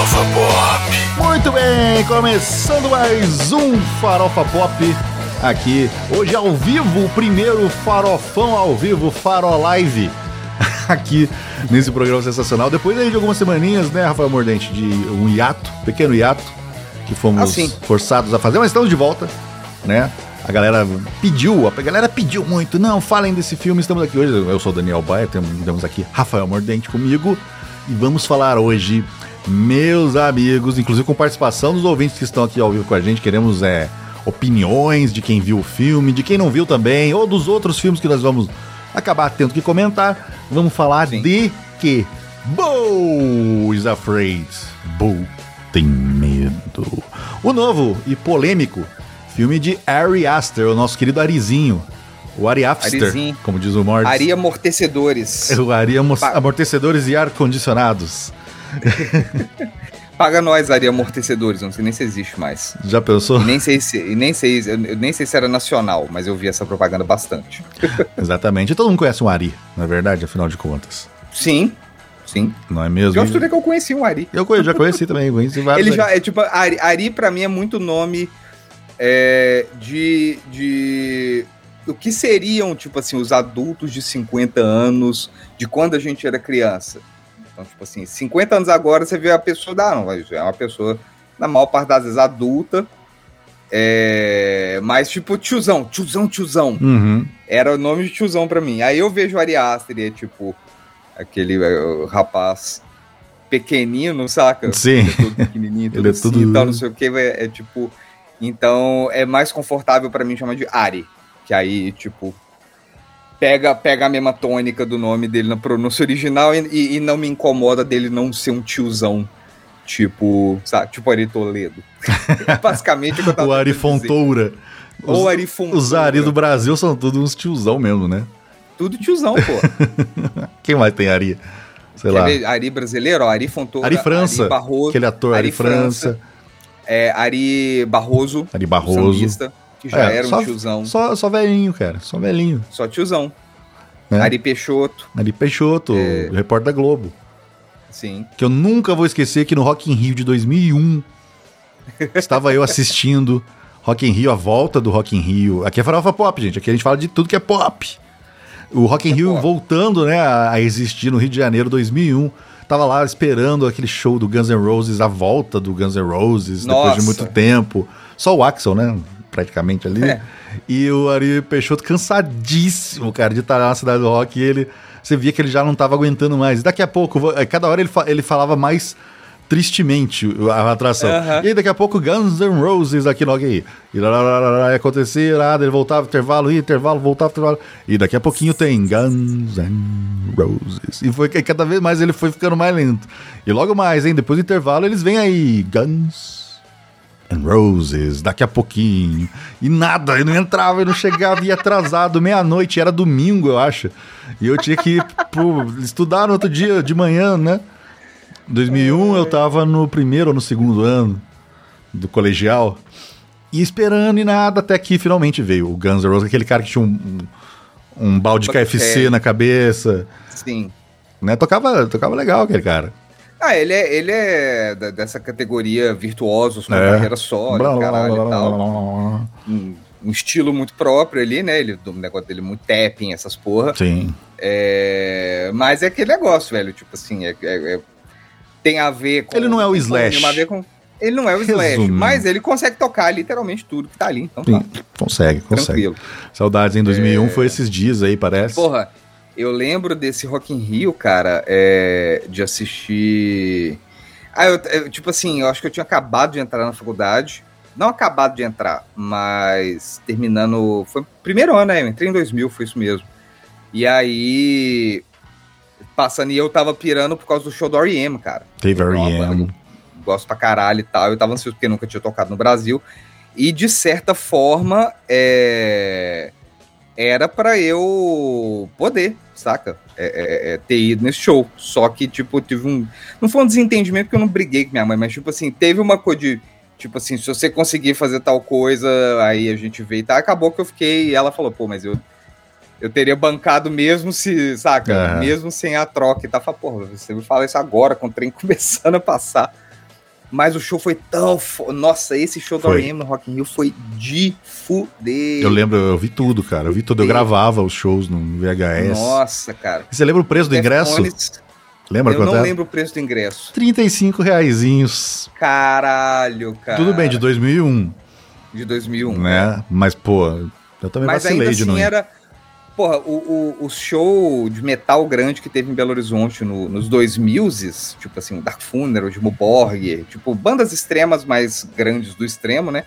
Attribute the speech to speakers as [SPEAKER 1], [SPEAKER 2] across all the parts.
[SPEAKER 1] Farofa Pop.
[SPEAKER 2] Muito bem, começando mais um Farofa Pop aqui. Hoje ao vivo, o primeiro farofão ao vivo, Farolive, aqui nesse programa sensacional. Depois aí de algumas semaninhas, né, Rafael Mordente, de um hiato, pequeno hiato, que fomos
[SPEAKER 3] Ah, sim.
[SPEAKER 2] forçados a fazer, mas estamos de volta, né? A galera pediu, a galera pediu muito. Não, falem desse filme, estamos aqui hoje. Eu sou o Daniel Baia, temos aqui Rafael Mordente comigo. E vamos falar hoje, meus amigos, inclusive com participação dos ouvintes que estão aqui ao vivo com a gente. Queremos é, opiniões de quem viu o filme, de quem não viu também, ou dos outros filmes que nós vamos acabar tendo que comentar. Vamos falar
[SPEAKER 3] Sim.
[SPEAKER 2] de que Bo is afraid. Bo tem medo. O novo e polêmico filme de Ari Aster, o nosso querido Arizinho. O Ari Aster,
[SPEAKER 3] Arizinho.
[SPEAKER 2] como diz o Mordes.
[SPEAKER 3] Ari Amortecedores.
[SPEAKER 2] O Ari amortecedores e ar-condicionados.
[SPEAKER 3] Paga nós, Ari Amortecedores. Não sei nem se existe mais.
[SPEAKER 2] Já pensou?
[SPEAKER 3] E nem sei se, nem sei, nem sei se era nacional, mas eu vi essa propaganda bastante.
[SPEAKER 2] Exatamente. E todo mundo conhece um Ari, na é verdade, afinal de contas.
[SPEAKER 3] Sim, sim.
[SPEAKER 2] Não é mesmo?
[SPEAKER 3] Eu acho que eu conheci um Ari.
[SPEAKER 2] Eu conhe- já conheci também, conheci vários.
[SPEAKER 3] Ele já
[SPEAKER 2] Ari.
[SPEAKER 3] é tipo, Ari, Ari pra mim é muito nome é, de, de. O que seriam, tipo assim, os adultos de 50 anos, de quando a gente era criança. Então, tipo assim, 50 anos agora você vê a pessoa, dá, não, é uma pessoa, na maior parte das vezes, adulta. É, mas tipo, tiozão, tiozão, tiozão.
[SPEAKER 2] Uhum.
[SPEAKER 3] Era o nome de tiozão pra mim. Aí eu vejo o Ari Aster e é tipo, aquele o rapaz pequenino, saca?
[SPEAKER 2] Sim.
[SPEAKER 3] Ele é todo pequenininho, tudo
[SPEAKER 2] Ele é
[SPEAKER 3] assim,
[SPEAKER 2] tudo-
[SPEAKER 3] tal, não sei o que, é, é tipo... Então, é mais confortável pra mim chamar de Ari, que aí, tipo, pega, pega a mesma tônica do nome dele na pronúncia original e, e- não me incomoda dele não ser um tiozão, tipo, sabe, tipo Ari Toledo. Basicamente, é o que eu tava
[SPEAKER 2] O Ari. Fontoura.
[SPEAKER 3] Ou
[SPEAKER 2] Os-
[SPEAKER 3] Ari Fontoura.
[SPEAKER 2] Os Ari do Brasil são todos uns tiozão mesmo, né?
[SPEAKER 3] Tudo tiozão, pô.
[SPEAKER 2] Quem mais tem Ari? Sei
[SPEAKER 3] Quer
[SPEAKER 2] lá.
[SPEAKER 3] ver? Ari brasileiro, ó, Ari Fontoura,
[SPEAKER 2] Ari França.
[SPEAKER 3] Ari Barroso,
[SPEAKER 2] Aquele ator Ari,
[SPEAKER 3] Ari
[SPEAKER 2] França.
[SPEAKER 3] é, Ari Barroso,
[SPEAKER 2] Ari Barroso.
[SPEAKER 3] sambista, que já
[SPEAKER 2] É,
[SPEAKER 3] era um
[SPEAKER 2] só-
[SPEAKER 3] tiozão,
[SPEAKER 2] Só, só velhinho, cara. Só velhinho.
[SPEAKER 3] só tiozão.
[SPEAKER 2] É.
[SPEAKER 3] Ari Peixoto,
[SPEAKER 2] Ari Peixoto,
[SPEAKER 3] É.
[SPEAKER 2] repórter da Globo.
[SPEAKER 3] sim.
[SPEAKER 2] Que eu nunca vou esquecer que no Rock in Rio de 2001 estava eu assistindo Rock in Rio, a volta do Rock in Rio. Aqui é farofa pop, gente. Aqui a gente fala de tudo que é pop. O Rock in
[SPEAKER 3] É
[SPEAKER 2] Rio
[SPEAKER 3] pop.
[SPEAKER 2] voltando, né, a, existir no Rio de Janeiro 2001. Tava lá esperando aquele show do Guns N' Roses, a volta do Guns N' Roses, depois de
[SPEAKER 3] Nossa.
[SPEAKER 2] muito tempo. Só o Axel, né, praticamente ali.
[SPEAKER 3] É.
[SPEAKER 2] E o Ari Peixoto cansadíssimo, cara, de estar lá na cidade do rock. E ele, você via que ele já não tava aguentando mais. E daqui a pouco, eh, cada hora ele, fa- ele falava mais tristemente a atração. E aí daqui a pouco Guns N' Roses aqui no Rock E lá, lá, lá, lá, lá, ia acontecer, nada, ele voltava, intervalo, intervalo, voltava, intervalo. E daqui a pouquinho tem Guns N' Roses. E foi que cada vez mais ele foi ficando mais lento. E logo mais, hein, depois do intervalo, eles vêm aí, Guns and Roses, daqui a pouquinho. E nada, eu não entrava, eu não chegava, ia atrasado, meia-noite, era domingo, eu acho. E eu tinha que pô, estudar no outro dia, de manhã, né? Em 2001 eu tava no primeiro ou no segundo ano do colegial. E esperando e nada, até que finalmente veio o Guns N' Roses, aquele cara que tinha um, um, balde de KFC na cabeça.
[SPEAKER 3] Sim.
[SPEAKER 2] Né? Tocava, tocava legal aquele cara.
[SPEAKER 3] Ah, ele é, ele é dessa categoria virtuosos com
[SPEAKER 2] É.
[SPEAKER 3] carreira solo,
[SPEAKER 2] Blá, blá,
[SPEAKER 3] caralho
[SPEAKER 2] blá,
[SPEAKER 3] e tal.
[SPEAKER 2] blá.
[SPEAKER 3] Um, um estilo muito próprio ali, né? Ele, o negócio dele é muito tapping, essas porra.
[SPEAKER 2] Sim.
[SPEAKER 3] É, mas é aquele negócio, velho. Tipo assim, é- é- é- tem a ver com.
[SPEAKER 2] Ele não é o Slash.
[SPEAKER 3] tem a ver com- ele não é o Slash,
[SPEAKER 2] Resumindo.
[SPEAKER 3] mas ele consegue tocar literalmente tudo que tá ali. Então tá,
[SPEAKER 2] Sim, consegue, consegue.
[SPEAKER 3] tranquilo.
[SPEAKER 2] Saudades em 2001 foi esses dias aí, parece.
[SPEAKER 3] Porra, eu lembro desse Rock in Rio, cara, é, de assistir. Ah, eu, eu, tipo assim, eu acho que eu tinha acabado de entrar na faculdade. Não acabado de entrar, mas terminando. Foi primeiro ano, né? Eu entrei em 2000, foi isso mesmo. E aí. Passando, e eu tava pirando por causa do show do R.E.M., cara.
[SPEAKER 2] Teve R.E.M.
[SPEAKER 3] Gosto pra caralho e tal. Eu tava ansioso porque nunca tinha tocado no Brasil. E de certa forma, é, era pra eu poder, saca? É, é, é, ter ido nesse show. Só que, tipo, tive um. Não foi um desentendimento porque eu não briguei com minha mãe, mas, tipo assim, teve uma coisa de. Tipo assim, se você conseguir fazer tal coisa, aí a gente vê e tá. Acabou que eu fiquei. E ela falou, pô, mas eu. Eu teria bancado mesmo se, saca? Mesmo sem a troca e tá. Fala, porra, você me fala isso agora, com o trem começando a passar. Mas o show foi tão. Fo... Nossa, esse show do
[SPEAKER 2] Foi.
[SPEAKER 3] R.E.M. no Rock in Rio foi de fuder.
[SPEAKER 2] Eu lembro, eu vi tudo, cara. Eu vi tudo. Eu gravava os shows no VHS.
[SPEAKER 3] Nossa, cara.
[SPEAKER 2] E Você lembra o preço do ingresso? Lembra
[SPEAKER 3] Eu
[SPEAKER 2] quanto
[SPEAKER 3] não
[SPEAKER 2] era?
[SPEAKER 3] lembro o preço do ingresso.
[SPEAKER 2] 35 reaisinhos.
[SPEAKER 3] Caralho, cara.
[SPEAKER 2] Tudo bem, de 2001,
[SPEAKER 3] De 2001.
[SPEAKER 2] né? Mas, pô, eu também
[SPEAKER 3] Mas
[SPEAKER 2] vacilei
[SPEAKER 3] ainda
[SPEAKER 2] de
[SPEAKER 3] assim
[SPEAKER 2] não ir.
[SPEAKER 3] era. Porra, o, o, o show de metal grande que teve em Belo Horizonte no- nos 2000 tipo assim, o Dark Funeral, o Jimo Borg, tipo, bandas extremas mais grandes do extremo, né?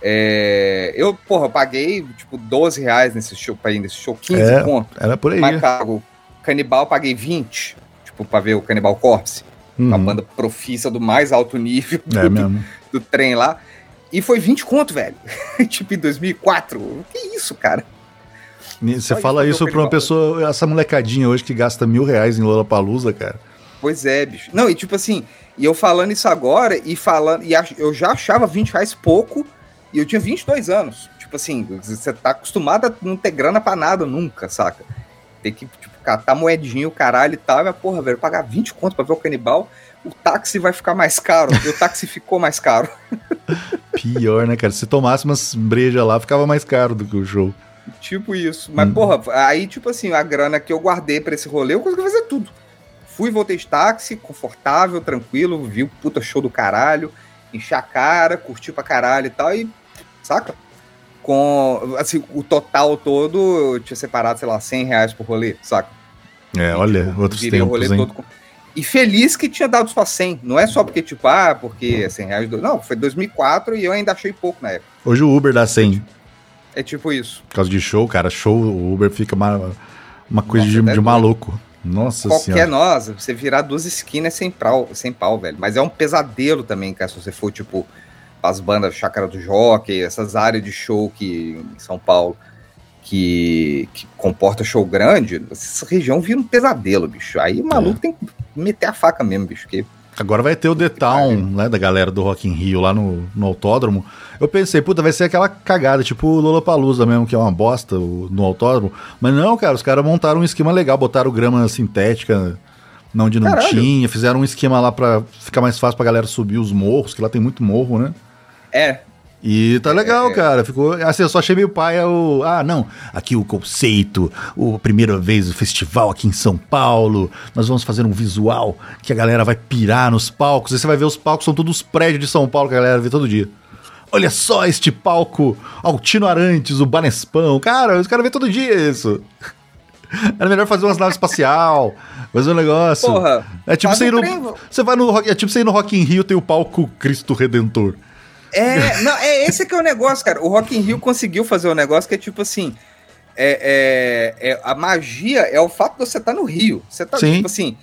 [SPEAKER 3] É, eu, porra, paguei, tipo, 12 reais nesse show, pra ir nesse show, 15
[SPEAKER 2] É.
[SPEAKER 3] conto.
[SPEAKER 2] Era por aí.
[SPEAKER 3] Mas pago Canibal, paguei 20, tipo, pra ver o Canibal Corpse, uma
[SPEAKER 2] Uhum.
[SPEAKER 3] banda profissa do mais alto nível do,
[SPEAKER 2] É mesmo.
[SPEAKER 3] do trem lá. E foi 20 conto, velho. tipo, em 2004. Que isso, cara?
[SPEAKER 2] Você fala
[SPEAKER 3] isso
[SPEAKER 2] pra uma pessoa, essa molecadinha hoje que gasta mil reais em Lollapalooza, cara.
[SPEAKER 3] Pois é, bicho. Não, e tipo assim, e eu falando isso agora, e falando, e eu já achava 20 reais pouco, e eu tinha 22 anos. Tipo assim, você tá acostumado a não ter grana pra nada nunca, saca? Tem que, tipo, catar moedinho, caralho e tal, mas porra, velho, pagar 20 conto pra ver o canibal, o táxi vai ficar mais caro, e o táxi ficou mais caro.
[SPEAKER 2] Pior, né, cara? Se tomasse umas brejas lá, ficava mais caro do que o show.
[SPEAKER 3] Tipo isso. Mas,
[SPEAKER 2] Hum.
[SPEAKER 3] porra, aí, tipo assim, a grana que eu guardei pra esse rolê, eu consegui fazer tudo. Fui, voltei de táxi, confortável, tranquilo, vi o puta show do caralho, enchi a cara, curti pra caralho e tal, e. Saca? Com. Assim, o total todo, eu tinha separado, sei lá, 100 reais por rolê, saca?
[SPEAKER 2] É, olha, outros
[SPEAKER 3] Virei o
[SPEAKER 2] tempos, hein?
[SPEAKER 3] com- E feliz que tinha dado só 100. Não é só porque, tipo, ah, porque é 100 reais. do- Não, foi 2004 e eu ainda achei pouco na época.
[SPEAKER 2] Hoje o Uber dá 100.
[SPEAKER 3] É tipo isso.
[SPEAKER 2] Por causa de show, cara, show, o Uber fica uma, uma coisa
[SPEAKER 3] Nossa,
[SPEAKER 2] de, de
[SPEAKER 3] doido.
[SPEAKER 2] maluco. Nossa
[SPEAKER 3] Qualquer
[SPEAKER 2] senhora.
[SPEAKER 3] nossa, você virar duas esquinas é sem pau, sem pau, velho. Mas é um pesadelo também, cara, se você for, tipo, as bandas Chácara do Jockey, essas áreas de show que em São Paulo que, que comporta show grande, essa região vira um pesadelo, bicho. Aí o maluco tem que meter a faca mesmo, bicho. Que
[SPEAKER 2] Agora vai ter o The Town, né, da galera do Rock in Rio lá no, no autódromo. Eu pensei, puta, vai ser aquela cagada, tipo o Lollapalooza mesmo, que é uma bosta o- no autódromo. Mas não, cara, os caras montaram um esquema legal, botaram grama sintética não onde não
[SPEAKER 3] Caralho.
[SPEAKER 2] tinha, fizeram um esquema lá pra ficar mais fácil pra galera subir os morros, que lá tem muito morro, né?
[SPEAKER 3] é,
[SPEAKER 2] E tá legal,
[SPEAKER 3] É.
[SPEAKER 2] cara. Ficou. Assim, eu só achei meio paia o. Ah, não. Aqui o conceito, o primeira vez o festival aqui em São Paulo. Nós vamos fazer um visual que a galera vai pirar nos palcos. Aí você vai ver os palcos, são todos os prédios de São Paulo que a galera vê todo dia. Olha só este palco, Altino Arantes, o Banespão. Cara, os caras vê todo dia isso. Era melhor fazer umas naves espacial, fazer um negócio.
[SPEAKER 3] porra.
[SPEAKER 2] é tipo você ir no. Você vai no É tipo você ir no Rock in Rio, tem o palco Cristo Redentor.
[SPEAKER 3] É, não, é esse que é o negócio, cara. O Rock in Rio conseguiu fazer um negócio que é tipo assim. É, é- é- a magia é o fato de você estar no Rio. Você tá,
[SPEAKER 2] Sim.
[SPEAKER 3] tipo assim.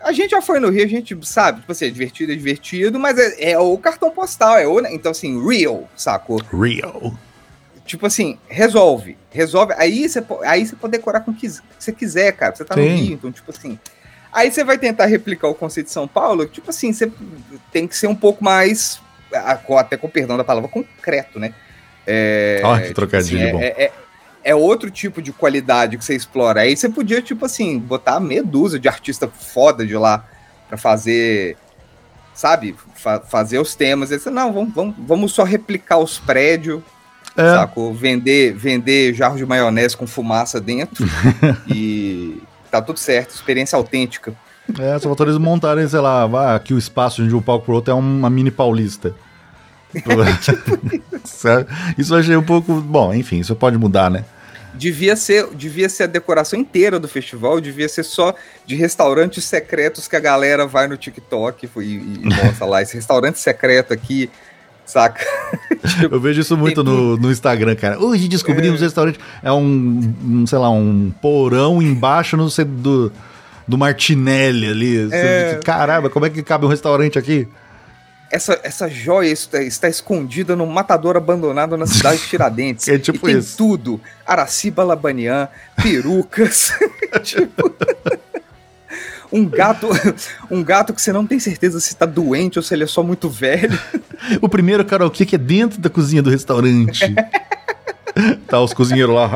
[SPEAKER 3] A gente já foi no Rio, a gente sabe, tipo assim, é divertido, é divertido, mas é, é o cartão postal, é o, né? Então, assim, real, sacou?
[SPEAKER 2] Real.
[SPEAKER 3] Tipo assim, resolve. Resolve. Aí você, aí você pode decorar com o que você quiser, cara. Você tá no
[SPEAKER 2] Sim.
[SPEAKER 3] Rio, então, tipo assim. Aí você vai tentar replicar o conceito de São Paulo, tipo assim, você tem que ser um pouco mais, até com perdão da palavra, concreto, né? É,
[SPEAKER 2] Ó, que
[SPEAKER 3] tipo
[SPEAKER 2] trocadilho
[SPEAKER 3] assim, é-
[SPEAKER 2] bom.
[SPEAKER 3] É, é- é outro tipo de qualidade que você explora. Aí você podia, tipo assim, botar meia dúzia de artista foda de lá pra fazer, sabe? Fa- fazer os temas. Aí você, não, vamos, vamos, vamos só replicar os prédios,
[SPEAKER 2] É,
[SPEAKER 3] sacou? Vender, vender jarro de maionese com fumaça dentro e tá tudo certo, experiência autêntica.
[SPEAKER 2] É, só faltou eles montarem, sei lá, aqui o espaço de um palco pro outro é uma mini paulista. Sabe? isso eu achei um pouco. Bom, enfim, isso pode mudar, né?
[SPEAKER 3] Devia ser, devia ser a decoração inteira do festival, devia ser só de restaurantes secretos que a galera vai no TikTok e, e mostra lá, esse restaurante secreto aqui, saca?
[SPEAKER 2] Eu vejo isso muito no, no Instagram, cara. Hoje descobrimos
[SPEAKER 3] É.
[SPEAKER 2] um restaurante. É um, um, sei lá, um porão embaixo no do, do Martinelli ali.
[SPEAKER 3] É.
[SPEAKER 2] Caramba, como é que cabe um restaurante aqui?
[SPEAKER 3] Essa, essa joia está, está escondida num matador abandonado na cidade de Tiradentes.
[SPEAKER 2] É tipo
[SPEAKER 3] e tem
[SPEAKER 2] isso.
[SPEAKER 3] tudo. Araciba Labanian, perucas. tipo, um gato, um gato que você não tem certeza se tá doente ou se ele é só muito velho.
[SPEAKER 2] O primeiro karaokê que é dentro da cozinha do restaurante. tá os cozinheiros lá.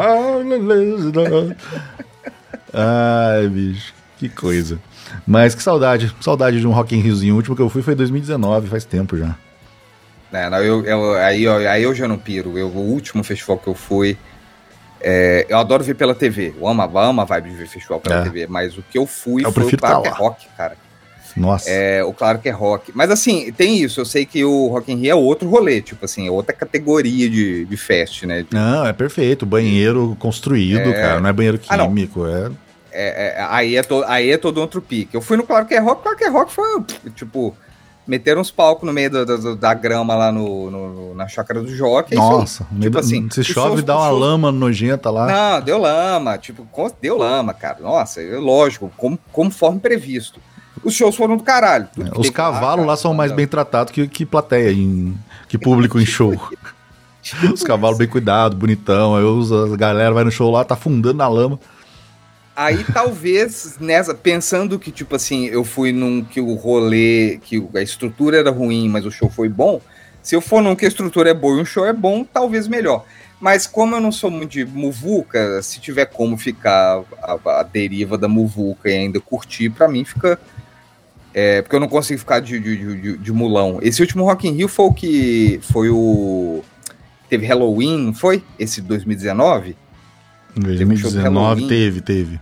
[SPEAKER 2] Ai, bicho. Que coisa. Mas que saudade, saudade de um Rock in Riozinho. O último que eu fui foi em 2019, faz tempo já.
[SPEAKER 3] É, não, eu, eu, aí, aí eu já não piro. Eu, o último festival que eu fui. É, eu adoro ver pela TV. Eu amo, amo a vibe de ver festival pela
[SPEAKER 2] É.
[SPEAKER 3] TV. Mas o que eu fui
[SPEAKER 2] Eu
[SPEAKER 3] foi o
[SPEAKER 2] prefiro
[SPEAKER 3] Claro
[SPEAKER 2] tá
[SPEAKER 3] é. Rock, cara.
[SPEAKER 2] Nossa.
[SPEAKER 3] É, o Claro que é Rock. Mas assim, tem isso. Eu sei que o Rock in Rio é outro rolê. Tipo assim, é outra categoria de, de fest, né?
[SPEAKER 2] Não, é perfeito. Banheiro construído,
[SPEAKER 3] É.
[SPEAKER 2] cara. Não é banheiro
[SPEAKER 3] Ah,
[SPEAKER 2] químico. é...
[SPEAKER 3] É, é, aí, é to, aí é todo outro pique. Eu fui no Claro que é Rock. Claro que é Rock foi, tipo... Meteram uns palcos no meio do- do- da grama lá no, no- na chácara do Jockey. isso.
[SPEAKER 2] Nossa,
[SPEAKER 3] Tipo assim,
[SPEAKER 2] se chove, dá uma lama nojenta lá.
[SPEAKER 3] Não, deu lama, tipo, deu lama, cara. Nossa, lógico, como, conforme previsto. Os shows foram do caralho.
[SPEAKER 2] É, Os cavalos
[SPEAKER 3] cara,
[SPEAKER 2] lá são mais bem tratados que, que plateia, em, que público em show. Os cavalos bem cuidados, bonitão. Aí os, a galera vai no show lá, tá afundando na lama.
[SPEAKER 3] Aí talvez, nessa, pensando que, tipo assim, eu fui num que o rolê, que a estrutura era ruim, mas o show foi bom. Se eu for num que a estrutura é boa e o show é bom, talvez melhor. Mas como eu não sou muito de muvuca, se tiver como ficar a, a deriva da muvuca e ainda curtir, pra mim fica. É, porque eu não consigo ficar de, de, de- de- mulão. Esse último Rock in Rio foi o que. Foi o. Teve Halloween, foi? Esse de 2019?
[SPEAKER 2] Em
[SPEAKER 3] um show do
[SPEAKER 2] 2019
[SPEAKER 3] Halloween.
[SPEAKER 2] teve, teve.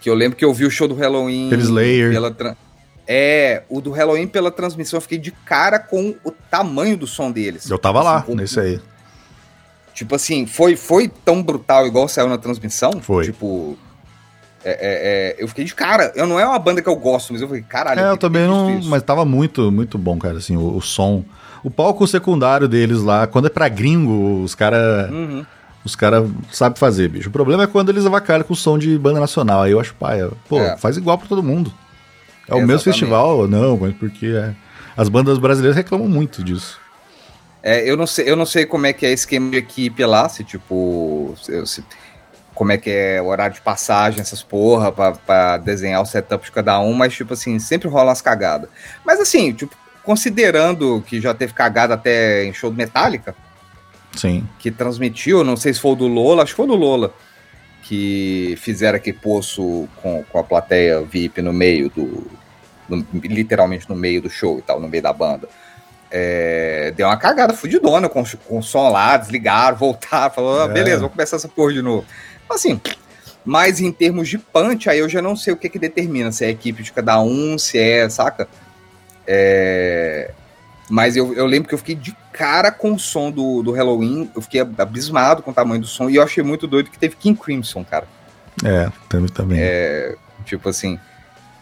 [SPEAKER 3] Que eu lembro que eu vi o show do Halloween.
[SPEAKER 2] Teve Slayer.
[SPEAKER 3] Pela É, o do Halloween pela transmissão, eu fiquei de cara com o tamanho do som deles.
[SPEAKER 2] Eu tava
[SPEAKER 3] Assim,
[SPEAKER 2] lá,
[SPEAKER 3] com-
[SPEAKER 2] nesse aí.
[SPEAKER 3] Tipo assim, foi, foi tão brutal igual saiu na transmissão?
[SPEAKER 2] Foi.
[SPEAKER 3] Tipo. é, é, é, eu fiquei de cara. Eu não é uma banda que eu gosto, mas eu falei, caralho.
[SPEAKER 2] É, eu
[SPEAKER 3] ter
[SPEAKER 2] também não.
[SPEAKER 3] isso.
[SPEAKER 2] Mas tava muito, muito bom, cara, assim, o, o som. O palco secundário deles lá, quando é pra gringo, os caras
[SPEAKER 3] Uhum.
[SPEAKER 2] Os cara sabem fazer, bicho. O problema é quando eles avacalham com o som de banda nacional. Aí eu acho paia. Pô,
[SPEAKER 3] É.
[SPEAKER 2] faz igual pra todo mundo. É o
[SPEAKER 3] Exatamente.
[SPEAKER 2] mesmo festival, não, mas porque é. As bandas brasileiras reclamam muito disso.
[SPEAKER 3] É, eu não sei, eu não sei como é que é esquema de equipe lá, se tipo. se- se- como é que é o horário de passagem, essas porra, pra, pra desenhar o setup de cada um, mas, tipo assim, sempre rola umas cagadas. Mas assim, tipo, considerando que já teve cagada até em show do Metallica,
[SPEAKER 2] Sim.
[SPEAKER 3] que transmitiu, não sei se foi o do Lola, acho que foi do Lola, que fizeram aquele poço com, com a plateia VIP no meio do. no- literalmente no meio do show e tal, no meio da banda. É, deu uma cagada fudidona com, com o som lá, desligaram, voltaram, falou, ah,
[SPEAKER 2] É.
[SPEAKER 3] beleza, vou começar essa porra de novo. Assim, mas em termos de punch, aí eu já não sei o que que determina, se é a equipe de cada um, se é, saca? É, mas eu, eu lembro que eu fiquei de cara com o som do, do Halloween, eu fiquei abismado com o tamanho do som, e eu achei muito doido que teve King Crimson, cara.
[SPEAKER 2] É, também. também.
[SPEAKER 3] Tipo assim,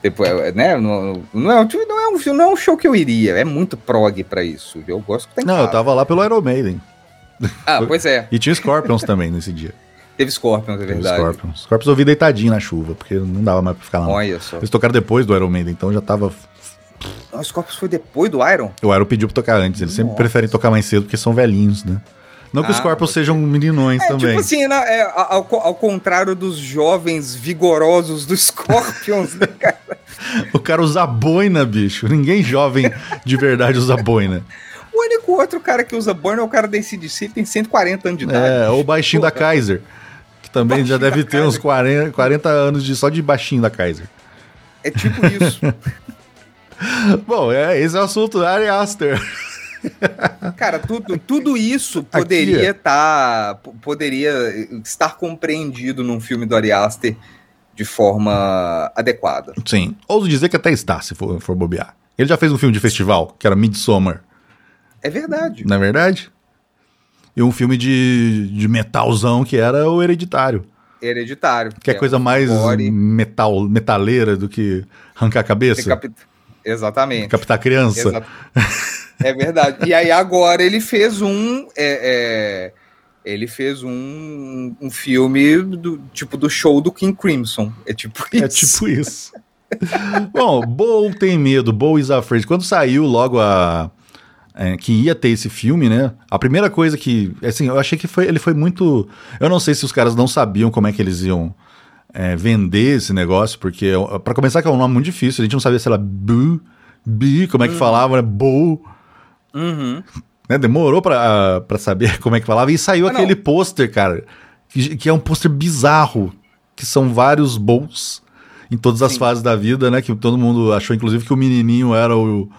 [SPEAKER 3] depois, é, né? Não, não, é, um- não, é um, não é um show que eu iria, é muito prog pra isso. Eu gosto que tem
[SPEAKER 2] Não, eu tava lá pelo Iron Maiden.
[SPEAKER 3] Ah, pois é,
[SPEAKER 2] E tinha Scorpions também nesse dia.
[SPEAKER 3] teve Scorpions, é
[SPEAKER 2] Teve
[SPEAKER 3] verdade.
[SPEAKER 2] Scorpions. Scorpions eu vi deitadinho na chuva, porque não dava mais pra ficar lá.
[SPEAKER 3] Olha só.
[SPEAKER 2] Eles tocaram depois do Iron Maiden, então já tava.
[SPEAKER 3] Ah, Os Scorpions foi depois do Iron?
[SPEAKER 2] O Iron pediu pra tocar antes. Eles sempre
[SPEAKER 3] Nossa.
[SPEAKER 2] preferem tocar mais cedo porque são velhinhos, né? Não que os
[SPEAKER 3] Ah,
[SPEAKER 2] Scorpions
[SPEAKER 3] pode
[SPEAKER 2] sejam meninões
[SPEAKER 3] É,
[SPEAKER 2] também.
[SPEAKER 3] tipo assim, né, é, ao, ao contrário dos jovens vigorosos dos Scorpions, né, cara?
[SPEAKER 2] O cara usa boina, bicho. Ninguém jovem de verdade usa boina.
[SPEAKER 3] O único outro cara que usa burn é o cara da ACDC, tem 140 anos de idade.
[SPEAKER 2] É, ou o baixinho da Kaiser. Que também já deve ter uns 40, 40 anos de, só de baixinho da Kaiser.
[SPEAKER 3] É tipo isso.
[SPEAKER 2] Bom, é, esse é o assunto da Ari Aster.
[SPEAKER 3] Cara, tudo, tudo isso poderia estar poderia estar compreendido num filme do Ari Aster de forma adequada.
[SPEAKER 2] Sim. Ouso dizer que até está, se for, for bobear. Ele já fez um filme de festival, que era Midsommar,
[SPEAKER 3] É verdade.
[SPEAKER 2] não é verdade? E um filme de, de metalzão que era o Hereditário.
[SPEAKER 3] Hereditário.
[SPEAKER 2] Que é coisa mais
[SPEAKER 3] gore,
[SPEAKER 2] metal, metaleira do que arrancar a cabeça,
[SPEAKER 3] decapit- Exatamente.
[SPEAKER 2] captar criança.
[SPEAKER 3] Exato. É verdade. E aí agora ele fez um. é, é, ele fez um, um filme do tipo do show do King Crimson. É tipo isso.
[SPEAKER 2] É tipo isso. Bom, Bowl tem medo, Bowl is afraid. Quando saiu logo a. é, que ia ter esse filme, né? A primeira coisa que. Assim, eu achei que foi, ele foi muito. Eu não sei se os caras não sabiam como é que eles iam é, vender esse negócio, porque, pra começar, que é um nome muito difícil, a gente não sabia se era Bu, Bi, como é que falava, né? Bowl.
[SPEAKER 3] Uhum.
[SPEAKER 2] né? Demorou pra, pra saber como é que falava. E saiu
[SPEAKER 3] Ah,
[SPEAKER 2] aquele pôster, cara, que, que é um pôster bizarro, que são vários bowls. em todas as
[SPEAKER 3] Sim.
[SPEAKER 2] fases da vida, né? Que todo mundo achou, inclusive, que o menininho era o,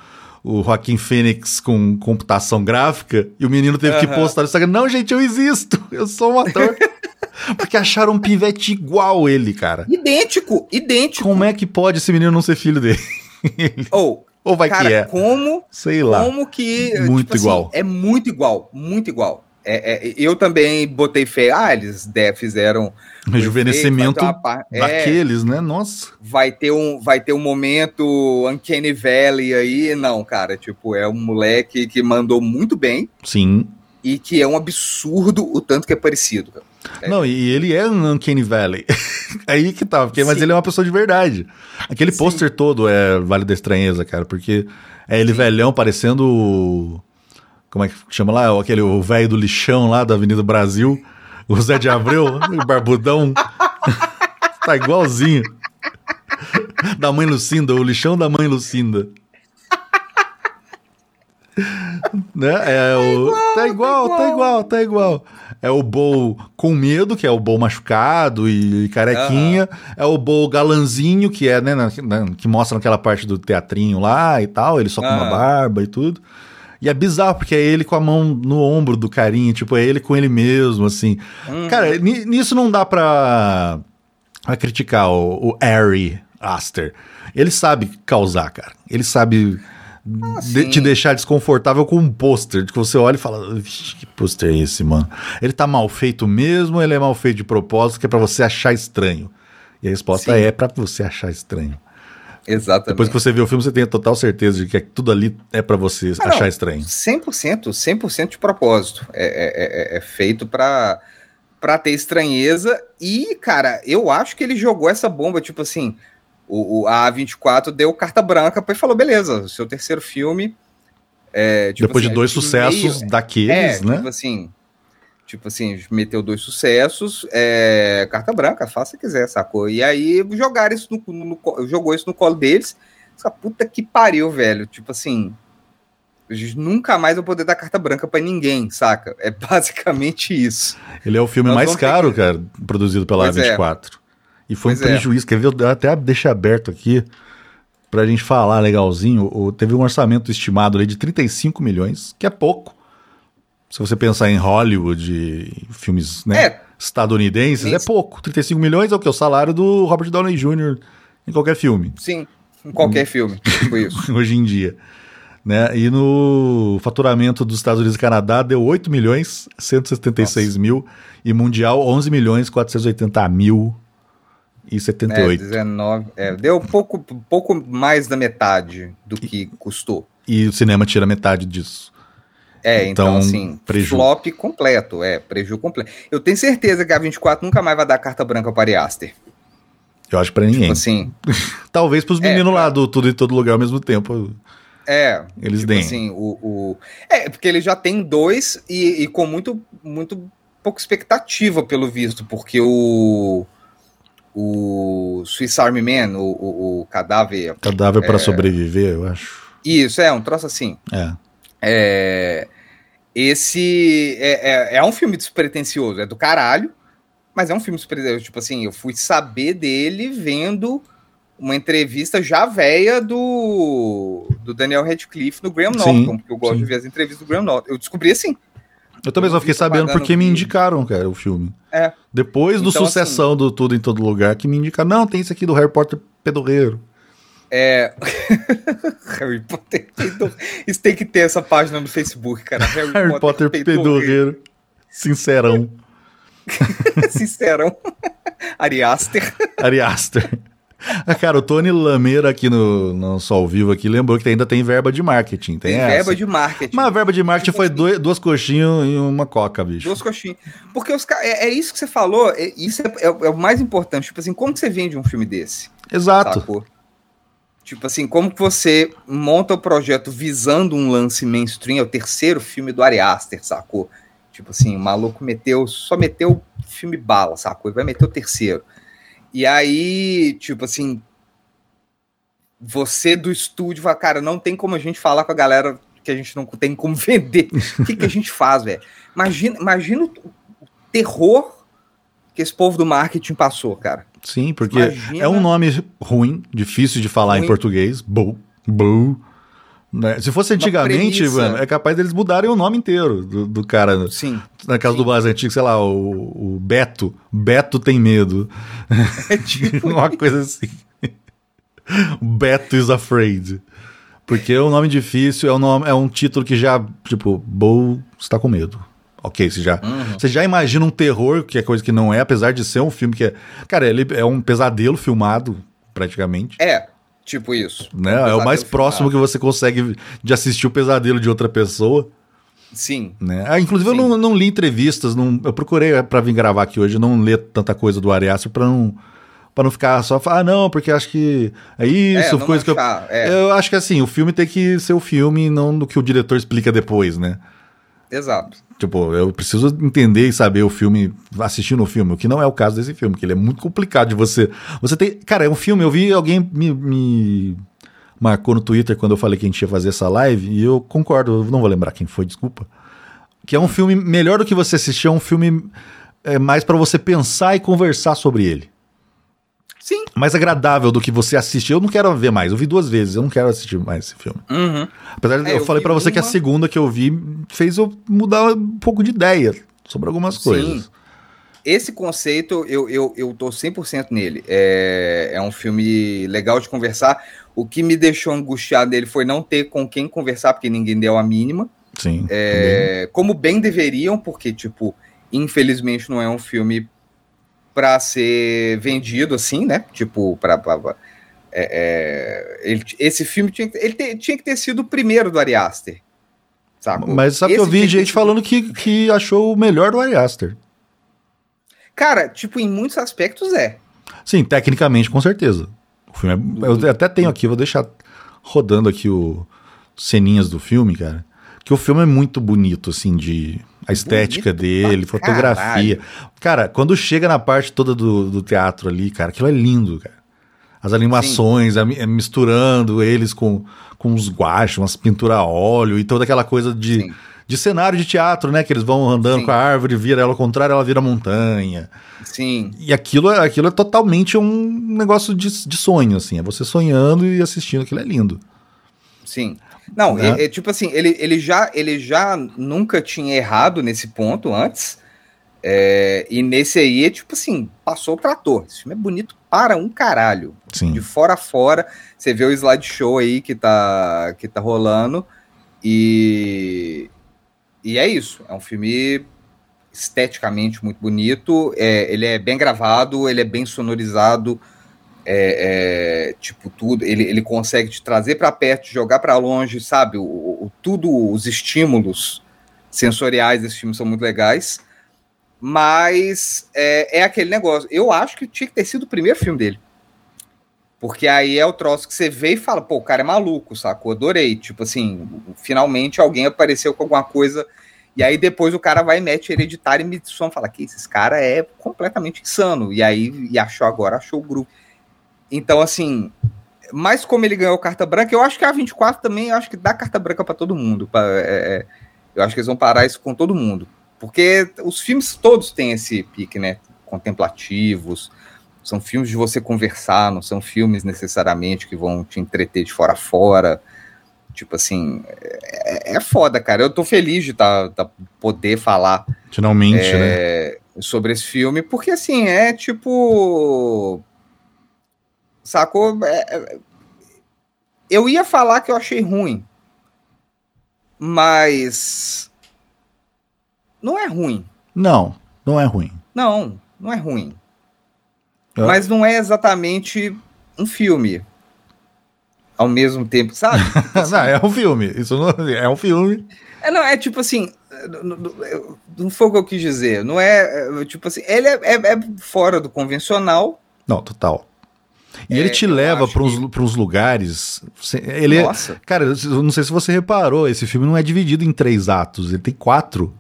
[SPEAKER 2] o Joaquim Fênix com computação gráfica e o menino teve que
[SPEAKER 3] Aham.
[SPEAKER 2] postar no Instagram: Não, gente, eu existo, eu sou um ator. Porque acharam um pivete igual ele, cara.
[SPEAKER 3] Idêntico, idêntico.
[SPEAKER 2] Como é que pode esse menino não ser filho dele?
[SPEAKER 3] Ou,
[SPEAKER 2] Ou vai
[SPEAKER 3] cara,
[SPEAKER 2] que é?
[SPEAKER 3] como,
[SPEAKER 2] Sei lá.
[SPEAKER 3] como que.
[SPEAKER 2] Muito
[SPEAKER 3] assim,
[SPEAKER 2] igual.
[SPEAKER 3] é muito igual, muito igual. É, é, eu também botei fé. Ah, eles fizeram.
[SPEAKER 2] Rejuvenescimento
[SPEAKER 3] efeito, é,
[SPEAKER 2] daqueles, né? Nossa.
[SPEAKER 3] vai ter um vai ter um momento Uncanny Valley aí. Não, cara, tipo, é um moleque que mandou muito bem
[SPEAKER 2] Sim.
[SPEAKER 3] E que é um absurdo o tanto que é parecido. É.
[SPEAKER 2] Não, e ele é um Uncanny Valley. Aí que tá, porque, mas
[SPEAKER 3] Sim.
[SPEAKER 2] ele é uma pessoa de verdade. Aquele
[SPEAKER 3] Sim.
[SPEAKER 2] pôster todo é Vale da Estranheza, cara, porque é ele
[SPEAKER 3] Sim.
[SPEAKER 2] velhão parecendo. Como é que chama lá? Aquele o velho do lixão lá da Avenida Brasil. O Zé de Abreu, o barbudão. tá igualzinho. Da mãe Lucinda, o lixão da mãe Lucinda. né? É o... tá igual, tá igual, tá igual. É o Bowl com medo, que é o Bowl machucado e carequinha. É o Bowl galanzinho, que é, né, que mostra naquela parte do teatrinho lá e tal. Ele só com uma barba e tudo. E é bizarro, porque é ele com a mão no ombro do carinha, tipo, é ele com ele mesmo, assim.
[SPEAKER 3] Uhum.
[SPEAKER 2] Cara, ni- nisso não dá pra, pra criticar o, o Ari Aster. Ele sabe causar, cara. Ele sabe de-
[SPEAKER 3] sim.
[SPEAKER 2] te deixar desconfortável com um pôster, que você olha e fala, "Vixe, que pôster é esse, mano? Ele tá mal feito mesmo ele é mal feito de propósito, que é pra você achar estranho? E a resposta
[SPEAKER 3] Sim.
[SPEAKER 2] é pra você achar estranho.
[SPEAKER 3] Exatamente.
[SPEAKER 2] Depois que você vê o filme, você tem a total certeza de que tudo ali é pra você
[SPEAKER 3] Ah,
[SPEAKER 2] achar
[SPEAKER 3] não.
[SPEAKER 2] estranho.
[SPEAKER 3] 100%, 100% de propósito. É, é- é- é feito pra, pra ter estranheza. E, cara, eu acho que ele jogou essa bomba, tipo assim, o, o- a A24 deu carta branca e falou, beleza, seu terceiro filme... é, tipo
[SPEAKER 2] Depois
[SPEAKER 3] assim,
[SPEAKER 2] de dois
[SPEAKER 3] gente
[SPEAKER 2] sucessos
[SPEAKER 3] meio-
[SPEAKER 2] daqueles,
[SPEAKER 3] é,
[SPEAKER 2] né?
[SPEAKER 3] tipo assim... Tipo assim, meteu dois sucessos, é, carta branca, faça se quiser, sacou? E aí jogaram isso no, no- no- jogou isso no colo deles. Essa puta que pariu, velho. Tipo assim, nunca mais vai poder dar carta branca pra ninguém, saca? É basicamente isso.
[SPEAKER 2] Ele é o filme
[SPEAKER 3] Nós
[SPEAKER 2] mais
[SPEAKER 3] ter
[SPEAKER 2] caro,
[SPEAKER 3] que-
[SPEAKER 2] cara, produzido pela
[SPEAKER 3] Pois é.
[SPEAKER 2] A24. E foi um
[SPEAKER 3] Pois é.
[SPEAKER 2] prejuízo. Quer ver? Eu até deixei aberto aqui pra gente falar legalzinho. O- Teve um orçamento estimado ali de 35 milhões, que é pouco. Se você pensar em Hollywood, filmes né,
[SPEAKER 3] É.
[SPEAKER 2] estadunidenses, é pouco. 35 milhões é o que? O salário do Robert Downey Jr. em qualquer filme,
[SPEAKER 3] Sim, em qualquer filme. Tipo isso.
[SPEAKER 2] hoje em dia. Né? E no faturamento dos Estados Unidos e Canadá deu 8 milhões 176 mil e mundial 11 milhões 480 mil e
[SPEAKER 3] É,
[SPEAKER 2] 78.
[SPEAKER 3] 19. é, deu pouco, pouco mais da metade do que custou.
[SPEAKER 2] E o cinema tira metade disso.
[SPEAKER 3] É, então,
[SPEAKER 2] Então,
[SPEAKER 3] assim,
[SPEAKER 2] preju.
[SPEAKER 3] flop completo, é, preju completo. Eu tenho certeza que a 24 nunca mais vai dar carta branca para Ari Aster.
[SPEAKER 2] Eu acho pra ninguém.
[SPEAKER 3] Tipo assim,
[SPEAKER 2] Talvez pros
[SPEAKER 3] É,
[SPEAKER 2] meninos
[SPEAKER 3] pra-
[SPEAKER 2] lá do Tudo em Todo Lugar ao mesmo tempo.
[SPEAKER 3] é.
[SPEAKER 2] Eles
[SPEAKER 3] tipo
[SPEAKER 2] deem.
[SPEAKER 3] assim, o, o- É, porque ele já tem dois e, e com muito, muito pouca expectativa, pelo visto, porque o. O Swiss Army Man, o, o, o cadáver.
[SPEAKER 2] Cadáver para sobreviver, eu acho.
[SPEAKER 3] Isso, é, um troço assim.
[SPEAKER 2] É.
[SPEAKER 3] É, esse é, é, é um filme despretensioso, é do caralho, mas é um filme despretensioso. Tipo assim, eu fui saber dele vendo uma entrevista já velha do, do Daniel Radcliffe no Graham
[SPEAKER 2] Sim,
[SPEAKER 3] Norton, porque eu gosto
[SPEAKER 2] sim.
[SPEAKER 3] de ver as entrevistas do Graham Norton. Eu descobri assim.
[SPEAKER 2] Eu também só fiquei sabendo porque me indicaram, cara, o filme.
[SPEAKER 3] É.
[SPEAKER 2] Depois do
[SPEAKER 3] Então,
[SPEAKER 2] sucessão do Tudo em Todo Lugar, que me indicaram. Não, tem isso aqui do Harry Potter Pedorreiro.
[SPEAKER 3] É. Harry Potter peidou. Isso tem que ter essa página no Facebook, cara. Harry,
[SPEAKER 2] Harry Potter
[SPEAKER 3] peidou.
[SPEAKER 2] Pedorreiro. Sincerão.
[SPEAKER 3] Sincerão. Ari Aster.
[SPEAKER 2] Ah, Cara, o Tony Lameira aqui no, no ao Vivo aqui lembrou que ainda tem verba de marketing. Tem,
[SPEAKER 3] Tem
[SPEAKER 2] essa.
[SPEAKER 3] verba de marketing.
[SPEAKER 2] Mas a verba de marketing foi dois- duas coxinhas e uma coca, bicho.
[SPEAKER 3] Duas coxinhas. Porque os é, é isso que você falou, é- isso é, é o é o mais importante. Tipo assim, como que você vende um filme desse?
[SPEAKER 2] Exato.
[SPEAKER 3] Sacou? Tipo assim, como que você monta o projeto visando um lance mainstream? É o terceiro filme do Ari Aster, sacou? Tipo assim, o maluco meteu, só meteu filme bala, sacou? Ele vai meter o terceiro. E aí, tipo assim, você do estúdio fala, cara, não tem como a gente falar com a galera que a gente não tem como vender. O que, que a gente faz, velho? Imagina, imagina o terror que esse povo do marketing passou, cara.
[SPEAKER 2] Sim, porque Imagina... é um nome ruim, difícil de falar ruim. em português. Boo. Boo. Né? Se fosse antigamente, mano, é capaz deles mudarem o nome inteiro do, do cara.
[SPEAKER 3] Sim.
[SPEAKER 2] Na casa sim. do mais antigo, sei lá, o, o Beto. Beto tem medo. É tipo uma coisa assim. Beto is afraid. Porque é um nome difícil, é um, nome, é um título que já, tipo, Bo está com medo. Ok, você já, uhum. você já imagina um terror, que é coisa que não é, apesar de ser um filme que é. Cara, ele é um pesadelo filmado, praticamente.
[SPEAKER 3] É, tipo isso.
[SPEAKER 2] Né? É, é o mais próximo que você consegue de assistir o pesadelo de outra pessoa.
[SPEAKER 3] Sim.
[SPEAKER 2] Né? Ah, inclusive, Sim. eu não, não, li entrevistas, não, eu procurei para vir gravar aqui hoje, não ler tanta coisa do Ari Aster pra não para não ficar só falar, ah, não, porque acho que é isso, é, coisa achar, que eu. É. Eu acho que assim, o filme tem que ser o filme, não do que o diretor explica depois, né?
[SPEAKER 3] Exato.
[SPEAKER 2] Tipo, eu preciso entender e saber o filme, assistindo o filme, o que não é o caso desse filme, que ele é muito complicado de você. Você tem. Cara, é um filme, eu vi alguém me, me marcou no Twitter quando eu falei que a gente ia fazer essa live, e eu concordo, não vou lembrar quem foi, desculpa. Que é um filme melhor do que você assistir, é um filme é, mais para você pensar e conversar sobre ele.
[SPEAKER 3] Sim.
[SPEAKER 2] Mais agradável do que você assistir. Eu não quero ver mais. Eu vi duas vezes. Eu não quero assistir mais esse filme.
[SPEAKER 3] Uhum.
[SPEAKER 2] Apesar de é, eu, eu falei para você uma... que a segunda que eu vi fez eu mudar um pouco de ideia sobre algumas Sim. coisas.
[SPEAKER 3] Esse conceito, eu, eu, eu tô 100% nele. É, é um filme legal de conversar. O que me deixou angustiado nele foi não ter com quem conversar, porque ninguém deu a mínima.
[SPEAKER 2] Sim.
[SPEAKER 3] É, como bem deveriam, porque, tipo, infelizmente não é um filme para ser vendido assim, né? Tipo, para é, é, esse filme tinha, ele te, tinha que ter sido o primeiro do Ari Aster.
[SPEAKER 2] Sabe? Mas sabe esse que eu vi gente falando que, que achou o melhor do Ari Aster.
[SPEAKER 3] Cara, tipo, em muitos aspectos é.
[SPEAKER 2] Sim, tecnicamente, com certeza. O filme é, eu até tenho aqui, vou deixar rodando aqui o ceninhas do filme, cara. Que o filme é muito bonito, assim, de a estética Bonito dele, fotografia. Caralho. Cara, quando chega na parte toda do, do teatro ali, cara, aquilo é lindo, cara. As animações, a, a, misturando eles com, com os guachos, umas pinturas a óleo e toda aquela coisa de, de cenário de teatro, né? Que eles vão andando Sim. com a árvore, vira ela ao contrário, ela vira montanha.
[SPEAKER 3] Sim.
[SPEAKER 2] E aquilo, aquilo é totalmente um negócio de, de sonho, assim. É você sonhando e assistindo, aquilo é lindo.
[SPEAKER 3] Sim. Não, né? é, é, tipo assim, ele, ele, já, ele já nunca tinha errado nesse ponto antes. É, e nesse aí, é tipo assim, passou o trator. Esse filme é bonito para um caralho.
[SPEAKER 2] Sim.
[SPEAKER 3] De fora a fora. Você vê o slideshow aí que tá, que tá rolando. E, e é isso. É um filme esteticamente muito bonito. É, ele é bem gravado, ele é bem sonorizado é, é, tipo tudo, ele, ele consegue te trazer para perto, jogar para longe, sabe? O, o, tudo os estímulos sensoriais desse filme são muito legais, mas é, é aquele negócio. Eu acho que tinha que ter sido o primeiro filme dele. Porque aí é o troço que você vê e fala, pô, o cara é maluco, sacou? Adorei. Tipo assim, finalmente alguém apareceu com alguma coisa. E aí depois o cara vai e mete hereditário e me fala que esse cara é completamente insano. E aí e achou agora, achou o grupo. Então, assim, mas como ele ganhou carta branca, eu acho que a 24 também, eu acho que dá carta branca para todo mundo. Pra, é, é, eu acho que eles vão parar isso com todo mundo. Porque os filmes todos têm esse pique, né? Contemplativos. São filmes de você conversar, não são filmes necessariamente que vão te entreter de fora a fora. Tipo assim, é, é foda, cara. Eu tô feliz de tá, tá poder falar.
[SPEAKER 2] Finalmente, é,
[SPEAKER 3] né? Sobre esse filme, porque assim, é tipo Sacou? É, é, eu ia falar que eu achei ruim, mas não é ruim.
[SPEAKER 2] Não, não é ruim.
[SPEAKER 3] Não, não é ruim. É. Mas não é exatamente um filme. Ao mesmo tempo, sabe?
[SPEAKER 2] Assim, não, é um filme. Isso não, é um filme.
[SPEAKER 3] É, não, é tipo assim. Não foi o que eu quis dizer. Não é. é tipo assim. Ele é, é, é fora do convencional.
[SPEAKER 2] Não, total. E é, ele te leva para uns, que... uns lugares. Ele é Nossa. É, cara, eu não sei se você reparou, esse filme não é dividido em três atos, ele tem quatro.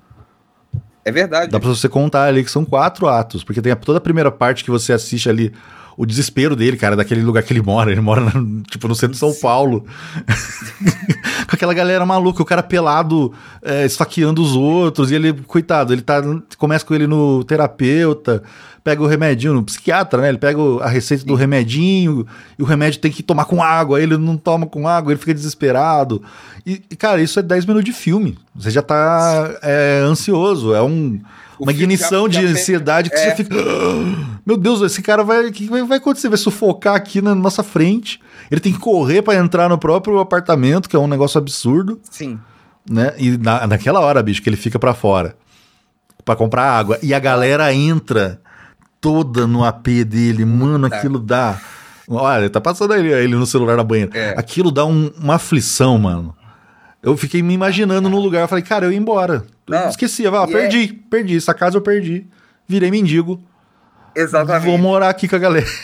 [SPEAKER 3] É verdade.
[SPEAKER 2] Dá pra você contar ali que são quatro atos, porque tem toda a primeira parte que você assiste ali o desespero dele, cara, daquele lugar que ele mora. Ele mora, tipo, no centro de São. Paulo. Com aquela galera maluca, o cara pelado, é, esfaqueando os outros, e ele, coitado, ele tá. Começa com ele no terapeuta, pega o remedinho, no psiquiatra, né? Ele pega a receita do remedinho, e o remédio tem que tomar com água, ele não toma com água, ele fica desesperado. E, cara, isso é 10 minutos de filme. Você já tá é, ansioso, é um uma ignição de ansiedade que é. você fica. Ah, meu Deus, esse cara vai. O que vai acontecer? Vai sufocar aqui na nossa frente. Ele tem que correr para entrar no próprio apartamento, que é um negócio absurdo.
[SPEAKER 3] Sim.
[SPEAKER 2] Né? E na, naquela hora, bicho, que ele fica para fora para comprar água. E a galera entra toda no AP dele. Mano, aquilo dá. Olha, tá passando ele, ele no celular na banheira. É. Aquilo dá um, uma aflição, mano. Eu fiquei me imaginando no lugar. Eu falei, cara, eu ia embora. Não. Esqueci, eu falei, ah, perdi, é... perdi. Essa casa eu perdi. Virei mendigo.
[SPEAKER 3] Exatamente.
[SPEAKER 2] Vou morar aqui com a galera.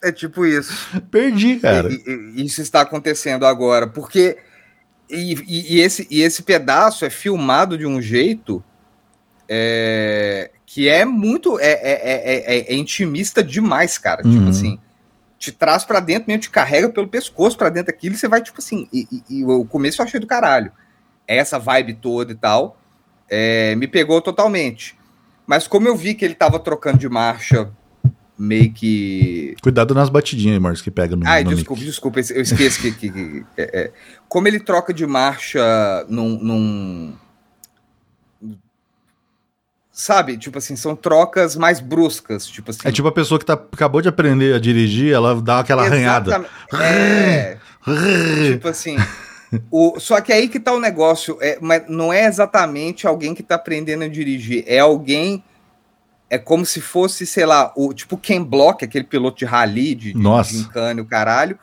[SPEAKER 3] É tipo isso.
[SPEAKER 2] Perdi, cara.
[SPEAKER 3] E, e, isso está acontecendo agora, porque. E, e, esse, e esse pedaço é filmado de um jeito é, que é muito. É, é, é, é intimista demais, cara. Tipo uhum. Tipo assim. Te traz para dentro mesmo, te carrega pelo pescoço para dentro daquilo e você vai, tipo assim. E, e, o começo eu achei do caralho. Essa vibe toda e tal. me pegou totalmente. Mas como eu vi que ele tava trocando de marcha meio que.
[SPEAKER 2] Cuidado nas batidinhas, Marcos, que pega no.
[SPEAKER 3] Ai, no desculpa, mic. desculpa, eu esqueço que. que, que é, é. Como ele troca de marcha num, num. Sabe? Tipo assim, são trocas mais bruscas. Tipo assim.
[SPEAKER 2] É tipo a pessoa que tá, acabou de aprender a dirigir, ela dá aquela arranhada.
[SPEAKER 3] É. tipo assim. O, só que aí que tá o negócio, é, mas não é exatamente alguém que tá aprendendo a dirigir, é alguém é como se fosse, sei lá, o tipo Ken Block, aquele piloto de rally, de,
[SPEAKER 2] Nossa.
[SPEAKER 3] de gincana, o caralho,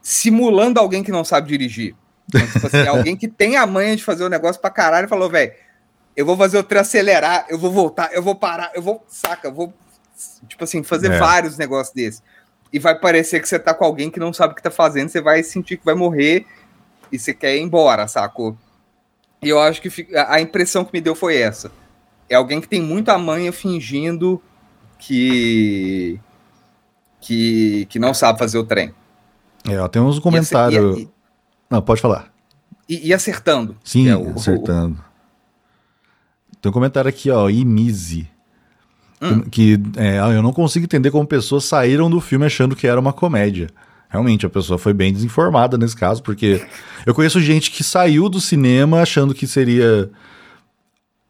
[SPEAKER 3] simulando alguém que não sabe dirigir. Então, tipo assim, alguém que tem a manha de fazer o negócio pra caralho e falou, velho, eu vou fazer o trem acelerar, eu vou voltar, eu vou parar, eu vou, saca, eu vou, tipo assim, fazer é. vários negócios desses. E vai parecer que você tá com alguém que não sabe o que tá fazendo, você vai sentir que vai morrer e você quer ir embora, sacou? E eu acho que a impressão que me deu foi essa é alguém que tem muita manha fingindo que que, que não sabe fazer o trem.
[SPEAKER 2] É, ó, tem uns comentários. E, e, não, pode falar.
[SPEAKER 3] E, e acertando.
[SPEAKER 2] Sim, é o, acertando. O... Tem um comentário aqui, ó, Imize. Hum. Que é, ah, eu não consigo entender como pessoas saíram do filme achando que era uma comédia. Realmente, a pessoa foi bem desinformada nesse caso, porque eu conheço gente que saiu do cinema achando que seria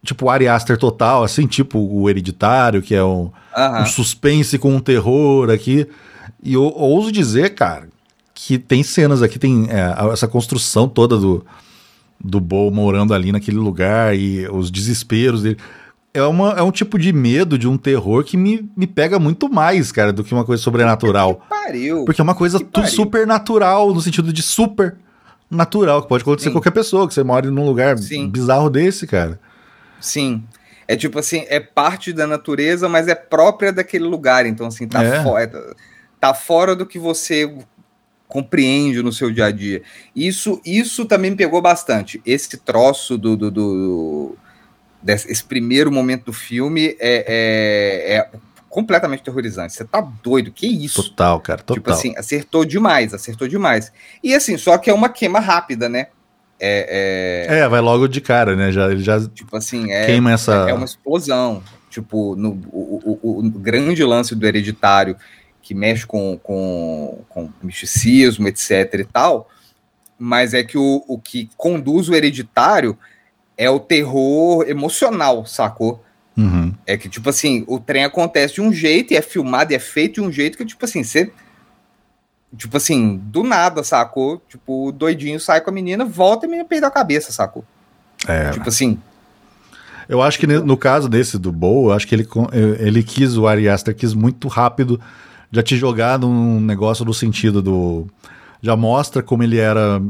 [SPEAKER 2] tipo Ari Aster total, assim, tipo o Hereditário, que é um, um suspense com um terror aqui. E eu, eu, ouso dizer, cara, que tem cenas aqui, tem é, essa construção toda do, do Bo morando ali naquele lugar e os desesperos dele. É, uma, é um tipo de medo, de um terror que me, me pega muito mais, cara, do que uma coisa sobrenatural. Que
[SPEAKER 3] pariu.
[SPEAKER 2] Porque é uma coisa super natural, no sentido de super natural, que pode acontecer com qualquer pessoa, que você mora num lugar Sim. bizarro desse, cara.
[SPEAKER 3] Sim. É tipo assim, é parte da natureza, mas é própria daquele lugar. Então, assim, tá, é. fora, tá fora do que você compreende no seu dia a dia. Isso, isso também me pegou bastante. Esse troço do, do, do desse, esse primeiro momento do filme é, é, é, completamente terrorizante. Você tá doido? Que isso?
[SPEAKER 2] Total, cara, total.
[SPEAKER 3] Tipo assim, acertou demais, acertou demais. E assim, só que é uma queima rápida, né? É,
[SPEAKER 2] é... é, vai logo de cara, né? Já, ele já
[SPEAKER 3] tipo assim, é,
[SPEAKER 2] queima essa.
[SPEAKER 3] É, é uma explosão. Tipo, no, o, o, o, grande lance do hereditário que mexe com, com, com misticismo, etc. e tal, mas é que o, o que conduz o hereditário é o terror emocional, sacou?
[SPEAKER 2] Uhum.
[SPEAKER 3] É que, tipo assim, o trem acontece de um jeito e é filmado e é feito de um jeito que, tipo assim, você Tipo assim, do nada, sacou? Tipo, o doidinho sai com a menina, volta e a menina perde a cabeça, sacou?
[SPEAKER 2] É.
[SPEAKER 3] Tipo assim.
[SPEAKER 2] Eu acho que no caso desse do Bow, eu acho que ele, ele quis, o Ari Aster quis muito rápido já te jogar num negócio do sentido do. Já mostra como ele era.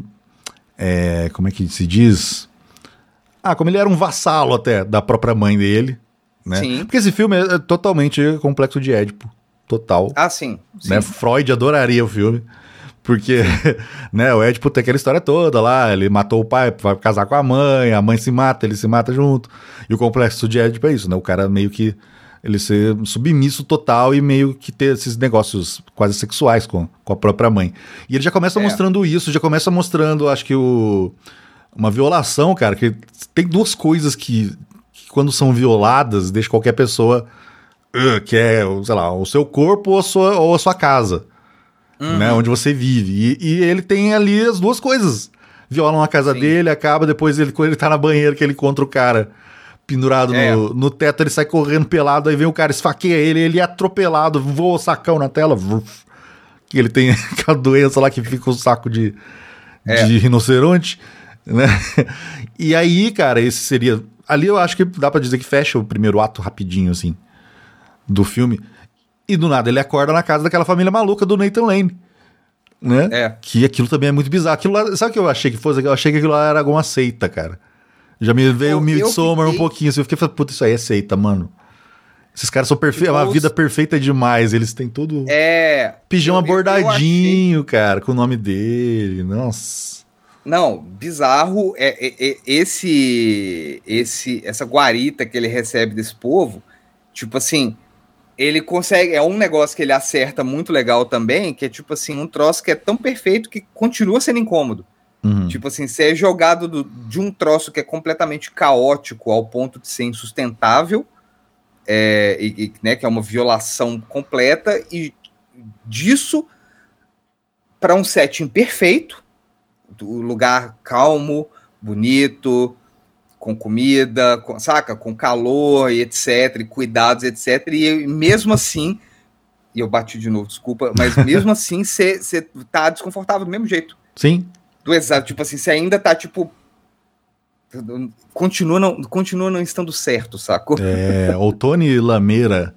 [SPEAKER 2] É, como é que se diz? Ah, como ele era um vassalo até da própria mãe dele. Né? Sim. Porque esse filme é totalmente complexo de Édipo total.
[SPEAKER 3] Ah, sim.
[SPEAKER 2] Né? Freud adoraria o filme. Porque, né, o Édipo tem aquela história toda lá, ele matou o pai, vai casar com a mãe, a mãe se mata, ele se mata junto. E o complexo de Édipo é isso, né? O cara meio que ele ser submisso total e meio que ter esses negócios quase sexuais com, com a própria mãe. E ele já começa
[SPEAKER 3] É.
[SPEAKER 2] mostrando isso, já começa mostrando, acho que o uma violação, cara, que tem duas coisas que, que quando são violadas, deixa qualquer pessoa uh, que é, sei lá, o seu corpo ou a sua, ou a sua casa, né, onde você vive. E, e ele tem ali as duas coisas. Violam a casa
[SPEAKER 3] Sim.
[SPEAKER 2] dele, acaba, depois ele, quando ele tá na banheira, que ele encontra o cara pendurado
[SPEAKER 3] É.
[SPEAKER 2] no, no teto, ele sai correndo pelado, aí vem o cara, esfaqueia ele, ele é atropelado, voa o sacão na tela, que ele tem aquela doença lá que fica o saco de,
[SPEAKER 3] É.
[SPEAKER 2] de rinoceronte, né? E aí, cara, esse seria. Ali eu acho que dá pra dizer que fecha o primeiro ato rapidinho, assim, do filme. E do nada ele acorda na casa daquela família maluca do Nathan Lane. Né?
[SPEAKER 3] É.
[SPEAKER 2] Que aquilo também é muito bizarro. Aquilo lá, sabe o que eu achei que fosse? Eu achei que aquilo lá era alguma seita, cara. Já me veio o Midsommar
[SPEAKER 3] eu
[SPEAKER 2] um
[SPEAKER 3] fiquei-
[SPEAKER 2] pouquinho assim. Eu fiquei falando, puta, isso aí é seita, mano. Esses caras são perfeitos. É uma
[SPEAKER 3] Igual
[SPEAKER 2] vida perfeita demais. Eles têm todo.
[SPEAKER 3] É.
[SPEAKER 2] Pijama
[SPEAKER 3] eu- eu- eu
[SPEAKER 2] bordadinho, cara, com o nome dele. Nossa.
[SPEAKER 3] Não, bizarro é, é- é esse, esse, essa guarita que ele recebe desse povo. Tipo assim, ele consegue. É um negócio que ele acerta muito legal também, que é tipo assim, um troço que é tão perfeito que continua sendo incômodo.
[SPEAKER 2] Uhum.
[SPEAKER 3] Tipo assim, você é jogado do- de um troço que é completamente caótico ao ponto de ser insustentável, é, e, e, né, que é uma violação completa, e disso para um setting perfeito, do lugar calmo, bonito, com comida, com- saca? Com calor e etc, e cuidados, etc. E mesmo assim, e eu bati de novo, desculpa, mas mesmo assim você tá desconfortável do mesmo jeito
[SPEAKER 2] Sim.
[SPEAKER 3] Do exato, tipo assim, você ainda tá, tipo. Continua não, continua não estando certo, sacou?
[SPEAKER 2] É, o Tony Lameira,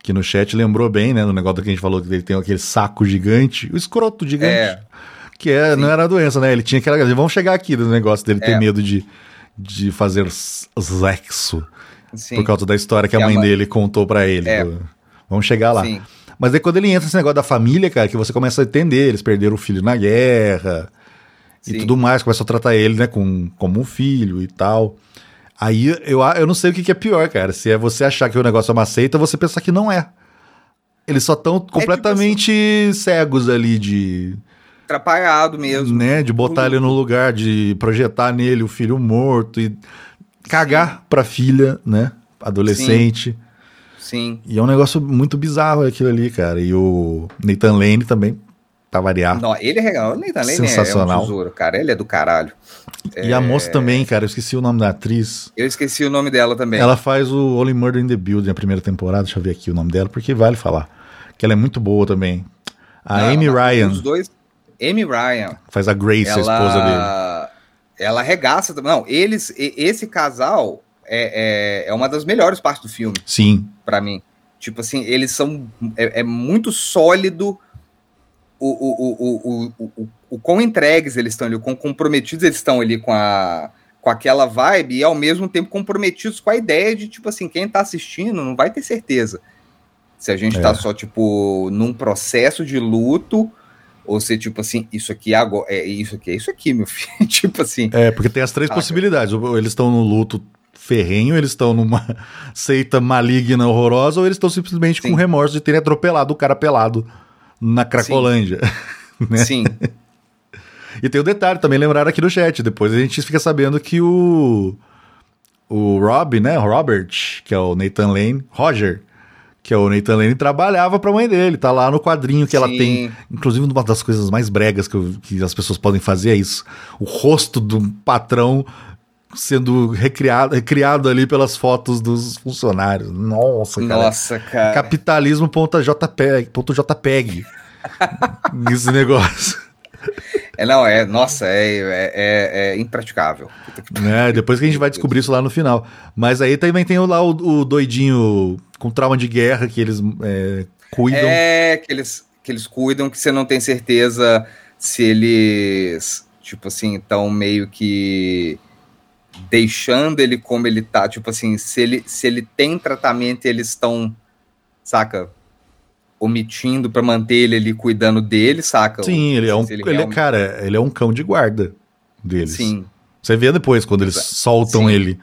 [SPEAKER 2] que no chat lembrou bem, né, no negócio que a gente falou que ele tem aquele saco gigante, o escroto gigante.
[SPEAKER 3] É.
[SPEAKER 2] Que é,
[SPEAKER 3] Sim.
[SPEAKER 2] não era doença, né? Ele tinha aquela. Vamos chegar aqui do negócio dele ter
[SPEAKER 3] É.
[SPEAKER 2] medo de, de fazer sexo.
[SPEAKER 3] Sim,
[SPEAKER 2] Por causa da história que a
[SPEAKER 3] Que a
[SPEAKER 2] mãe
[SPEAKER 3] mãe-
[SPEAKER 2] dele contou pra ele.
[SPEAKER 3] É.
[SPEAKER 2] Do- Vamos chegar lá.
[SPEAKER 3] sim.
[SPEAKER 2] Mas aí quando ele entra nesse negócio da família, cara, que você começa a entender, eles perderam o filho na guerra e
[SPEAKER 3] Sim.
[SPEAKER 2] tudo mais, começa a tratar ele, né, com, como um filho e tal. Aí eu, eu não sei o que, que é pior, cara. Se é você achar que o negócio é uma seita, você pensar que não é. Eles só estão
[SPEAKER 3] tipo
[SPEAKER 2] completamente cegos ali de,
[SPEAKER 3] Atrapalhado mesmo.
[SPEAKER 2] né, de botar ele no lugar, de projetar nele o filho morto e cagar pra filha, né, adolescente.
[SPEAKER 3] Sim.
[SPEAKER 2] E é um negócio muito bizarro aquilo ali, cara. E o Nathan Lane também, pra variar.
[SPEAKER 3] Não, ele é legal. Ele também é um
[SPEAKER 2] Sensacional.
[SPEAKER 3] tesouro, cara. Ele é do caralho.
[SPEAKER 2] E a moça também, cara, eu esqueci o nome da atriz.
[SPEAKER 3] Eu esqueci o nome dela também.
[SPEAKER 2] Ela faz o Only Murder in the Building, a primeira temporada. Deixa eu ver aqui o nome dela, porque vale falar. Que ela é muito boa também. A
[SPEAKER 3] Não,
[SPEAKER 2] Amy
[SPEAKER 3] mas
[SPEAKER 2] Ryan
[SPEAKER 3] Os dois. Amy Ryan.
[SPEAKER 2] faz a Grace, a esposa dele.
[SPEAKER 3] Ela. Ela arregaça. também. Não, eles. Esse casal é, é, é uma das melhores partes do filme.
[SPEAKER 2] Sim,
[SPEAKER 3] Pra mim. Tipo assim, eles são. É, é muito sólido o, o, o, o, o, o, quão entregues eles estão ali, o quão comprometidos eles estão ali com, a, com aquela vibe e ao mesmo tempo comprometidos com a ideia de, tipo assim, quem tá assistindo não vai ter certeza se a gente
[SPEAKER 2] É.
[SPEAKER 3] tá só, tipo, num processo de luto ou se, tipo assim, isso aqui é agora, é isso aqui, é isso aqui, meu filho. tipo assim,
[SPEAKER 2] é, porque tem as três possibilidades. Ou Eles estão no luto ferrenho, eles estão numa seita maligna, horrorosa, ou eles estão simplesmente com
[SPEAKER 3] Sim.
[SPEAKER 2] remorso de terem atropelado o cara pelado na Cracolândia. né?
[SPEAKER 3] sim,
[SPEAKER 2] E tem o detalhe, também lembraram aqui no chat, depois a gente fica sabendo que o o Rob, né, Robert, que é o Nathan Lane, Roger, que é o Nathan Lane, trabalhava pra mãe dele, tá lá no quadrinho que ela
[SPEAKER 3] Sim.
[SPEAKER 2] tem, inclusive uma das coisas mais bregas que, eu- que as pessoas podem fazer é isso, o rosto do patrão sendo recriado, recriado ali pelas fotos dos funcionários. Nossa, cara.
[SPEAKER 3] nossa, cara.
[SPEAKER 2] Capitalismo.jpg. ponto JPEG. Esse negócio.
[SPEAKER 3] É, não, é, nossa, é, é, é, é impraticável.
[SPEAKER 2] Né? Depois que a gente vai descobrir isso lá no final. Mas aí também tem lá o, o doidinho com trauma de guerra que eles é, cuidam.
[SPEAKER 3] É, que eles, que eles cuidam, que você não tem certeza se eles, tipo assim, estão meio que deixando ele como ele tá. Tipo assim, se ele, se ele tem tratamento e eles estão, saca? Omitindo pra manter ele ali cuidando dele, saca?
[SPEAKER 2] Sim, ele é um.
[SPEAKER 3] Ele
[SPEAKER 2] Ele é, cara, ele é um cão de guarda deles.
[SPEAKER 3] Sim,
[SPEAKER 2] Você vê depois quando eles soltam
[SPEAKER 3] Sim.
[SPEAKER 2] ele.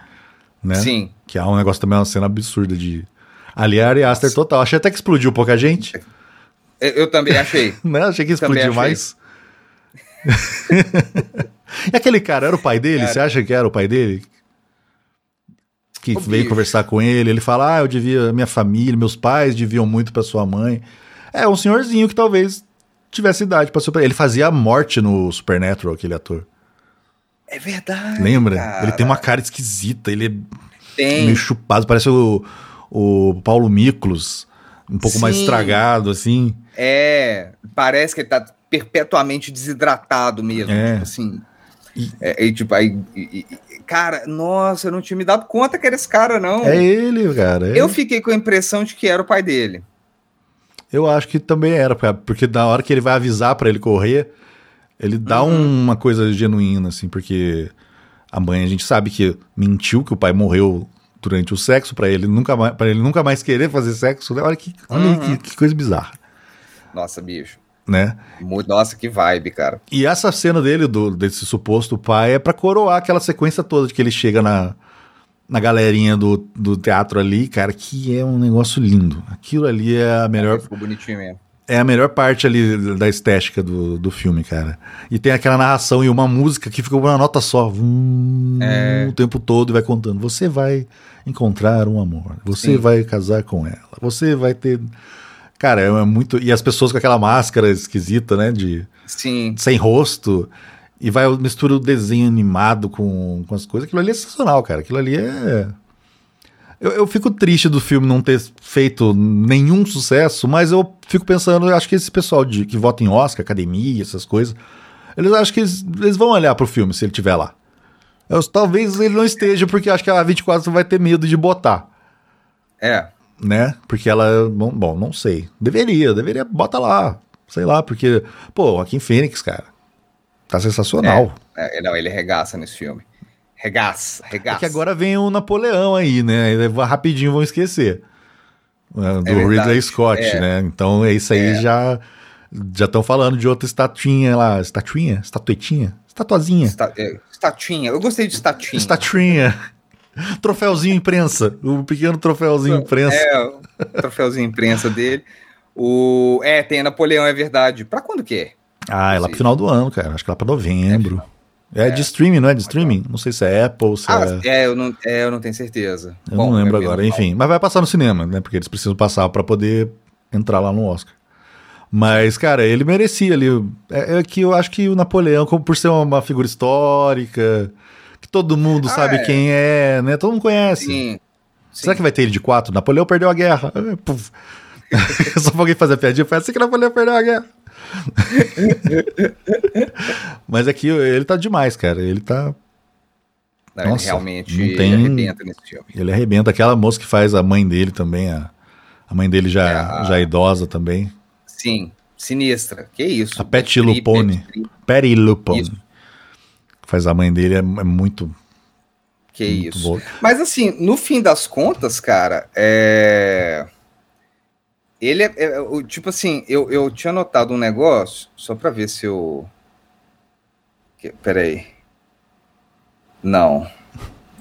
[SPEAKER 2] Né?
[SPEAKER 3] sim.
[SPEAKER 2] Que é um negócio também, uma cena absurda de. Ali é Ari Aster total. Achei até que explodiu pouca gente.
[SPEAKER 3] Eu, eu também achei.
[SPEAKER 2] né? Achei que explodiu mais. e aquele cara, era o pai dele? Cara. Você acha que era o pai dele? Que veio bicho. conversar com ele. Ele fala: Ah, eu devia, minha família, meus pais deviam muito para sua mãe. É um senhorzinho que talvez tivesse idade para super. Ele fazia a morte no Supernatural, aquele ator.
[SPEAKER 3] É verdade.
[SPEAKER 2] Lembra?
[SPEAKER 3] Cara.
[SPEAKER 2] Ele tem uma cara esquisita, ele é tem. meio chupado, parece o, o Paulo Miklos, um pouco Sim. mais estragado, assim.
[SPEAKER 3] É, parece que ele tá perpetuamente desidratado mesmo, é. tipo assim. E, é, e tipo, aí, e, cara, nossa, eu não tinha me dado conta que era esse cara, não.
[SPEAKER 2] É ele, cara. É
[SPEAKER 3] eu fiquei com a impressão de que era o pai dele.
[SPEAKER 2] Eu acho que também era, porque na hora que ele vai avisar para ele correr, ele dá uhum. uma coisa genuína, assim, porque a mãe, a gente sabe que mentiu que o pai morreu durante o sexo para ele nunca mais, para ele nunca mais querer fazer sexo. Né? Olha que, olha uhum. que, que coisa bizarra.
[SPEAKER 3] Nossa, bicho
[SPEAKER 2] né?
[SPEAKER 3] Nossa, que vibe, cara.
[SPEAKER 2] E essa cena dele, do, desse suposto pai, é para coroar aquela sequência toda de que ele chega na, na galerinha do, do teatro ali, cara, que é um negócio lindo. Aquilo ali é a melhor. É,
[SPEAKER 3] ficou bonitinho mesmo.
[SPEAKER 2] É a melhor parte ali da estética do, do filme, cara. E tem aquela narração e uma música que ficou uma nota só. Vum, é. O tempo todo e vai contando. Você vai encontrar um amor. Você Sim. vai casar com ela. Você vai ter Cara, é muito. E as pessoas com aquela máscara esquisita, né? De.
[SPEAKER 3] Sim.
[SPEAKER 2] Sem rosto. E vai mistura o desenho animado com, com as coisas. Aquilo ali é sensacional, cara. Aquilo ali é. Eu, eu fico triste do filme não ter feito nenhum sucesso, mas eu fico pensando, eu acho que esse pessoal de, que vota em Oscar, academia, essas coisas, eles acham que eles, eles vão olhar pro filme se ele tiver lá. Eu, talvez ele não esteja, porque acho que a 24 vai ter medo de botar.
[SPEAKER 3] É
[SPEAKER 2] né? Porque ela, bom, bom, não sei. Deveria, deveria, bota lá. Sei lá, porque, pô, aqui em Fênix, cara, tá sensacional.
[SPEAKER 3] É, é, não, ele regaça nesse filme. Regaça, regaça. É
[SPEAKER 2] que agora vem o Napoleão aí, né? Rapidinho vão esquecer. Né, do é Ridley Scott, é. né? Então é isso aí é. já já estão falando de outra estatuinha lá, estatuinha, estatuetinha, estatuazinha. Esta,
[SPEAKER 3] é, estatuinha. Eu gostei de estatuinha.
[SPEAKER 2] Estatuinha. troféuzinho imprensa. O pequeno troféuzinho imprensa.
[SPEAKER 3] É, o troféuzinho imprensa dele. O... É, tem Napoleão, é verdade. Pra quando que é?
[SPEAKER 2] Ah, é lá pro final do ano, cara. Acho que lá pra novembro. É, é, de streaming, não é de streaming? Não sei se é Apple, se ah,
[SPEAKER 3] é... É eu, não, é, eu não tenho certeza.
[SPEAKER 2] Eu Bom, não lembro agora, enfim. Mas vai passar no cinema, né? Porque eles precisam passar para poder entrar lá no Oscar. Mas, cara, ele merecia ali. É, é, que eu acho que o Napoleão, como por ser uma figura histórica, que todo mundo ah, sabe é. quem é, né? Todo mundo conhece. Sim. Será que vai ter ele de quatro? Napoleão perdeu a guerra. Só pra alguém fazer a piadinha, foi assim que Napoleão perdeu a guerra. Mas aqui ele tá demais, cara. Ele tá.
[SPEAKER 3] Não, Nossa, ele realmente não tem... ele arrebenta nesse filme.
[SPEAKER 2] Ele arrebenta. Aquela moça que faz a mãe dele também, a, a mãe dele já é, a... já é idosa também.
[SPEAKER 3] Sim, sinistra. Que isso?
[SPEAKER 2] A Pet Lupone. Patty Lupone faz a mãe dele é, é muito.
[SPEAKER 3] Que muito isso. Bom. Mas assim, no fim das contas, cara, é. Ele é, é, Tipo assim, eu, eu tinha notado um negócio, só pra ver se eu. Que, peraí. Não.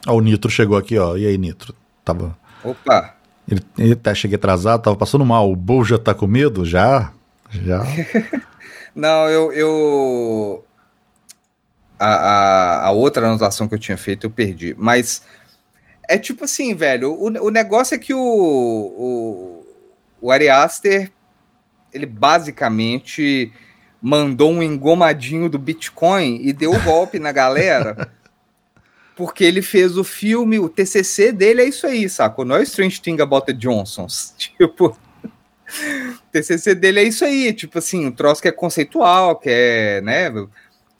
[SPEAKER 2] Ó, o Nitro chegou aqui, ó. E aí, Nitro? Tava.
[SPEAKER 3] Opa!
[SPEAKER 2] Ele, ele tá, cheguei atrasado, tava passando mal. O Bo já tá com medo? Já? Já?
[SPEAKER 3] Não, eu, eu a, a, a, outra anotação que eu tinha feito eu perdi. Mas é tipo assim, velho. O, o negócio é que o, o, o Ari Aster, ele basicamente mandou um engomadinho do Bitcoin e deu o golpe na galera. Porque ele fez o filme, o TCC dele é isso aí, saco? Não é Strange Thing About the Johnsons. Tipo, o TCC dele é isso aí, tipo assim, um troço que é conceitual, que é, né,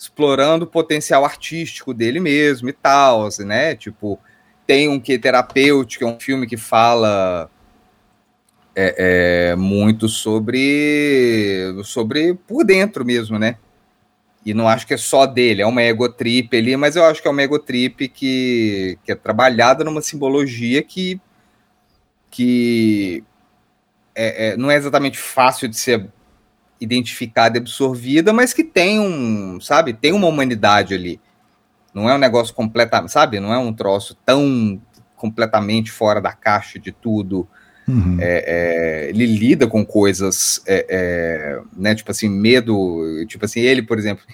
[SPEAKER 3] explorando o potencial artístico dele mesmo e tal, assim, né? Tipo, tem um que terapêutico, é um filme que fala é, é, muito sobre sobre por dentro mesmo, né? E não acho que é só dele, é uma ego trip ali, mas eu acho que é uma ego trip que, que é trabalhada numa simbologia que, que é, é, não é exatamente fácil de ser identificada e absorvida, mas que tem um, sabe, tem uma humanidade ali. Não é um negócio completamente, sabe? Não é um troço tão completamente fora da caixa de tudo. Uhum. É, é, ele lida com coisas, é, é, né? Tipo assim, medo. Tipo assim, ele, por exemplo,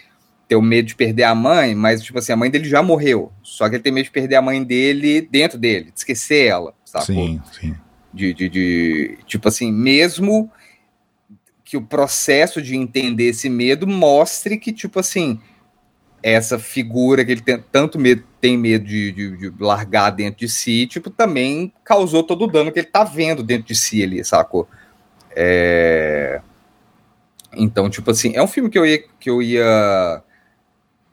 [SPEAKER 3] tem o medo de perder a mãe, mas, tipo assim, a mãe dele já morreu. Só que ele tem medo de perder a mãe dele dentro dele, de esquecer ela, sabe?
[SPEAKER 2] Sim, sim.
[SPEAKER 3] De, de, de, tipo assim, mesmo que o processo de entender esse medo mostre que, tipo assim, essa figura que ele tem tanto medo, tem medo de, de, de, largar dentro de si, tipo, também causou todo o dano que ele tá vendo dentro de si ali, sacou? É... Então, tipo assim, é um filme que eu ia, que eu ia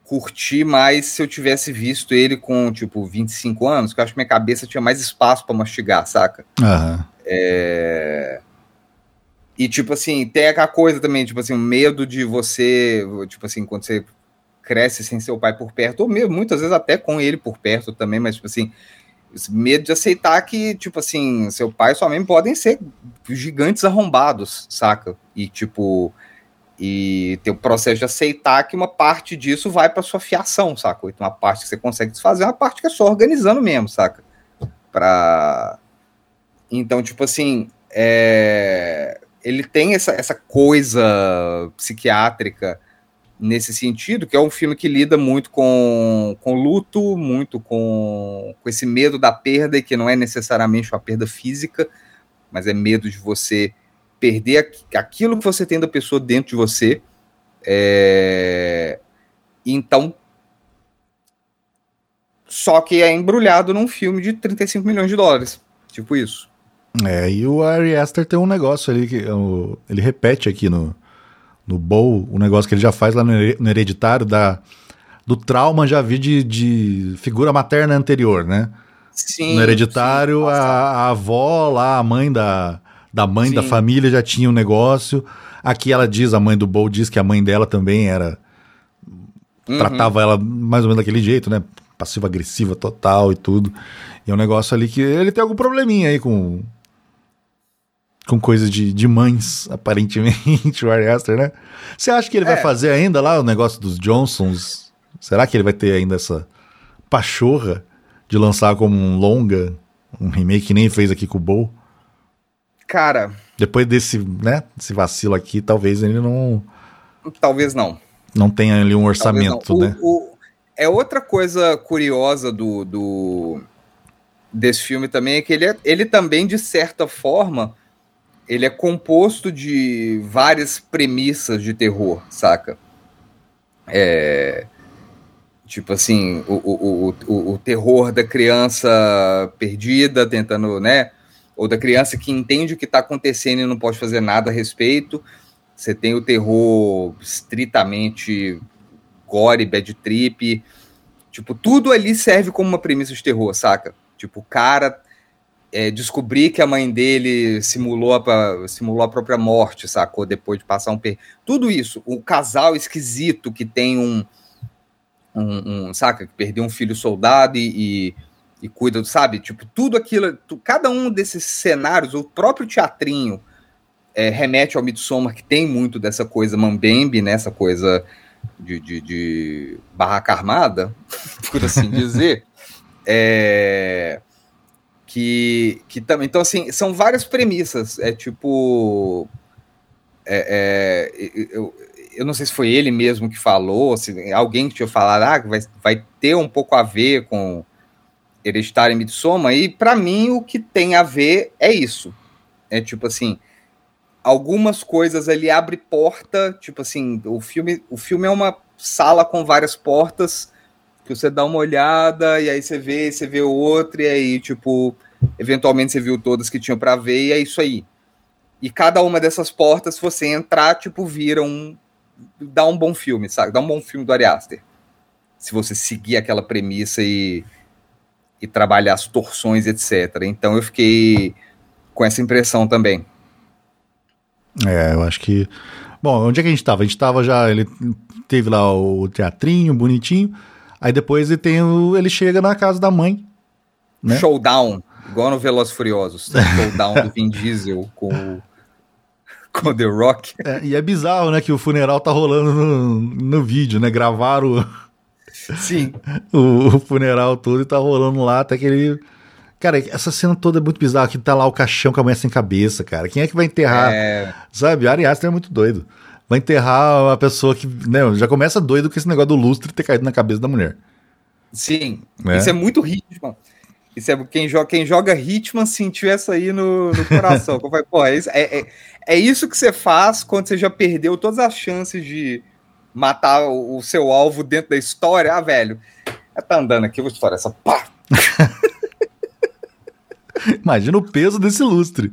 [SPEAKER 3] curtir mais se eu tivesse visto ele com, tipo, 25 anos, que eu acho que minha cabeça tinha mais espaço para mastigar, saca?
[SPEAKER 2] Uhum.
[SPEAKER 3] É... E, tipo assim, tem aquela coisa também, tipo assim, o medo de você, tipo assim, quando você cresce sem seu pai por perto, ou mesmo, muitas vezes até com ele por perto também, mas, tipo assim, medo de aceitar que, tipo assim, seu pai e sua mãe podem ser gigantes arrombados, saca? E, tipo, e ter o processo de aceitar que uma parte disso vai para sua fiação, saca? Então, uma parte que você consegue desfazer, uma parte que é só organizando mesmo, saca? Pra... Então, tipo assim, é ele tem essa, essa coisa psiquiátrica nesse sentido, que é um filme que lida muito com, com luto, muito com, com esse medo da perda, e que não é necessariamente uma perda física, mas é medo de você perder aquilo que você tem da pessoa dentro de você. É... Então, só que é embrulhado num filme de 35 milhões de dólares. Tipo isso.
[SPEAKER 2] É, e o Ari Aster tem um negócio ali que o, ele repete aqui no, no Bowl, o um negócio que ele já faz lá no, Hereditário da, do trauma já vi de, de figura materna anterior, né?
[SPEAKER 3] Sim.
[SPEAKER 2] No Hereditário, sim, a, a, avó lá, a mãe da, da mãe sim. da família já tinha um negócio. Aqui ela diz, a mãe do Bowl diz que a mãe dela também era. Uhum. Tratava ela mais ou menos daquele jeito, né? Passiva-agressiva total e tudo. E é um negócio ali que ele tem algum probleminha aí com com coisa de, de mães, aparentemente, o Ari Aster, né? Você acha que ele é. vai fazer ainda lá o negócio dos Johnsons? Será que ele vai ter ainda essa pachorra de lançar como um longa, um remake que nem fez aqui com o Bo?
[SPEAKER 3] Cara.
[SPEAKER 2] Depois desse, né, desse vacilo aqui, talvez ele não.
[SPEAKER 3] Talvez não.
[SPEAKER 2] Não tenha ali um orçamento, o, né?
[SPEAKER 3] O, é outra coisa curiosa do, do desse filme também, é que ele, é, ele também, de certa forma ele é composto de várias premissas de terror, saca? É, tipo assim, o, o, o, o terror da criança perdida, tentando, né? Ou da criança que entende o que está acontecendo e não pode fazer nada a respeito. Você tem o terror estritamente gore, bad trip. Tipo, tudo ali serve como uma premissa de terror, saca? Tipo, o cara é, descobrir que a mãe dele simulou a, simulou a própria morte, sacou? Depois de passar um. Per... Tudo isso. O casal esquisito que tem um. um, um saca? Que perdeu um filho soldado e, e, e, cuida, sabe? Tipo, tudo aquilo. Tu, cada um desses cenários, o próprio teatrinho é, remete ao Midsommar, que tem muito dessa coisa mambembe, né? Essa coisa de, de, de barraca armada, por assim dizer. É que, que também. Então, assim, são várias premissas. É tipo. É, é, eu, eu não sei se foi ele mesmo que falou, se alguém que tinha falado, ah, vai, vai ter um pouco a ver com Hereditário e Midsommar, e para mim o que tem a ver é isso. É tipo assim, algumas coisas ali abre porta, tipo assim, o filme, o filme é uma sala com várias portas que você dá uma olhada e aí você vê, você vê outro e aí tipo Eventualmente você viu todas que tinham para ver e é isso aí. E cada uma dessas portas, se você entrar, tipo, vira um. dá um bom filme, sabe? Dá um bom filme do Ari Aster. Se você seguir aquela premissa e, e trabalhar as torções, etc. Então eu fiquei com essa impressão também.
[SPEAKER 2] É, eu acho que. Bom, onde é que a gente estava? A gente estava já. Ele teve lá o teatrinho bonitinho. Aí depois ele, tem o, ele chega na casa da mãe. Né?
[SPEAKER 3] Showdown. Igual no Velozes Furiosos, showdown do Vin Diesel com com The Rock.
[SPEAKER 2] É, e é bizarro, né, que o funeral tá rolando no, no vídeo, né? Gravaram
[SPEAKER 3] Sim.
[SPEAKER 2] o, o, funeral todo e tá rolando lá até que ele Cara, essa cena toda é muito bizarra, que tá lá o caixão com a mulher sem cabeça, cara. Quem é que vai enterrar? É... Sabe, Ari Aster é muito doido. Vai enterrar uma pessoa que, né, já começa doido com esse negócio do lustre ter caído na cabeça da mulher.
[SPEAKER 3] Sim, é. isso é muito Hitman. Isso é quem joga, quem joga Hitman sentiu essa aí no, no coração. Vai, pô, é, é, é, é, isso que você faz quando você já perdeu todas as chances de matar o, o seu alvo dentro da história. Ah, velho, tá andando aqui, vou te essa pá.
[SPEAKER 2] Imagina o peso desse lustre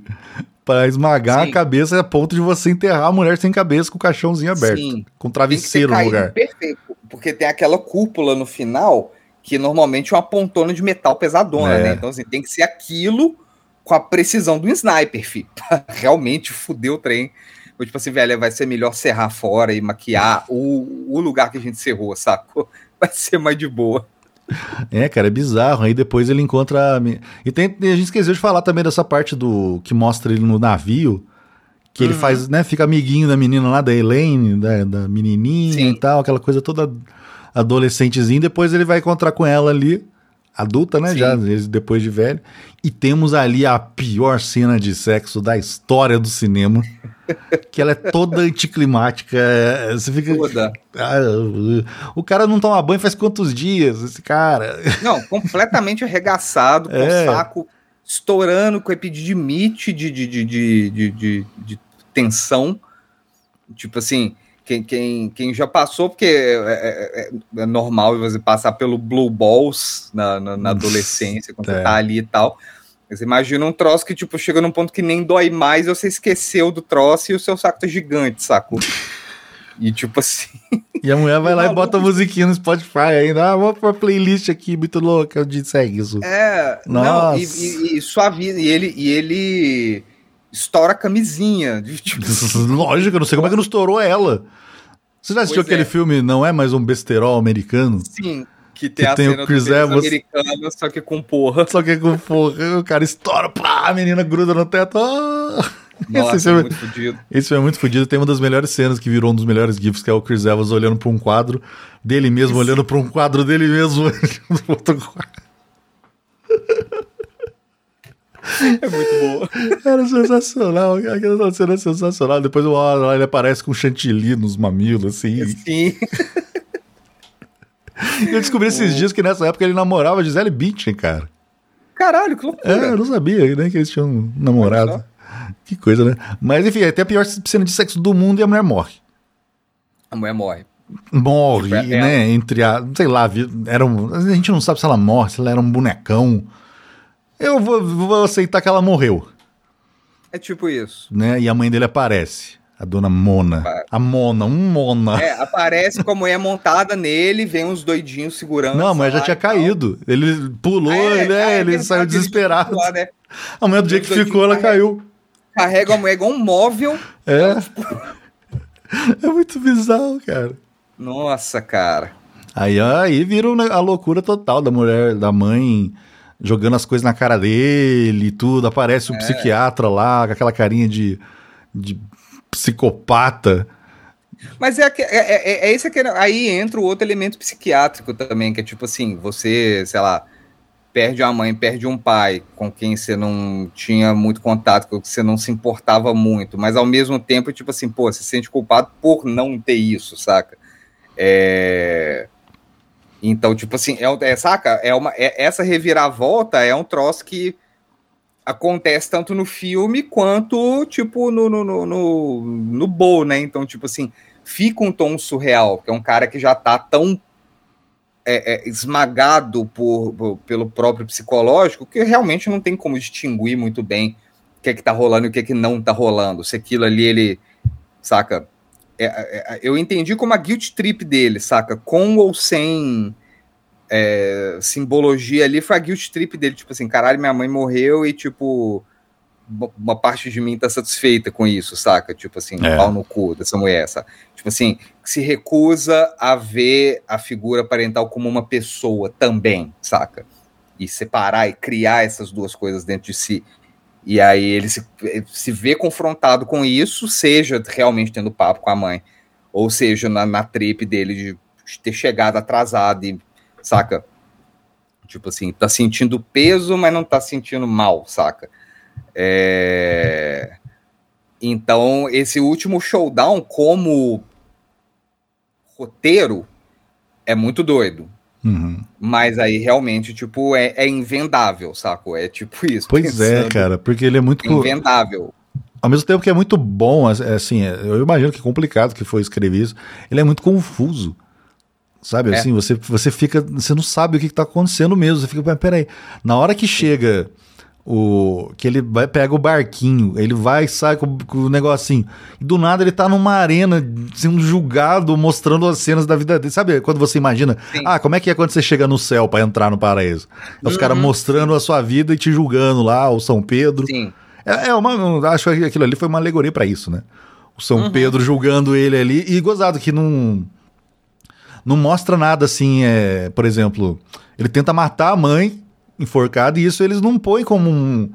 [SPEAKER 2] para esmagar Sim. a cabeça a ponto de você enterrar a mulher sem cabeça com o caixãozinho aberto, Sim. com travesseiro no lugar.
[SPEAKER 3] Perfeito, porque tem aquela cúpula no final que normalmente é uma pontona de metal pesadona, é. né? Então assim, tem que ser aquilo com a precisão do sniper, filho, realmente fuder o trem. Ou, tipo assim, velho, vai ser melhor serrar fora e maquiar o, o lugar que a gente serrou, sacou? Vai ser mais de boa.
[SPEAKER 2] É, cara, é bizarro. Aí depois ele encontra. E tem, a gente esqueceu de falar também dessa parte do que mostra ele no navio. Que uhum. ele faz, né? Fica amiguinho da menina lá, da Elaine, da, da menininha Sim. e tal, aquela coisa toda adolescentezinha. Depois ele vai encontrar com ela ali, adulta, né? Sim. Já depois de velho. E temos ali a pior cena de sexo da história do cinema. que ela é toda anticlimática. É, você fica. Toda. Ah, o cara não toma banho faz quantos dias? Esse cara.
[SPEAKER 3] Não, completamente arregaçado, com é. o saco estourando com epididimite de, de, de, de, de, de, de tensão. Tipo assim, quem, quem, quem já passou, porque é, é, é, é normal você passar pelo Blue Balls na, na, na adolescência, quando é. você tá ali e tal. Imagina um troço que, tipo, chega num ponto que nem dói mais, você esqueceu do troço e o seu saco tá gigante, saco? E tipo assim.
[SPEAKER 2] E a mulher vai lá e bota a musiquinha no Spotify ainda. Ah, vou pôr playlist aqui muito louca de isso.
[SPEAKER 3] É, Nossa. não, e, e, e suaviza. E ele, e ele estoura a camisinha. Tipo...
[SPEAKER 2] Lógico, eu não sei como é que não estourou ela. Você já assistiu pois aquele é. filme Não é mais um besterol americano?
[SPEAKER 3] Sim, que tem, a tem cena o Chris Evans americano, só que com porra.
[SPEAKER 2] Só que com porra. O cara estoura, pá, a menina gruda no teto. Ah!
[SPEAKER 3] Nossa, esse, é muito fodido.
[SPEAKER 2] Esse é muito fodido. Tem uma das melhores cenas que virou um dos melhores GIFs, que é o Chris Evans olhando para um quadro dele mesmo, Isso. olhando para um quadro dele mesmo.
[SPEAKER 3] É muito boa.
[SPEAKER 2] Era sensacional. Aquela cena é sensacional. Depois uma hora ele aparece com chantilly nos mamilos, assim.
[SPEAKER 3] Sim.
[SPEAKER 2] Eu descobri esses dias que nessa época ele namorava Gisele Bündchen, cara.
[SPEAKER 3] Caralho, que loucura.
[SPEAKER 2] É, eu não sabia nem que eles tinham namorado. Que coisa, né? Mas enfim, é até a pior cena de sexo do mundo e a mulher morre.
[SPEAKER 3] A mulher morre.
[SPEAKER 2] Morre, tipo, é né? Entre a. Sei lá, era um, a gente não sabe se ela morre, se ela era um bonecão. Eu vou, vou aceitar que ela morreu.
[SPEAKER 3] É tipo isso.
[SPEAKER 2] Né? E a mãe dele aparece. A dona Mona. A Mona, um Mona.
[SPEAKER 3] É, aparece com a mulher montada nele, vem uns doidinhos segurando.
[SPEAKER 2] Não, a mulher já tinha caído. Ele pulou, é, ele, é, ele saiu desesperado. Lá, né? A mulher do jeito que ficou, ela caiu.
[SPEAKER 3] Carrega a mulher igual um móvel.
[SPEAKER 2] É. é muito bizarro, cara.
[SPEAKER 3] Nossa, cara.
[SPEAKER 2] Aí, aí vira a loucura total da mulher, da mãe jogando as coisas na cara dele e tudo. Aparece o um é. psiquiatra lá com aquela carinha de, de psicopata.
[SPEAKER 3] Mas é, é, é, é esse que aí entra o outro elemento psiquiátrico também, que é tipo assim, você, sei lá, perde uma mãe, perde um pai com quem você não tinha muito contato, com quem você não se importava muito, mas ao mesmo tempo, tipo assim, pô, você se sente culpado por não ter isso, saca? É... Então, tipo assim, é, é saca? É uma, é, essa reviravolta é um troço que acontece tanto no filme quanto, tipo, no, no, no, no, no Bo, né? Então, tipo assim, fica um tom surreal, que é um cara que já tá tão é, é, esmagado por, por, pelo próprio psicológico que realmente não tem como distinguir muito bem o que é que tá rolando e o que é que não tá rolando. Se aquilo ali, ele, saca? É, é, é eu entendi como a guilt trip dele, saca? Com ou sem é, simbologia ali foi a guilt trip dele, tipo assim, caralho, minha mãe morreu e, tipo, uma parte de mim tá satisfeita com isso, saca? Tipo assim, é. pau no cu dessa mulher, sabe? Tipo assim, se recusa a ver a figura parental como uma pessoa também, saca? E separar e criar essas duas coisas dentro de si. E aí ele se, se vê confrontado com isso, seja realmente tendo papo com a mãe, ou seja na, na trip dele de ter chegado atrasado e saca? Tipo assim, tá sentindo peso, mas não tá sentindo mal, saca? É... Então, esse último showdown, como roteiro, é muito doido.
[SPEAKER 2] Uhum.
[SPEAKER 3] Mas aí realmente, tipo, é, é invendável, saco? É tipo isso.
[SPEAKER 2] Pois é, cara, porque ele é muito.
[SPEAKER 3] Invendável.
[SPEAKER 2] Ao mesmo tempo que é muito bom, é, assim, eu imagino que é complicado que foi escrever isso. Ele é muito confuso. Sabe, é. assim, você, você fica. Você não sabe o que, está acontecendo mesmo. Você fica, peraí. Na hora que chega o que ele vai pega o barquinho, ele vai e sai com, com, o negocinho. E do nada ele tá numa arena sendo julgado, mostrando as cenas da vida dele. Sabe quando você imagina, Sim. ah, como é que é quando você chega no céu para entrar no paraíso? É os uhum. caras mostrando a sua vida e te julgando lá, o São Pedro.
[SPEAKER 3] Sim.
[SPEAKER 2] É, é uma, acho que aquilo ali foi uma alegoria para isso, né? O São uhum. Pedro julgando ele ali e gozado que não não mostra nada assim, é, por exemplo, ele tenta matar a mãe enforcado, e isso eles não põem como um,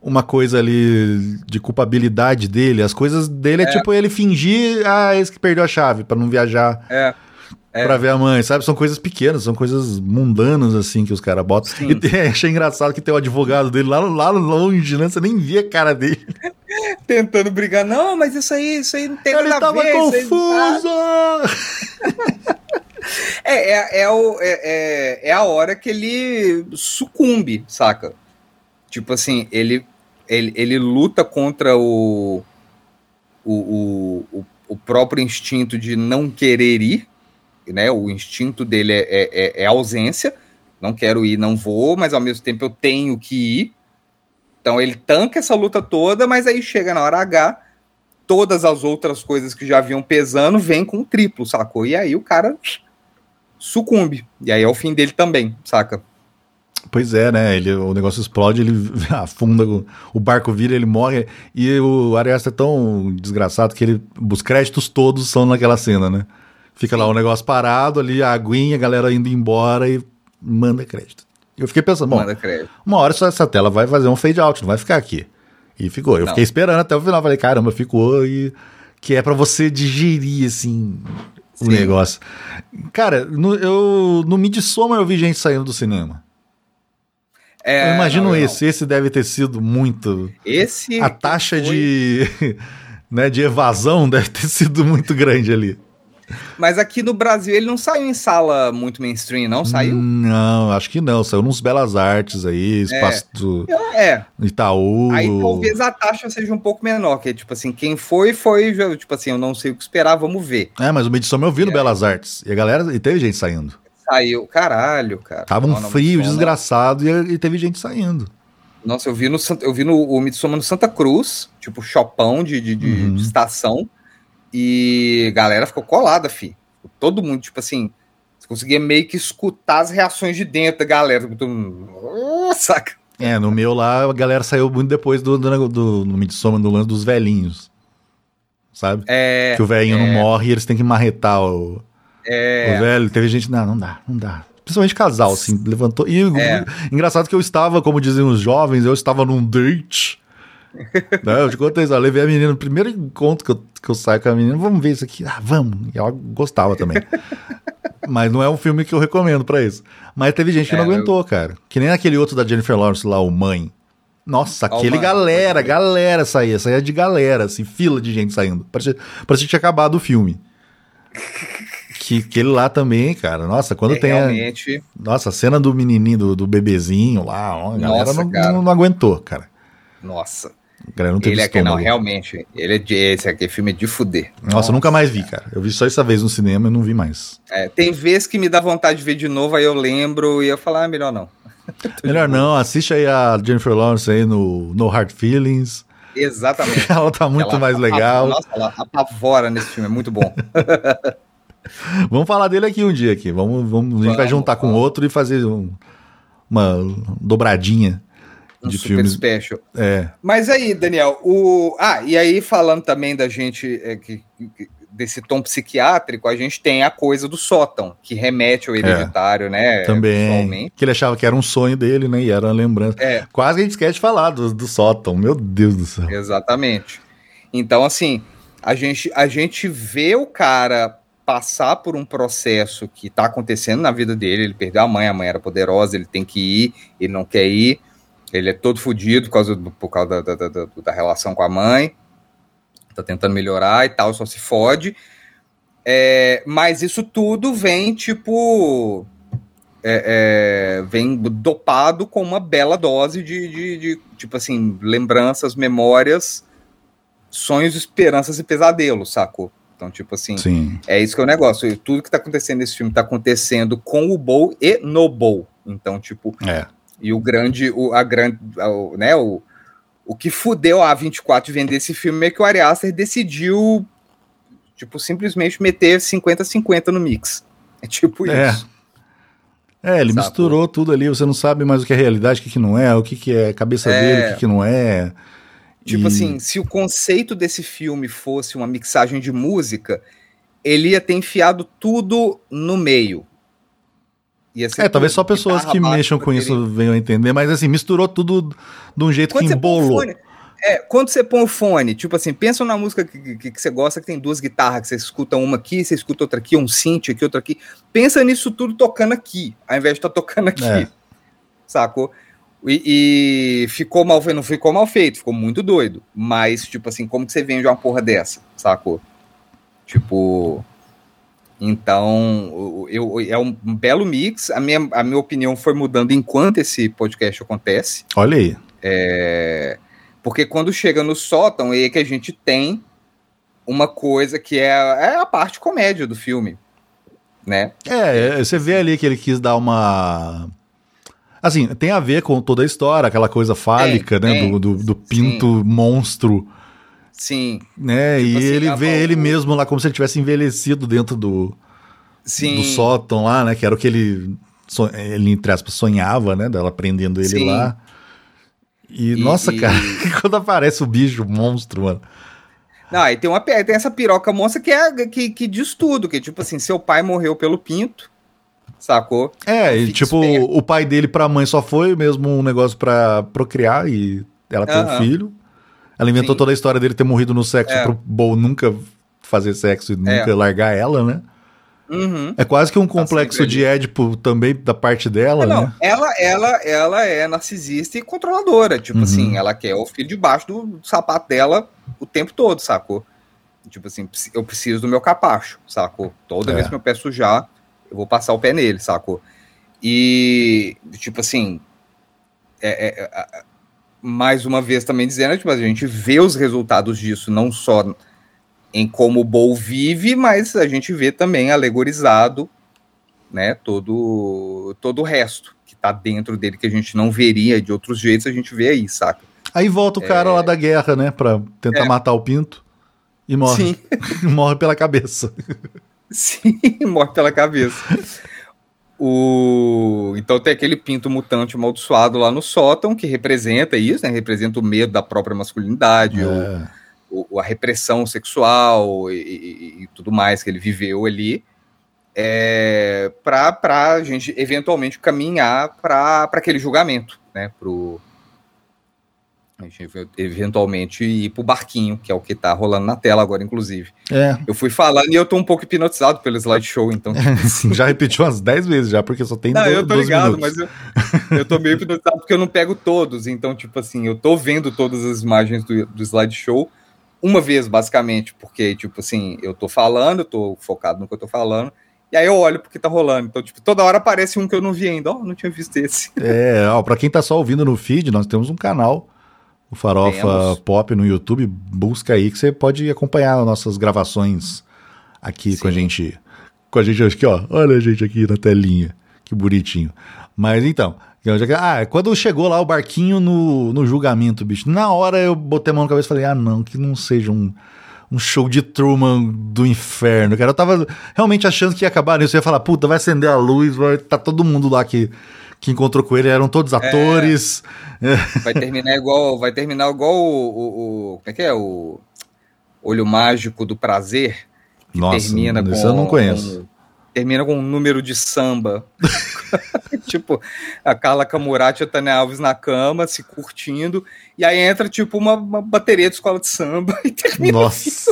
[SPEAKER 2] uma coisa ali de culpabilidade dele. As coisas dele é, é tipo ele fingir, ah, esse que perdeu a chave para não viajar.
[SPEAKER 3] É. É.
[SPEAKER 2] Pra ver a mãe, sabe? São coisas pequenas, são coisas mundanas, assim, que os caras botam. Sim. E tem, achei engraçado que tem o advogado dele lá, lá longe, né? Você nem via a cara dele.
[SPEAKER 3] Tentando brigar. Não, mas isso aí, isso aí não tem
[SPEAKER 2] Ele nada a ver. Ele tava confuso!
[SPEAKER 3] É, é, é, o, é, é, é, a hora que ele sucumbe, saca? Tipo assim, ele, ele, ele luta contra o, o, o, o próprio instinto de não querer ir, né? O instinto dele é, é, é, ausência. Não quero ir, não vou, mas ao mesmo tempo eu tenho que ir. Então ele tanca essa luta toda, mas aí chega na hora H, todas as outras coisas que já vinham pesando vêm com triplo, sacou? E aí o cara sucumbe. E aí é o fim dele também, saca?
[SPEAKER 2] Pois é, né? Ele, o negócio explode, ele afunda, o barco vira, ele morre. E o Arias é tão desgraçado que ele, os créditos todos são naquela cena, né? Fica Sim. lá o negócio parado ali, a aguinha, a galera indo embora e manda crédito. Eu fiquei pensando, bom, uma hora só essa tela vai fazer um fade out, não vai ficar aqui. E ficou. Eu não. fiquei esperando até o final. Falei, caramba, ficou. E que é para você digerir, assim, o negócio. Cara, no, eu, no Midsommar eu vi gente saindo do cinema. É, eu imagino não, esse, não. esse deve ter sido muito.
[SPEAKER 3] Esse.
[SPEAKER 2] A taxa foi... de, né, de evasão deve ter sido muito grande ali.
[SPEAKER 3] Mas aqui no Brasil ele não saiu em sala muito mainstream, não? Saiu?
[SPEAKER 2] Não, acho que não. Saiu nos Belas Artes aí, espaço é. do
[SPEAKER 3] é.
[SPEAKER 2] Itaú.
[SPEAKER 3] Aí talvez a taxa seja um pouco menor, que tipo assim, quem foi, foi, tipo assim, eu não sei o que esperar, vamos ver.
[SPEAKER 2] É, mas o Midsommar eu vi no é. Belas Artes. E a galera, e teve gente saindo.
[SPEAKER 3] Saiu, caralho, cara.
[SPEAKER 2] Tava um frio desgraçado e, e, teve gente saindo.
[SPEAKER 3] Nossa, eu vi no, eu vi no o Midsommar no Santa Cruz, tipo, chopão de, de, de, uhum. de estação. E galera ficou colada, fi. Todo mundo, tipo assim, você conseguia meio que escutar as reações de dentro da galera. Todo mundo, saca?
[SPEAKER 2] É, no meu lá, a galera saiu muito depois do, do, do Midsommar, do lance dos velhinhos. Sabe?
[SPEAKER 3] É,
[SPEAKER 2] que o velhinho é, não morre e eles têm que marretar o,
[SPEAKER 3] é,
[SPEAKER 2] o velho. Teve gente, não, não dá, não dá. Principalmente casal, assim, levantou. E é. engraçado que eu estava, como dizem os jovens, eu estava num date não, eu te contei isso, eu levei a menina no primeiro encontro que eu, que eu saio com a menina, vamos ver isso aqui. Ah, vamos. E ela gostava também. Mas não é um filme que eu recomendo para isso. Mas teve gente que é, não aguentou, eu... cara. Que nem aquele outro da Jennifer Lawrence lá, o Mãe. Nossa, aquele galera, galera saía, saía de galera, assim, fila de gente saindo. Parecia, parecia que tinha acabado o filme. que aquele lá também, cara. Nossa, quando é, tem.
[SPEAKER 3] Realmente.
[SPEAKER 2] A, nossa, a cena do menininho, do, do bebezinho lá, ó, a galera nossa, não, não, não aguentou, cara.
[SPEAKER 3] Nossa.
[SPEAKER 2] Cara, não
[SPEAKER 3] ele é que não, realmente. Ele é de, esse aqui filme é de fuder.
[SPEAKER 2] Nossa, Nossa, eu nunca mais vi, cara. Eu vi só essa vez no cinema e não vi mais.
[SPEAKER 3] É, tem vezes que me dá vontade de ver de novo, aí eu lembro e eu falo, ah, melhor não.
[SPEAKER 2] melhor não, assiste aí a Jennifer Lawrence aí no No Hard Feelings.
[SPEAKER 3] Exatamente.
[SPEAKER 2] ela tá muito ela mais legal.
[SPEAKER 3] Nossa, ela apavora nesse filme, é muito bom.
[SPEAKER 2] vamos falar dele aqui um dia aqui. Vamos, vamos, a gente vai juntar vamos. com outro e fazer um, uma dobradinha
[SPEAKER 3] de super filmes. special.
[SPEAKER 2] É.
[SPEAKER 3] Mas aí, Daniel, o. Ah, e aí, falando também da gente é, que, desse tom psiquiátrico, a gente tem a coisa do sótão, que remete ao é. hereditário, é. né?
[SPEAKER 2] Também. Que ele achava que era um sonho dele, né? E era uma lembrança. É. Quase a gente esquece de falar do, do sótão, meu Deus do céu.
[SPEAKER 3] Exatamente. Então, assim, a gente, a gente vê o cara passar por um processo que está acontecendo na vida dele. Ele perdeu a mãe, a mãe era poderosa, ele tem que ir, ele não quer ir. Ele é todo fodido por causa, do, por causa da, da, da, da, relação com a mãe. Tá tentando melhorar e tal, só se fode. É, mas isso tudo vem, tipo. É, é, vem dopado com uma bela dose de, de, de, tipo assim, lembranças, memórias, sonhos, esperanças e pesadelos, sacou? Então, tipo assim,
[SPEAKER 2] Sim.
[SPEAKER 3] é isso que é o negócio. Tudo que tá acontecendo nesse filme tá acontecendo com o Bowl e no Bowl. Então, tipo,
[SPEAKER 2] é.
[SPEAKER 3] E o grande, o, a grande, o, né, o, o que fudeu a 24 de vender esse filme é que o Ari Aster decidiu, tipo, simplesmente meter 50-50 no mix. É tipo
[SPEAKER 2] É.
[SPEAKER 3] isso.
[SPEAKER 2] É, ele
[SPEAKER 3] Sacou?
[SPEAKER 2] misturou tudo ali, você não sabe mais o que é realidade, o que, que não é, o que, que é cabeça
[SPEAKER 3] É.
[SPEAKER 2] dele, o que, que não é.
[SPEAKER 3] Tipo
[SPEAKER 2] E-
[SPEAKER 3] assim, se o conceito desse filme fosse uma mixagem de música, ele ia ter enfiado tudo no meio. Ser
[SPEAKER 2] É, talvez só pessoas que mexam com isso venham a entender, mas assim, misturou tudo de um jeito
[SPEAKER 3] Quando
[SPEAKER 2] que embolou.
[SPEAKER 3] fone, é, quando você põe o fone, tipo assim, pensa na música que, que, que você gosta, que tem duas guitarras, que você escuta uma aqui, você escuta outra aqui, um synth aqui, outra aqui. Pensa nisso tudo tocando aqui, ao invés de estar tocando aqui.
[SPEAKER 2] É.
[SPEAKER 3] Sacou? E, e ficou mal feito, não ficou mal feito, ficou muito doido. Mas, tipo assim, como que você vende uma porra dessa? Sacou? Tipo. Então, o- eu, é um belo mix. A minha, a minha opinião foi mudando enquanto esse podcast acontece.
[SPEAKER 2] Olha aí.
[SPEAKER 3] É, porque quando chega no sótão, é que a gente tem uma coisa que é, é a parte comédia do filme, né?
[SPEAKER 2] É, você vê ali que ele quis dar uma. Assim, tem a ver com toda a história, aquela coisa fálica, né?
[SPEAKER 3] tem.
[SPEAKER 2] do, do, do pinto monstro,
[SPEAKER 3] Sim,
[SPEAKER 2] né?
[SPEAKER 3] Tipo
[SPEAKER 2] e
[SPEAKER 3] assim,
[SPEAKER 2] ele vê ele mesmo lá como se ele tivesse envelhecido dentro do,
[SPEAKER 3] sim.
[SPEAKER 2] do sótão lá, né? Que era o que ele, ele entre aspas, sonhava, né? Dela prendendo ele
[SPEAKER 3] Sim.
[SPEAKER 2] lá. E,
[SPEAKER 3] E-
[SPEAKER 2] nossa,
[SPEAKER 3] e-
[SPEAKER 2] cara, quando aparece o bicho, o monstro, mano.
[SPEAKER 3] Não, aí tem, uma, tem essa piroca monstra que, é, que, que diz tudo, que tipo assim, seu pai morreu pelo pinto, sacou?
[SPEAKER 2] É, e tipo,
[SPEAKER 3] esperto.
[SPEAKER 2] o pai dele pra mãe só foi mesmo um negócio pra procriar e ela tem um filho. Ela inventou
[SPEAKER 3] Sim.
[SPEAKER 2] toda a história dele ter morrido no sexo
[SPEAKER 3] É.
[SPEAKER 2] pro Bo nunca fazer sexo e nunca largar ela, né?
[SPEAKER 3] Uhum.
[SPEAKER 2] É quase que um complexo
[SPEAKER 3] sempre
[SPEAKER 2] de Édipo também da parte dela,
[SPEAKER 3] Não,
[SPEAKER 2] né?
[SPEAKER 3] ela, ela, ela é narcisista e controladora. Tipo
[SPEAKER 2] Uhum.
[SPEAKER 3] assim, ela quer o filho debaixo do, sapato dela o tempo todo, sacou? Tipo assim, eu preciso do meu capacho, sacou? Toda
[SPEAKER 2] É.
[SPEAKER 3] vez que meu pé sujar, eu vou passar o pé nele, sacou? E, tipo assim, é- é- é- é- mais uma vez também dizendo, tipo, a gente vê os resultados disso, não só em como o Bowl vive, mas a gente vê também alegorizado né, todo, todo o resto que tá dentro dele que a gente não veria de outros jeitos, a gente vê aí, saca?
[SPEAKER 2] Aí volta o cara lá da guerra, né? Pra tentar
[SPEAKER 3] É.
[SPEAKER 2] matar o pinto e morre.
[SPEAKER 3] Sim,
[SPEAKER 2] morre pela cabeça.
[SPEAKER 3] sim, morre pela cabeça. O... Então tem aquele pinto mutante amaldiçoado lá no sótão que representa isso, né? Representa o medo da própria masculinidade,
[SPEAKER 2] É.
[SPEAKER 3] a repressão sexual e, e- e tudo mais que ele viveu ali, é, para a gente eventualmente caminhar para aquele julgamento, né? Pro, a gente ev- eventualmente ir pro barquinho, que é o que tá rolando na tela agora, inclusive.
[SPEAKER 2] É,
[SPEAKER 3] Eu fui falando e eu tô um pouco hipnotizado pelo slideshow, então.
[SPEAKER 2] já repetiu umas 10 vezes já, porque só tem
[SPEAKER 3] Não,
[SPEAKER 2] do-
[SPEAKER 3] eu tô
[SPEAKER 2] 12
[SPEAKER 3] ligado,
[SPEAKER 2] minutos.
[SPEAKER 3] mas eu, eu tô meio hipnotizado porque eu não pego todos. Então, tipo assim, eu tô vendo todas as imagens do, do slideshow uma vez, basicamente, porque, tipo assim, eu tô falando, eu tô focado no que eu tô falando, e aí eu olho porque tá rolando. Então, tipo, toda hora aparece um que eu não vi ainda. Ó, não tinha visto esse.
[SPEAKER 2] É, ó, pra quem tá só ouvindo no feed, nós temos um canal, o Farofa
[SPEAKER 3] Temos.
[SPEAKER 2] Pop no YouTube. Busca aí que você pode acompanhar as nossas gravações aqui com a
[SPEAKER 3] Sim.
[SPEAKER 2] gente. Com a gente aqui, ó. Olha a gente aqui na telinha. Que bonitinho. Mas então. já- Ah, quando chegou lá o barquinho no, no julgamento, bicho, na hora eu botei a mão na cabeça e falei: ah, não, que não seja um, um show de Truman do inferno, cara. Eu tava realmente achando que ia acabar nisso. Eu ia falar, puta, vai acender a luz, vai tá todo mundo lá que, que encontrou com ele, eram todos atores.
[SPEAKER 3] Vai terminar igual. Vai terminar igual o. o- o- como é que é? O Olho Mágico do Prazer. que
[SPEAKER 2] Nossa,
[SPEAKER 3] termina com,
[SPEAKER 2] isso eu não conheço.
[SPEAKER 3] com- termina com um número de samba. tipo, a Carla Camurati e a Tânia Alves na cama, se curtindo, e aí entra, tipo, uma, uma bateria de escola de samba e termina.
[SPEAKER 2] Nossa.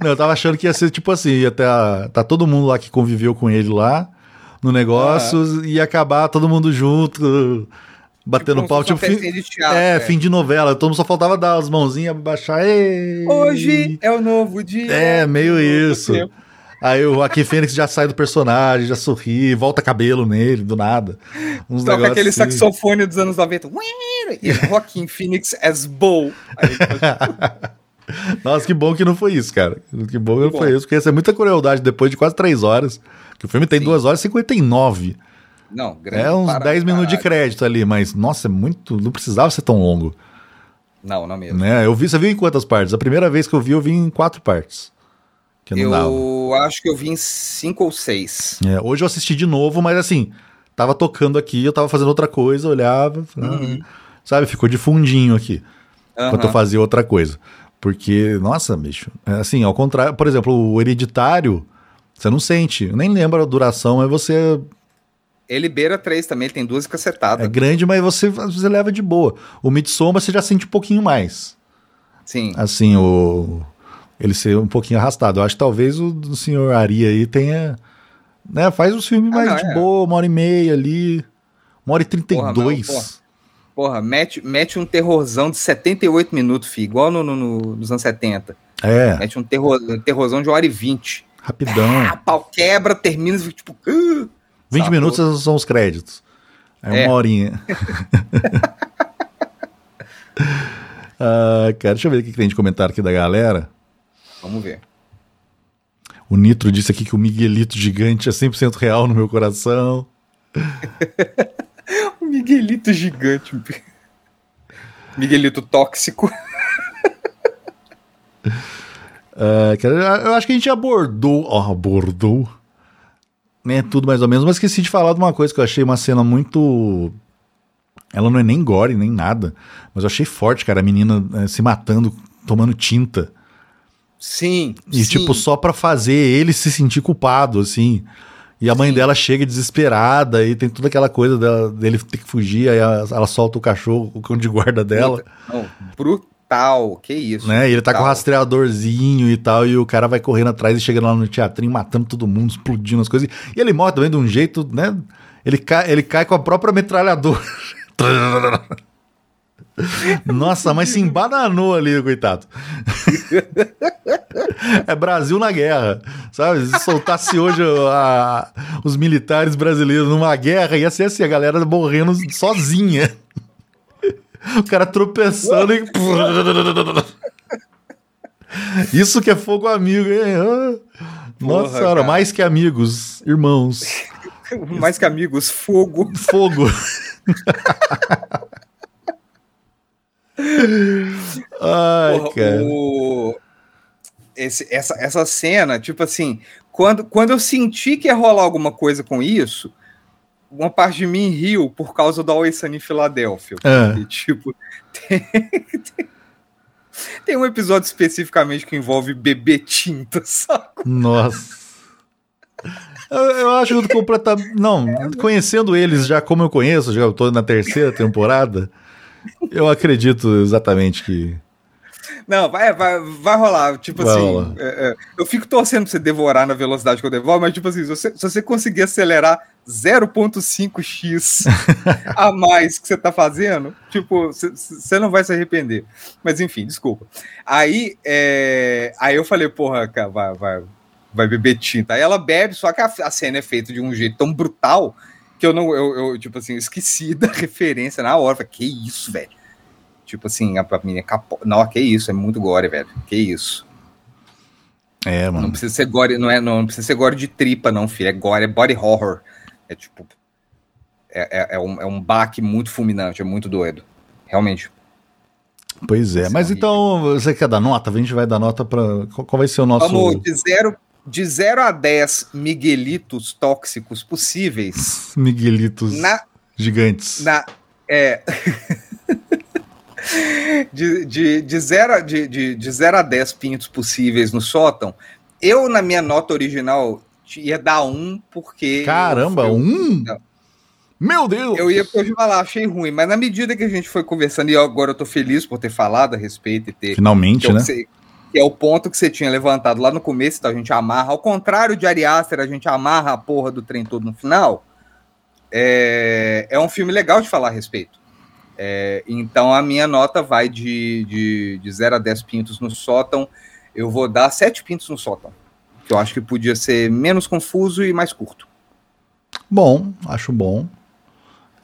[SPEAKER 2] Não, eu tava achando que ia ser tipo assim, ia ter a- tá todo mundo lá que conviveu com ele lá no negócio e ia acabar todo mundo junto, batendo
[SPEAKER 3] Como
[SPEAKER 2] pau, tipo fim,
[SPEAKER 3] de teatro,
[SPEAKER 2] é,
[SPEAKER 3] é.
[SPEAKER 2] fim de novela, todo mundo só faltava dar as mãozinhas, baixar, Ei!
[SPEAKER 3] Hoje é o novo dia.
[SPEAKER 2] É, meio isso.
[SPEAKER 3] tempo.
[SPEAKER 2] Aí o Joaquim Fênix já sai do personagem, já sorri, volta cabelo nele, do nada. Uns
[SPEAKER 3] Toca
[SPEAKER 2] negócios
[SPEAKER 3] aquele
[SPEAKER 2] assim.
[SPEAKER 3] saxofone dos anos 90. E Joaquim Phoenix as Bull. Aí,
[SPEAKER 2] Nossa, que bom que não foi isso, cara. Que bom que não
[SPEAKER 3] bom.
[SPEAKER 2] foi isso, porque ia ser muita crueldade depois de quase três horas. Que o filme tem
[SPEAKER 3] Sim.
[SPEAKER 2] duas horas e 59.
[SPEAKER 3] não, grande
[SPEAKER 2] É uns
[SPEAKER 3] para
[SPEAKER 2] 10 minutos de crédito ali, mas nossa, é muito. Não precisava ser tão longo.
[SPEAKER 3] Não, não mesmo.
[SPEAKER 2] Né? Eu vi, você viu em quantas partes? A primeira vez que eu vi, eu vi em quatro partes. Que não dava.
[SPEAKER 3] Eu acho que eu vi em cinco ou seis.
[SPEAKER 2] É, hoje eu assisti de novo, mas assim, tava tocando aqui, eu tava fazendo outra coisa, olhava,
[SPEAKER 3] Uhum.
[SPEAKER 2] sabe, ficou de fundinho aqui, enquanto eu fazia outra coisa. Porque, nossa, bicho, é assim, ao contrário, por exemplo, o hereditário, você não sente, eu nem lembro a duração, mas você
[SPEAKER 3] Ele beira três também, ele tem duas cacetadas.
[SPEAKER 2] é grande, mas você, você leva de boa. O Midsommar você já sente um pouquinho mais.
[SPEAKER 3] Sim.
[SPEAKER 2] Assim, o ele ser um pouquinho arrastado. Eu acho que talvez o do senhor Ari aí tenha. Né, faz os filmes
[SPEAKER 3] Ah,
[SPEAKER 2] mais
[SPEAKER 3] não,
[SPEAKER 2] de
[SPEAKER 3] é.
[SPEAKER 2] boa, uma hora e meia ali. Uma hora e trinta e dois.
[SPEAKER 3] porra. Mete, mete um terrorzão de 78 minutos, filho, igual no, no- no- nos anos 70.
[SPEAKER 2] É,
[SPEAKER 3] Mete um, terror, um terrorzão de hora e vinte.
[SPEAKER 2] Rapidão.
[SPEAKER 3] A pau quebra, termina, tipo. "Ah".
[SPEAKER 2] 20
[SPEAKER 3] Sacou?
[SPEAKER 2] minutos são os créditos. É,
[SPEAKER 3] É.
[SPEAKER 2] uma horinha. ah, cara, deixa eu ver o que que tem de comentário aqui da galera.
[SPEAKER 3] Vamos ver.
[SPEAKER 2] O Nitro disse aqui que o Miguelito gigante é 100% real no meu coração.
[SPEAKER 3] O Miguelito gigante. Miguelito tóxico.
[SPEAKER 2] Ah, eu acho que a gente abordou. ó, abordou. Né, tudo mais ou menos, mas esqueci de falar de uma coisa que eu achei uma cena muito. Ela não é nem gore, nem nada. Mas eu achei forte, cara, a menina eh, se matando, tomando tinta.
[SPEAKER 3] Sim.
[SPEAKER 2] E,
[SPEAKER 3] sim.
[SPEAKER 2] tipo, só pra fazer ele se sentir culpado, assim. E a mãe
[SPEAKER 3] Sim.
[SPEAKER 2] dela chega desesperada e tem toda aquela coisa dela- dele ter que fugir, aí ela, ela solta o cachorro, o cão de guarda dela,
[SPEAKER 3] Não, brutal. Que isso.
[SPEAKER 2] né? E ele tá com o rastreadorzinho e tal, e o cara vai correndo atrás e chegando lá no teatrinho, matando todo mundo, explodindo as coisas. E ele morre também de um jeito, né? Ele cai, ele cai com a própria metralhadora. Nossa, mas se embananou ali, coitado. É Brasil na guerra, sabe? Se soltasse hoje a- os militares brasileiros numa guerra, ia ser assim, a galera morrendo sozinha. O cara tropeçando e. Isso que é fogo amigo, hein? Ah, Nossa
[SPEAKER 3] Porra,
[SPEAKER 2] senhora,
[SPEAKER 3] cara.
[SPEAKER 2] mais que amigos, irmãos.
[SPEAKER 3] Mais que amigos, fogo.
[SPEAKER 2] Fogo. Ai,
[SPEAKER 3] Porra,
[SPEAKER 2] cara.
[SPEAKER 3] o- esse- essa, essa cena, tipo assim, quando, quando eu senti que ia rolar alguma coisa com isso, uma parte de mim riu por causa do Always Sunny em Filadélfia. Porque, tipo, tem, tem- tem um episódio especificamente que envolve bebê tinta, sabe?
[SPEAKER 2] Nossa. Eu, eu acho completamente. Não, conhecendo eles já como eu conheço, já tô na terceira temporada, eu acredito exatamente que.
[SPEAKER 3] Não, vai, vai, vai rolar. Tipo
[SPEAKER 2] Vai
[SPEAKER 3] assim,
[SPEAKER 2] rolar.
[SPEAKER 3] é, é, eu fico torcendo pra você devorar na velocidade que eu devoro, mas tipo assim, se você, se você conseguir acelerar 0.5x a mais que você tá fazendo, tipo, você- não vai se arrepender. Mas enfim, desculpa. Aí, é, aí eu falei, porra, cara, vai, vai, vai beber tinta. Aí ela bebe, só que a, a cena é feita de um jeito tão brutal que eu não, eu, eu, tipo assim, esqueci da referência na hora. Falei, que isso, velho? Tipo assim, a, a menina capô. Não, que isso, é muito gore, velho. Que isso.
[SPEAKER 2] É,
[SPEAKER 3] Não
[SPEAKER 2] mano.
[SPEAKER 3] precisa ser gore, não é, não, não precisa ser gore de tripa, não, filho. É gore, é body horror. É tipo. É, é, é um, é um baque muito fulminante, é muito doido. Realmente.
[SPEAKER 2] Pois é.
[SPEAKER 3] É
[SPEAKER 2] Mas então, você quer dar nota? A gente vai dar nota pra. Qual qual vai ser o nosso.
[SPEAKER 3] Vamos de 0 de zero a 10 miguelitos tóxicos possíveis
[SPEAKER 2] Miguelitos
[SPEAKER 3] na.
[SPEAKER 2] gigantes.
[SPEAKER 3] na é. de, de, de, zero, de, de, de 0 a 10 pintos possíveis no sótão, eu, na minha nota original, ia dar um, porque.
[SPEAKER 2] Caramba,
[SPEAKER 3] eu-
[SPEAKER 2] um? Meu Deus!
[SPEAKER 3] Eu ia hoje falar, achei ruim, mas na medida que a gente foi conversando, e agora eu tô feliz por ter falado a respeito e ter.
[SPEAKER 2] Finalmente, né?
[SPEAKER 3] sei- que é o ponto que você tinha levantado lá no começo, então a gente amarra, ao contrário de Ari Aster, a gente amarra a porra do trem todo no final. É, é um filme legal de falar a respeito. É, então a minha nota vai de, de, de 0 a 10 pintos no sótão. Eu vou dar 7 pintos no sótão. Que eu acho que podia ser menos confuso e mais curto.
[SPEAKER 2] Bom, acho bom.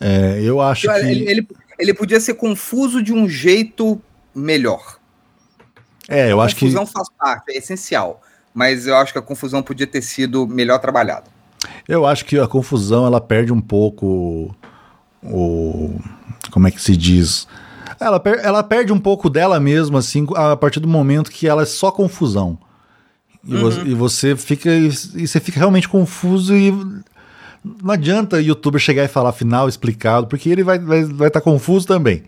[SPEAKER 2] É, eu acho que.
[SPEAKER 3] Ele, ele, ele, podia ser confuso de um jeito melhor.
[SPEAKER 2] É, eu acho que.
[SPEAKER 3] A confusão faz parte, é essencial. Mas eu acho que a confusão podia ter sido melhor trabalhada.
[SPEAKER 2] Eu acho que a confusão ela perde um pouco o. Como é que se diz? Ela, per ela perde um pouco dela mesma, assim, a partir do momento que ela é só confusão. E, uhum. você, e você fica. E você fica realmente confuso e não adianta o youtuber chegar e falar final explicado, porque ele vai estar vai, vai tá confuso também.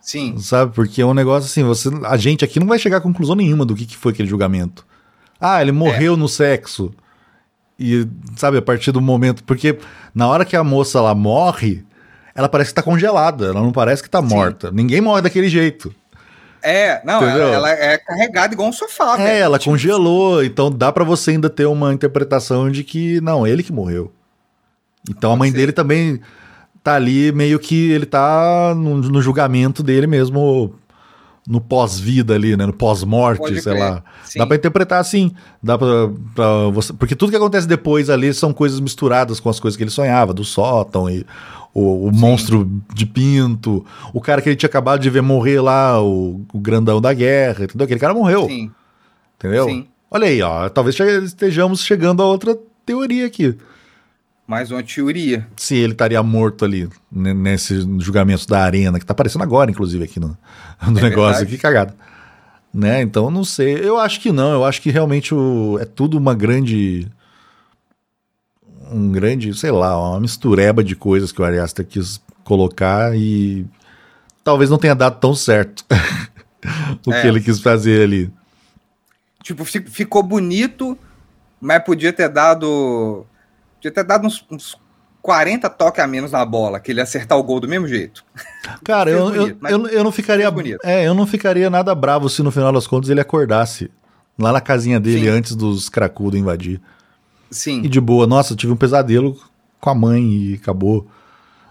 [SPEAKER 3] Sim.
[SPEAKER 2] Sabe? Porque é um negócio assim, você, a gente aqui não vai chegar a conclusão nenhuma do que, que foi aquele julgamento. Ah, ele morreu é. no sexo. E, sabe, a partir do momento. Porque na hora que a moça lá morre, ela parece que tá congelada, ela não parece que tá Sim. morta. Ninguém morre daquele jeito.
[SPEAKER 3] É, não, ela, ela, é carregada igual um sofá.
[SPEAKER 2] É, velho. ela congelou, então dá para você ainda ter uma interpretação de que, não, ele que morreu. Então a mãe dele também tá ali meio que ele tá no, no julgamento dele mesmo no pós-vida ali, né? No pós-morte, sei lá. Sim. Dá pra interpretar assim. Dá pra, pra, você. Porque tudo que acontece depois ali são coisas misturadas com as coisas que ele sonhava, do sótão e o, o monstro de pinto, o cara que ele tinha acabado de ver morrer lá, o, o grandão da guerra, entendeu? Aquele cara morreu. Sim. Entendeu? Sim. Olha aí, ó. Talvez estejamos chegando a outra teoria aqui
[SPEAKER 3] mais uma teoria.
[SPEAKER 2] Se ele estaria morto ali, nesse julgamento da arena, que tá aparecendo agora, inclusive, aqui no, no é negócio, verdade. que cagada. Né? Então, não sei. Eu acho que não. Eu acho que realmente o, é tudo uma grande. Um grande, sei lá, uma mistureba de coisas que o Ariasta quis colocar e talvez não tenha dado tão certo o é. que ele quis fazer ali.
[SPEAKER 3] Tipo, ficou bonito, mas podia ter dado Podia ter dado uns, uns 40 toques a menos na bola, que ele ia acertar o gol do mesmo jeito.
[SPEAKER 2] Cara, eu, bonito, eu, eu, eu, não ficaria. É, eu não ficaria nada bravo se no final das contas ele acordasse lá na casinha dele Sim. antes dos cracudos invadir.
[SPEAKER 3] Sim.
[SPEAKER 2] E de boa, nossa, tive um pesadelo com a mãe e acabou.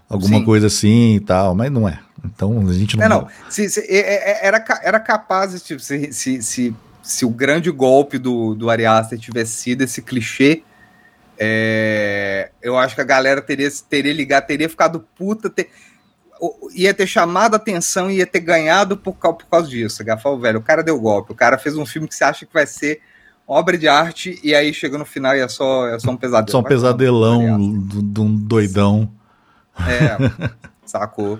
[SPEAKER 2] Alguma Sim. coisa assim e tal, mas não é. Então a gente não. É, não.
[SPEAKER 3] Se, se, é, é, era, era capaz, tipo, se, se, se, se o grande golpe do, do Ariaster tivesse sido esse clichê é, eu acho que a galera teria, teria ligado, teria ficado puta, ter, ia ter chamado a atenção ia ter ganhado por, por causa disso. Gafal, velho, o cara deu golpe, o cara fez um filme que você acha que vai ser obra de arte e aí chega no final e é só, é só um pesadelo.
[SPEAKER 2] Só um pesadelão de um doidão.
[SPEAKER 3] É, sacou.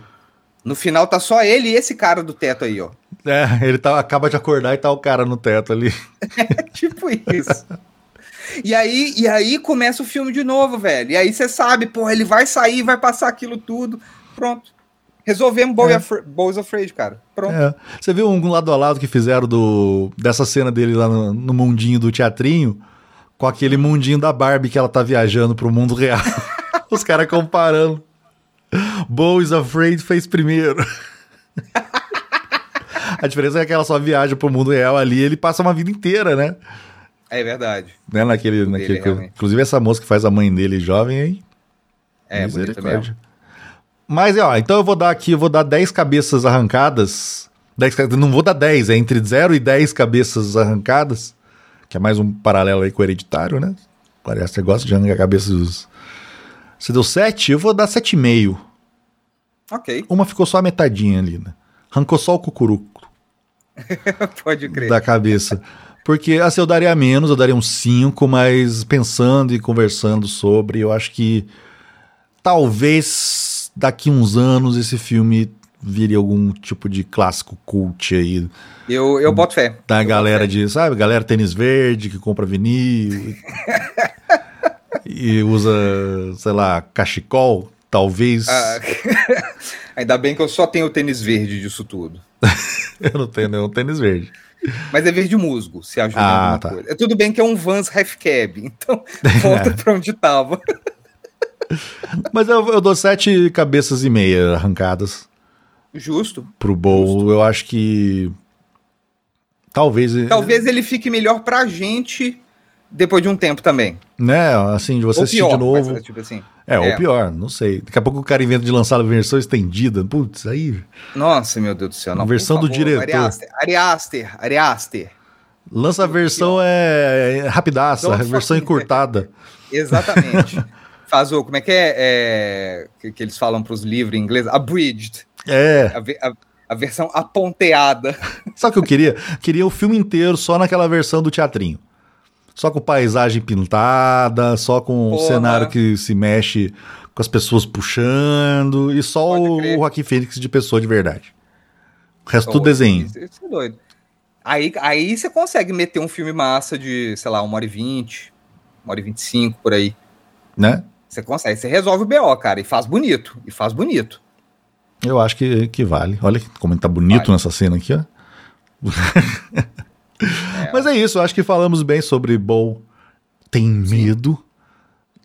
[SPEAKER 3] No final tá só ele e esse cara do teto aí, ó.
[SPEAKER 2] É, ele tá, acaba de acordar e tá o cara no teto ali.
[SPEAKER 3] É tipo isso. E aí, e aí começa o filme de novo, velho. E aí você sabe, porra, ele vai sair, vai passar aquilo tudo. Pronto. Resolvemos Boy, é. Afra Afraid, cara. Pronto. É.
[SPEAKER 2] Você viu um lado a lado que fizeram do, dessa cena dele lá no, no mundinho do teatrinho com aquele mundinho da Barbie que ela tá viajando pro mundo real. Os caras comparando. Boys Afraid fez primeiro. A diferença é que ela só viaja pro mundo real ali, ele passa uma vida inteira, né?
[SPEAKER 3] É verdade.
[SPEAKER 2] Né, naquele, naquele, dele, inclusive essa moça que faz a mãe dele jovem aí.
[SPEAKER 3] É, misericórdia.
[SPEAKER 2] Mas, ó, então eu vou dar aqui, eu vou dar 10 cabeças arrancadas. 10, não vou dar 10, é entre 0 e 10 cabeças arrancadas. Que é mais um paralelo aí com o hereditário, né? Parece que você gosta de arrancar cabeças Você deu 7? Eu vou dar 7,5.
[SPEAKER 3] Ok.
[SPEAKER 2] Uma ficou só a metadinha ali, né? Arrancou só o cucuruco.
[SPEAKER 3] Pode crer.
[SPEAKER 2] Da cabeça. Porque assim, eu daria menos, eu daria um 5, mas pensando e conversando sobre, eu acho que talvez daqui uns anos esse filme vire algum tipo de clássico cult aí.
[SPEAKER 3] Eu, eu boto fé.
[SPEAKER 2] Da galera de, sabe, galera tênis verde que compra vinil e usa, sei lá, cachecol, talvez. Ah,
[SPEAKER 3] ainda bem que eu só tenho tênis verde disso tudo.
[SPEAKER 2] eu não tenho nenhum tênis verde.
[SPEAKER 3] Mas é verde musgo, se ajuda ah, alguma tá. coisa. É tudo bem que é um Vans Half Cab, então volta é. pra onde tava.
[SPEAKER 2] Mas eu, eu, dou sete cabeças e meia arrancadas.
[SPEAKER 3] Justo.
[SPEAKER 2] Pro Bowl. Eu acho que. Talvez.
[SPEAKER 3] Talvez ele fique melhor pra gente depois de um tempo também.
[SPEAKER 2] Né, assim, de você
[SPEAKER 3] Ou
[SPEAKER 2] assistir
[SPEAKER 3] pior,
[SPEAKER 2] de novo.
[SPEAKER 3] mas, tipo assim.
[SPEAKER 2] É,
[SPEAKER 3] É.
[SPEAKER 2] ou pior, não sei. Daqui a pouco o cara inventa de lançar a versão estendida. Putz, aí.
[SPEAKER 3] Nossa, meu Deus do céu. Não,
[SPEAKER 2] Versão do
[SPEAKER 3] favor,
[SPEAKER 2] diretor.
[SPEAKER 3] Ari Aster, Ari Aster, Ari Aster.
[SPEAKER 2] Lança a versão é, é rapidaça, a versão encurtada.
[SPEAKER 3] Exatamente. Faz o. Como é que é, é, que, eles falam pros livros em inglês? Abridged.
[SPEAKER 2] É.
[SPEAKER 3] A, a- a versão aponteada.
[SPEAKER 2] Sabe o que eu queria? Queria o filme inteiro só naquela versão do teatrinho. Só com paisagem pintada, só com o
[SPEAKER 3] Porra.
[SPEAKER 2] cenário que se mexe com as pessoas puxando e só
[SPEAKER 3] Pode
[SPEAKER 2] o, o Joaquim Fênix de pessoa de verdade. O resto
[SPEAKER 3] Oh,
[SPEAKER 2] tudo desenho,
[SPEAKER 3] Isso, isso é doido. Aí, aí você consegue meter um filme massa de, sei lá, uma hora e vinte, uma hora e vinte e cinco, por aí.
[SPEAKER 2] né?
[SPEAKER 3] Você consegue, você resolve o BO, cara, e faz bonito, e faz bonito.
[SPEAKER 2] Eu acho que, que vale. Olha como ele tá bonito
[SPEAKER 3] Vale.
[SPEAKER 2] nessa cena aqui, ó. Mas é isso, acho que falamos bem sobre Bow tem medo.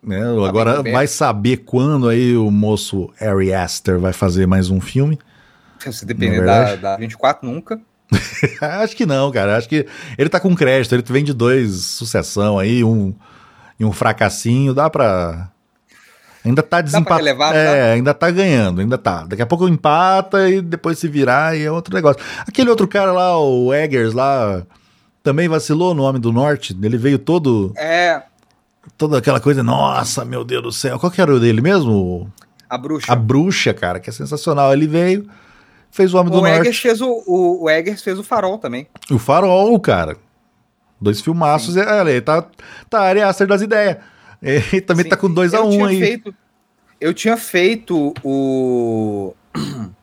[SPEAKER 2] Né? Agora
[SPEAKER 3] Tá bem
[SPEAKER 2] vai saber quando aí o moço Harry Aster vai fazer mais um filme.
[SPEAKER 3] Se depender
[SPEAKER 2] Na
[SPEAKER 3] da, da 24, nunca.
[SPEAKER 2] acho que não, cara. Acho que ele tá com crédito. Ele vem de dois sucessão aí, um e um fracassinho. Dá pra. Ainda tá desempatado. É, ainda tá ganhando, ainda tá. Daqui a pouco empata e depois se virar e é outro negócio. Aquele outro cara lá, o Eggers lá, também vacilou no Homem do Norte. Ele veio todo.
[SPEAKER 3] É,
[SPEAKER 2] Toda aquela coisa, nossa, meu Deus do céu. Qual que era o dele mesmo?
[SPEAKER 3] a bruxa.
[SPEAKER 2] A bruxa, cara, que é sensacional. Ele veio, fez o Homem do
[SPEAKER 3] o Eggers
[SPEAKER 2] Norte.
[SPEAKER 3] fez o, o, o Eggers fez o farol também.
[SPEAKER 2] O Farol, cara. Dois filmaços. É, ele tá, tá Ari Aster das ideias. Ele também
[SPEAKER 3] Sim.
[SPEAKER 2] tá com 2 a
[SPEAKER 3] Eu
[SPEAKER 2] 1
[SPEAKER 3] tinha
[SPEAKER 2] aí.
[SPEAKER 3] Feito, eu tinha feito o.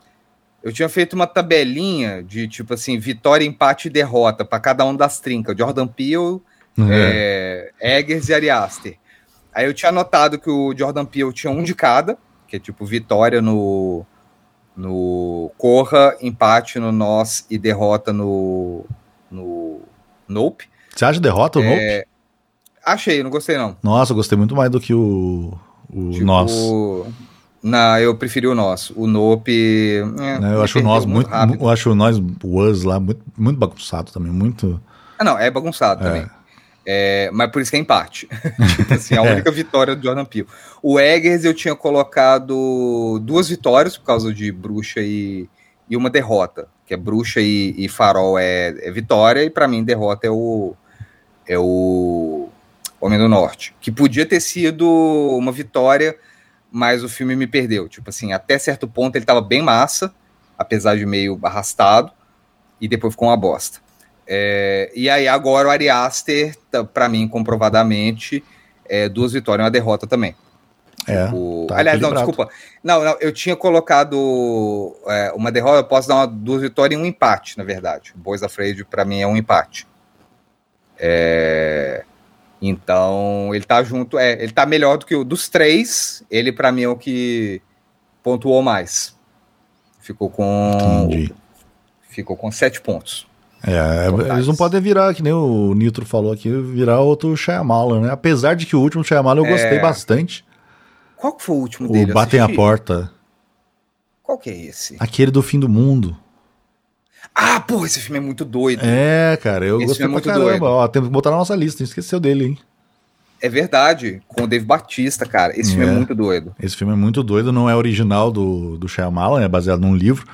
[SPEAKER 3] Eu tinha feito uma tabelinha de tipo assim, vitória, empate e derrota para cada um das trincas. Jordan Peele,
[SPEAKER 2] É.
[SPEAKER 3] é, Eggers e Ari Aster. Aí eu tinha notado que o Jordan Peele tinha um de cada, que é tipo vitória no, no Corra, empate no Nós e derrota no, no Nope.
[SPEAKER 2] Você acha derrota o
[SPEAKER 3] É,
[SPEAKER 2] Nope?
[SPEAKER 3] Achei, não gostei não.
[SPEAKER 2] Nossa, eu gostei muito mais do que o, o
[SPEAKER 3] Tipo,
[SPEAKER 2] Nós.
[SPEAKER 3] Não, eu preferi o nosso. O Nope. é,
[SPEAKER 2] Né, Eu acho o Nós muito,
[SPEAKER 3] rápido.
[SPEAKER 2] eu acho o Nós Was lá muito, muito bagunçado também, muito.
[SPEAKER 3] Ah, não, é bagunçado também. É, mas por isso que é empate. tipo assim, a
[SPEAKER 2] É.
[SPEAKER 3] única vitória do Jordan Peele. O Eggers eu tinha colocado duas vitórias por causa de Bruxa e, e uma derrota. Que é Bruxa e, e Farol é, é vitória, e pra mim derrota é o. É o Homem do Norte. Que podia ter sido uma vitória, mas o filme me perdeu. Tipo assim, até certo ponto ele tava bem massa, apesar de meio arrastado, e depois ficou uma bosta. É, e aí agora o Ari Aster, tá, pra mim, comprovadamente, é duas vitórias e uma derrota também.
[SPEAKER 2] É.
[SPEAKER 3] O-
[SPEAKER 2] tá
[SPEAKER 3] Aliás, não, desculpa. Não, não, eu tinha colocado é, uma derrota, eu posso dar uma, duas vitórias e um empate, na verdade. O Boys Afraid, pra mim, é um empate. É, então, ele tá junto, é, ele tá melhor do que o dos três, ele pra mim é o que pontuou mais. Ficou com.
[SPEAKER 2] Entendi.
[SPEAKER 3] Ficou com sete pontos.
[SPEAKER 2] É,
[SPEAKER 3] Totais.
[SPEAKER 2] eles não podem virar, que nem o Nitro falou aqui, virar outro Shyamalan, né? Apesar de que o último Shyamalan eu
[SPEAKER 3] É.
[SPEAKER 2] gostei bastante.
[SPEAKER 3] Qual que foi o último
[SPEAKER 2] O
[SPEAKER 3] dele? Eu
[SPEAKER 2] Batem a. Porta.
[SPEAKER 3] Qual que é esse?
[SPEAKER 2] Aquele do fim do mundo.
[SPEAKER 3] Ah, porra, esse filme é muito doido.
[SPEAKER 2] É, cara, eu
[SPEAKER 3] Esse
[SPEAKER 2] gostei
[SPEAKER 3] filme é muito
[SPEAKER 2] caramba.
[SPEAKER 3] doido.
[SPEAKER 2] Ó, temos que botar na nossa lista, a gente esqueceu dele, hein?
[SPEAKER 3] É verdade, com o Dave Batista, cara. Esse filme é
[SPEAKER 2] É.
[SPEAKER 3] muito doido.
[SPEAKER 2] Esse filme é muito doido, não é original do, do Shyamalan, é baseado num livro.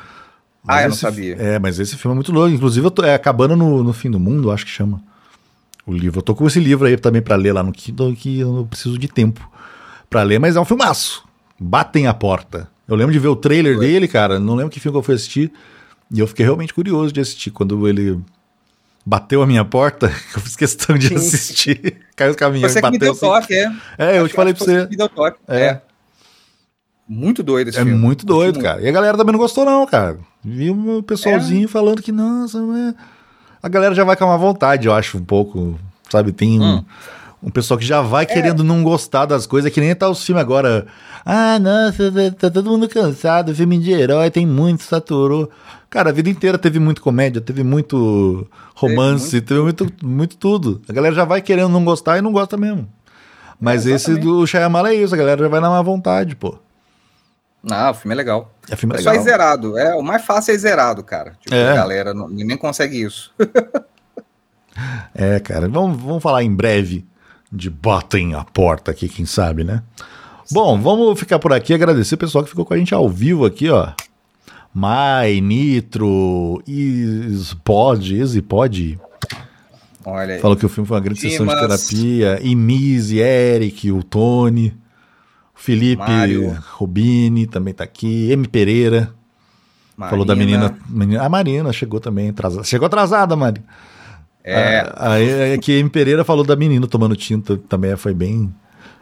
[SPEAKER 3] Ah, eu não sabia.
[SPEAKER 2] É, mas esse filme é muito louco. Inclusive, eu tô, é Acabando no, no Fim do Mundo, acho que chama. O livro. Eu tô com esse livro aí também pra ler lá no Kindle, que eu preciso de tempo pra ler, mas é um filmaço. Batem a porta. Eu lembro de ver o trailer
[SPEAKER 3] Foi.
[SPEAKER 2] dele, cara. Não lembro que filme que eu fui assistir. E eu fiquei realmente curioso de assistir. Quando ele bateu a minha porta, eu fiz questão de
[SPEAKER 3] Sim.
[SPEAKER 2] assistir. Caiu os caminhões
[SPEAKER 3] Você que me deu
[SPEAKER 2] assim.
[SPEAKER 3] toque, é.
[SPEAKER 2] É, eu
[SPEAKER 3] Acho-
[SPEAKER 2] te falei pra você.
[SPEAKER 3] que me deu toque.
[SPEAKER 2] É.
[SPEAKER 3] É. Muito doido esse
[SPEAKER 2] É
[SPEAKER 3] filme.
[SPEAKER 2] muito doido,
[SPEAKER 3] Curti
[SPEAKER 2] cara. E a galera também não gostou, não, cara. Vi um pessoalzinho falando que, nossa, mas... a galera já vai com uma vontade, eu acho, um pouco. Sabe, tem um,
[SPEAKER 3] Hum.
[SPEAKER 2] um pessoal que já vai
[SPEAKER 3] É.
[SPEAKER 2] querendo não gostar das coisas, que nem tá os filmes agora. Ah, nossa, tá todo mundo cansado, filme de herói, tem muito, saturou. Cara, a vida inteira teve muito comédia, teve muito romance, teve muito, muito tudo. A galera já vai querendo não gostar e não gosta mesmo. Mas
[SPEAKER 3] É,
[SPEAKER 2] esse do Shyamalan é isso, a galera já vai na má vontade, pô.
[SPEAKER 3] Não, o filme é legal.
[SPEAKER 2] É filme
[SPEAKER 3] É só
[SPEAKER 2] legal.
[SPEAKER 3] ir zerado. É, o mais fácil é zerado, cara. Tipo,
[SPEAKER 2] É.
[SPEAKER 3] a galera não- nem consegue isso.
[SPEAKER 2] É, cara, vamos, vamos falar em breve de Batem a Porta aqui, quem sabe, né? Bom, vamos ficar por aqui, agradecer o pessoal que ficou com a gente ao vivo aqui, ó. Mai, Nitro, Ispod, Isipod.
[SPEAKER 3] Olha aí.
[SPEAKER 2] Falou que o filme foi uma grande sessão de
[SPEAKER 3] Dimas.
[SPEAKER 2] terapia. Imise, Eric, o Tony, o Felipe
[SPEAKER 3] Mário.
[SPEAKER 2] Rubini também tá aqui. M. Pereira. Falou da
[SPEAKER 3] Marina.
[SPEAKER 2] menina, menina. A Marina chegou também atrasada. Chegou atrasada, Mari.
[SPEAKER 3] É,
[SPEAKER 2] Aí aqui M. Pereira falou da menina tomando tinta também. Foi bem.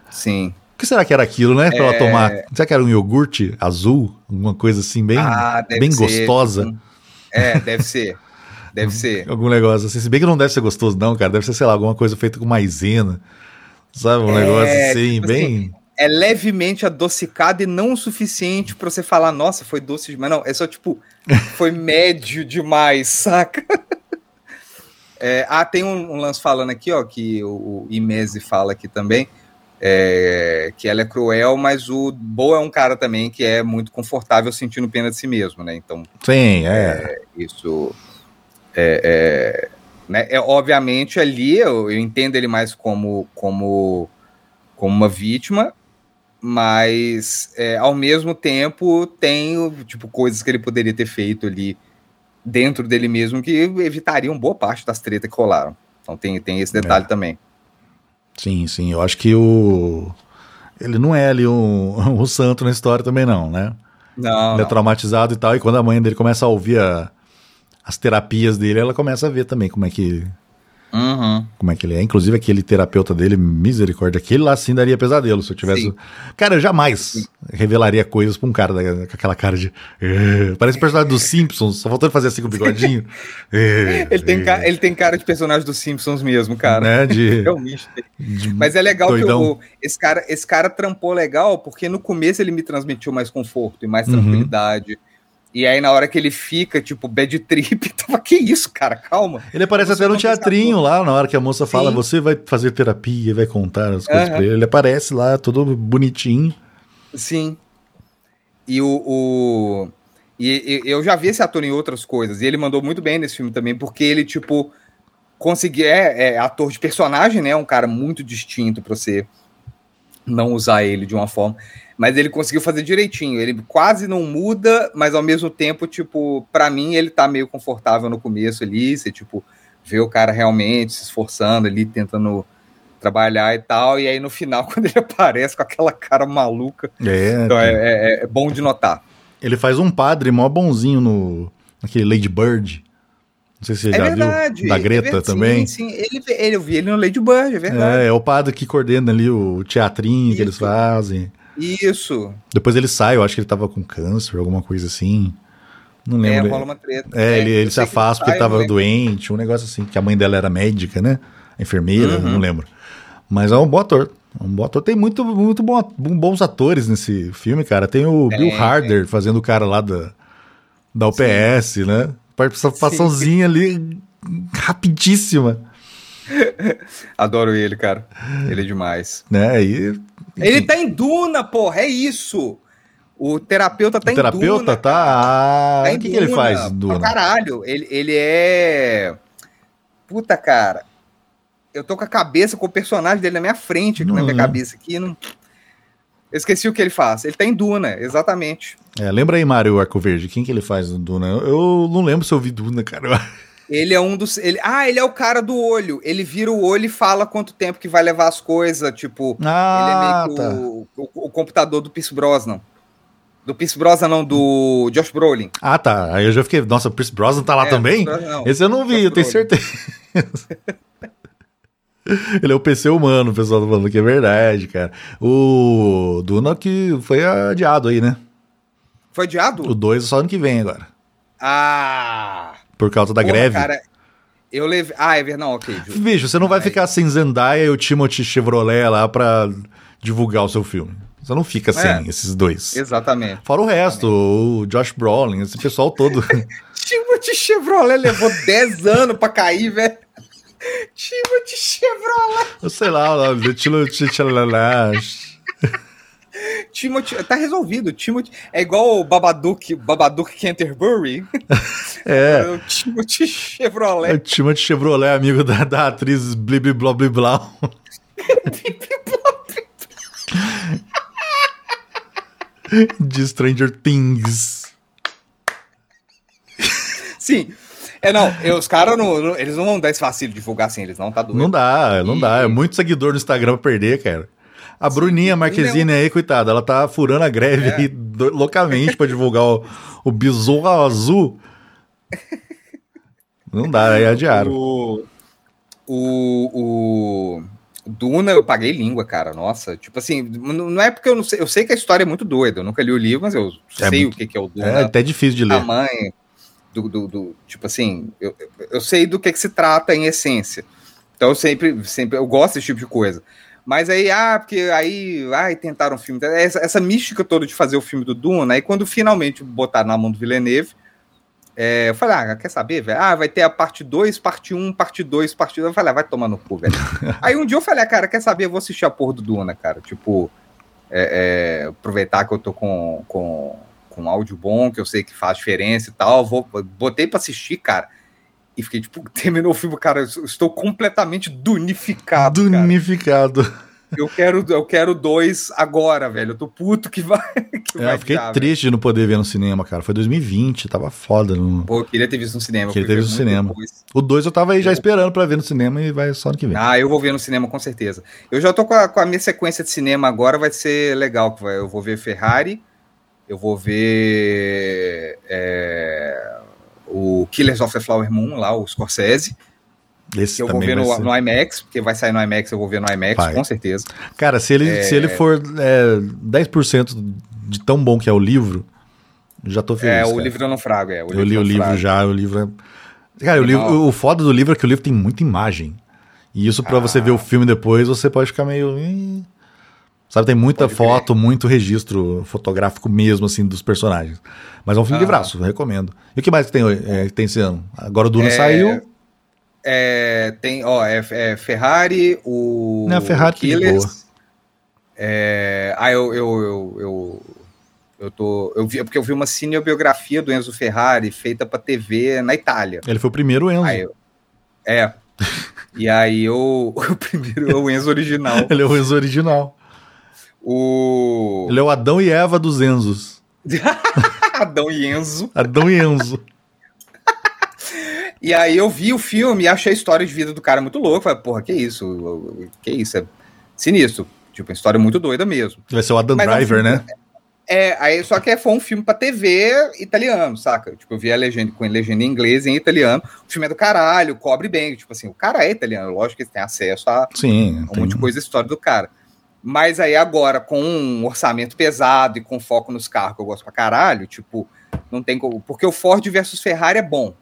[SPEAKER 3] sim.
[SPEAKER 2] O que será que era aquilo, né? Pra ela
[SPEAKER 3] É.
[SPEAKER 2] tomar. Será que era um iogurte azul? Alguma coisa assim, bem,
[SPEAKER 3] Ah,
[SPEAKER 2] bem
[SPEAKER 3] ser,
[SPEAKER 2] gostosa?
[SPEAKER 3] tipo, É, deve ser. Deve ser.
[SPEAKER 2] Algum negócio assim. Se bem que não deve ser gostoso, não, cara. Deve ser, sei lá, alguma coisa feita com maisena. Sabe? Um
[SPEAKER 3] É,
[SPEAKER 2] negócio assim,
[SPEAKER 3] tipo
[SPEAKER 2] bem.
[SPEAKER 3] É levemente adocicado e não o suficiente pra você falar, nossa, foi doce demais. Não, é só tipo, foi médio demais, saca? É, ah, tem um, um lance falando aqui, ó, que o, o Imese fala aqui também, é, que ela é cruel, mas o Bo é um cara também que é muito confortável sentindo pena de si mesmo, né? Então,
[SPEAKER 2] Sim, é.
[SPEAKER 3] isso é, é, né, é, obviamente ali eu, eu entendo ele mais como como como uma vítima mas é, ao mesmo tempo tem tipo coisas que ele poderia ter feito ali dentro dele mesmo que evitariam boa parte das tretas que rolaram então tem, tem esse detalhe também
[SPEAKER 2] Sim, sim. Eu acho que o. Ele não é ali um, um santo na história também, não, né?
[SPEAKER 3] não,
[SPEAKER 2] Ele é
[SPEAKER 3] não.
[SPEAKER 2] traumatizado e tal. E quando a mãe dele começa a ouvir a- as terapias dele, ela começa a ver também como é que.
[SPEAKER 3] Uhum.
[SPEAKER 2] Como é que ele é. Inclusive, aquele terapeuta dele, misericórdia, aquele lá sim daria pesadelo se eu tivesse.
[SPEAKER 3] Sim.
[SPEAKER 2] Cara, eu jamais revelaria coisas pra um cara da- com aquela cara de. "Eh", Parece o personagem dos Simpsons, só faltou ele fazer assim com o bigodinho. "Eh,
[SPEAKER 3] ele, tem
[SPEAKER 2] eh",
[SPEAKER 3] ca- ele tem cara de personagem dos Simpsons mesmo cara
[SPEAKER 2] Né, de,
[SPEAKER 3] realmente
[SPEAKER 2] de-
[SPEAKER 3] Mas é legal
[SPEAKER 2] Doidão.
[SPEAKER 3] que o, esse, cara, esse cara trampou legal, porque no começo ele me transmitiu mais conforto e mais
[SPEAKER 2] Uhum.
[SPEAKER 3] tranquilidade. E aí, na hora que ele fica, tipo, bad trip, tava, que isso, cara, calma.
[SPEAKER 2] Ele aparece até no
[SPEAKER 3] não pensa
[SPEAKER 2] teatrinho lá, na hora que a moça fala,
[SPEAKER 3] Sim.
[SPEAKER 2] você vai fazer terapia, vai contar as coisas
[SPEAKER 3] Aham.
[SPEAKER 2] pra ele. Ele aparece lá, todo bonitinho.
[SPEAKER 3] Sim. E o. o- e, e- eu já vi esse ator em outras coisas, e ele mandou muito bem nesse filme também, porque ele, tipo, conseguia. É, é ator de personagem, né? Um cara muito distinto pra você não usar ele de uma forma. Mas ele conseguiu fazer direitinho. Ele quase não muda, mas ao mesmo tempo, tipo, pra mim ele tá meio confortável no começo ali. Você, tipo, vê o cara realmente se esforçando ali, tentando trabalhar e tal. E aí no final, quando ele aparece com aquela cara maluca.
[SPEAKER 2] É,
[SPEAKER 3] Então é, é- é bom de notar.
[SPEAKER 2] ele faz um padre mó bonzinho no naquele Lady Bird. Não sei se você
[SPEAKER 3] é
[SPEAKER 2] já
[SPEAKER 3] verdade.
[SPEAKER 2] viu. Da
[SPEAKER 3] é
[SPEAKER 2] Greta
[SPEAKER 3] verdade,
[SPEAKER 2] também.
[SPEAKER 3] Sim, sim. Ele, ele, eu vi ele no Lady Bird, é verdade.
[SPEAKER 2] É, é o padre que coordena ali o teatrinho que eles
[SPEAKER 3] Isso.
[SPEAKER 2] fazem.
[SPEAKER 3] Isso.
[SPEAKER 2] Depois ele sai, eu acho que ele tava com câncer, alguma coisa assim. Não
[SPEAKER 3] É,
[SPEAKER 2] lembro.
[SPEAKER 3] rola uma treta.
[SPEAKER 2] É, ele,
[SPEAKER 3] eu
[SPEAKER 2] ele se afasta porque
[SPEAKER 3] sai,
[SPEAKER 2] tava doente, um negócio assim, que a mãe dela era médica, né? Enfermeira,
[SPEAKER 3] Uhum.
[SPEAKER 2] não lembro. Mas é um bom ator. É um bom ator. Tem muito, muito bom, bons atores nesse filme, cara. Tem o
[SPEAKER 3] Tem,
[SPEAKER 2] Bill Harder fazendo o cara lá da, da UPS, né? Participaçãozinha ali rapidíssima,
[SPEAKER 3] Adoro ele, cara. Ele é demais.
[SPEAKER 2] né? E,
[SPEAKER 3] Ele tá em Duna, porra, é isso. O terapeuta tá
[SPEAKER 2] o
[SPEAKER 3] em
[SPEAKER 2] terapeuta
[SPEAKER 3] Duna.
[SPEAKER 2] tá.
[SPEAKER 3] cara.
[SPEAKER 2] Ah,
[SPEAKER 3] Tá
[SPEAKER 2] o
[SPEAKER 3] em
[SPEAKER 2] que, que ele
[SPEAKER 3] Duna,
[SPEAKER 2] faz,
[SPEAKER 3] pra
[SPEAKER 2] Duna?
[SPEAKER 3] caralho. Ele, ele é. Puta, cara. Eu tô com a cabeça, com o personagem dele na minha frente, aqui
[SPEAKER 2] Não
[SPEAKER 3] na minha
[SPEAKER 2] lembro.
[SPEAKER 3] cabeça aqui. Não... Eu esqueci o que ele faz. Ele tá em Duna, exatamente.
[SPEAKER 2] É, lembra aí, Mário Arco Verde? Quem que ele faz no Duna? Eu, eu não lembro se eu vi Duna, cara.
[SPEAKER 3] Ele é um dos. Ele... Ah, ele é o cara do olho. Ele vira o olho e fala quanto tempo que vai levar as coisas. Tipo,
[SPEAKER 2] Ah,
[SPEAKER 3] ele é meio que
[SPEAKER 2] tá.
[SPEAKER 3] o, o- o computador do Pierce Brosnan. Do Pierce Brosnan, não, do Josh Brolin.
[SPEAKER 2] Ah, tá. Aí eu já fiquei, nossa, o Pierce Brosnan tá lá
[SPEAKER 3] É,
[SPEAKER 2] também?
[SPEAKER 3] Brosnan.
[SPEAKER 2] Esse eu não vi,
[SPEAKER 3] Josh
[SPEAKER 2] eu tenho
[SPEAKER 3] Brolin.
[SPEAKER 2] certeza. Ele é o PC humano, o pessoal tá falando que é verdade, cara. O Duna que foi adiado aí, né?
[SPEAKER 3] Foi adiado?
[SPEAKER 2] O 2 é só ano que vem agora.
[SPEAKER 3] Ah!
[SPEAKER 2] Por causa da
[SPEAKER 3] Porra,
[SPEAKER 2] greve.
[SPEAKER 3] Cara, eu levei. Ah, é verdade. Não, ok. ju-
[SPEAKER 2] Bicho, você não vai
[SPEAKER 3] Ai.
[SPEAKER 2] ficar sem Zendaya e o Timothy Chevrolet lá pra divulgar o seu filme. Você não fica sem
[SPEAKER 3] É.
[SPEAKER 2] esses dois.
[SPEAKER 3] Exatamente.
[SPEAKER 2] Fora o resto, o Josh Brolin, esse pessoal todo.
[SPEAKER 3] Timothy Chevrolet levou 10 anos pra cair, velho. Timothy Chevrolet.
[SPEAKER 2] Eu sei lá, o Timothy Chevrolet.
[SPEAKER 3] Timothy, tá resolvido. Timothy é igual o Babadook, Babadook Canterbury.
[SPEAKER 2] É.
[SPEAKER 3] o Timothy Chevrolet.
[SPEAKER 2] É o Timothy Chevrolet, amigo da, da atriz Blib Blob Blau. De Stranger Things.
[SPEAKER 3] Sim. É, não, eu, os caras não, não- eles não vão dar esse vacilo de divulgar assim, eles não tá doido.
[SPEAKER 2] Não dá, não
[SPEAKER 3] E-
[SPEAKER 2] dá. É muito seguidor no Instagram pra perder, cara. A Bruninha Marquezine aí, coitada, ela tá furando a greve
[SPEAKER 3] É.
[SPEAKER 2] aí do- loucamente pra divulgar o, o besouro azul. Não dá, aí adiaram.
[SPEAKER 3] O, o, o Duna, eu paguei língua, cara. Nossa, tipo assim, não é porque eu não sei. Eu sei que a história é muito doida. Eu nunca li o livro, mas eu
[SPEAKER 2] É
[SPEAKER 3] sei
[SPEAKER 2] muito-
[SPEAKER 3] o que, que é o Duna.
[SPEAKER 2] É até difícil de ler.
[SPEAKER 3] tamanho do, do, do- tipo assim, eu, eu sei do que, que se trata em essência. Então eu sempre, sempre eu gosto desse tipo de coisa. Mas aí, ah, porque aí, ai, tentaram um filme, essa, essa mística toda de fazer o filme do Duna, aí quando finalmente botaram na mão do Villeneuve, é, eu falei, ah, quer saber, velho? Ah, vai ter a parte 2, parte 1, parte 2, parte 2. Eu falei, ah, vai tomar no cu, velho. aí um dia eu falei, ah, cara, quer saber? Eu vou assistir a porra do Duna, cara. Tipo, é, é, aproveitar que eu tô com, com, com áudio bom, que eu sei que faz diferença e tal. Vou, botei pra assistir, cara. E fiquei, tipo, terminou o filme, cara. Estou completamente dunificado. cara.
[SPEAKER 2] Dunificado.
[SPEAKER 3] Eu quero, eu quero dois agora, velho. Eu tô puto que vai. Que
[SPEAKER 2] É,
[SPEAKER 3] vai
[SPEAKER 2] eu fiquei
[SPEAKER 3] dar, velho.
[SPEAKER 2] triste de não poder ver no cinema, cara. Foi 2020, tava foda. No...
[SPEAKER 3] Pô, eu queria ter visto no cinema.
[SPEAKER 2] Queria ter visto no cinema.
[SPEAKER 3] depois.
[SPEAKER 2] O 2 eu tava aí já
[SPEAKER 3] Eu-
[SPEAKER 2] esperando pra ver no cinema e vai só ano que vem.
[SPEAKER 3] Ah, eu vou ver no cinema com certeza. Eu já tô com a, com a minha sequência de cinema agora, vai ser legal. Eu vou ver Ferrari, eu vou ver é, o Killers of the Flower Moon, lá, o Scorsese,
[SPEAKER 2] Esse
[SPEAKER 3] que eu vou ver no,
[SPEAKER 2] ser.
[SPEAKER 3] no IMAX, porque vai sair no IMAX, eu vou ver no IMAX,
[SPEAKER 2] Vai.
[SPEAKER 3] com certeza.
[SPEAKER 2] Cara, se ele, se ele for é, 10% de tão bom que é o livro, já tô feliz.
[SPEAKER 3] é, o
[SPEAKER 2] cara.
[SPEAKER 3] livro eu não frago, é.
[SPEAKER 2] eu li o livro
[SPEAKER 3] Naufrágio.
[SPEAKER 2] já, o livro é... Cara, o, livro, o foda do livro é que o livro tem muita imagem. E isso pra você
[SPEAKER 3] Ah.
[SPEAKER 2] ver o filme depois, você pode ficar meio... Sabe, tem muita
[SPEAKER 3] Pode crer.
[SPEAKER 2] foto, muito registro fotográfico mesmo, assim, dos personagens. Mas é um filme de
[SPEAKER 3] Aham.
[SPEAKER 2] braço, recomendo. E o que mais que tem, é, tem esse ano? Agora o Duna
[SPEAKER 3] É,
[SPEAKER 2] saiu.
[SPEAKER 3] É, tem, ó, é, é Ferrari, o
[SPEAKER 2] Não, Ferrari que
[SPEAKER 3] Killers. É, ah, eu, eu, eu, eu, eu tô. Eu vi, porque eu vi uma cinebiografia do Enzo Ferrari feita pra TV na Itália.
[SPEAKER 2] Ele foi o primeiro Enzo.
[SPEAKER 3] Aí é. E aí eu. O primeiro é o Enzo original.
[SPEAKER 2] Ele é o Enzo original.
[SPEAKER 3] O.
[SPEAKER 2] Ele é o Adão e Eva dos Enzos.
[SPEAKER 3] Adão e Enzo.
[SPEAKER 2] Adão e Enzo.
[SPEAKER 3] E aí eu vi o filme e achei a história de vida do cara muito louca. Falei, porra, que isso? Que isso? É sinistro. Tipo, uma história muito doida mesmo.
[SPEAKER 2] Vai ser o Adam
[SPEAKER 3] Mas é um
[SPEAKER 2] Driver,
[SPEAKER 3] filme-
[SPEAKER 2] né?
[SPEAKER 3] É, aí só que foi um filme pra TV italiano, saca? Tipo, eu vi a legenda com legenda em inglês e em italiano. O filme é do caralho, cobre bem. Tipo assim, o cara é italiano, lógico que eles têm acesso a
[SPEAKER 2] Sim.
[SPEAKER 3] um
[SPEAKER 2] tem-
[SPEAKER 3] monte de coisa da história do cara. Mas aí agora, com um orçamento pesado e com foco nos carros que eu gosto pra caralho, tipo, não tem como. Porque o Ford versus Ferrari é bom.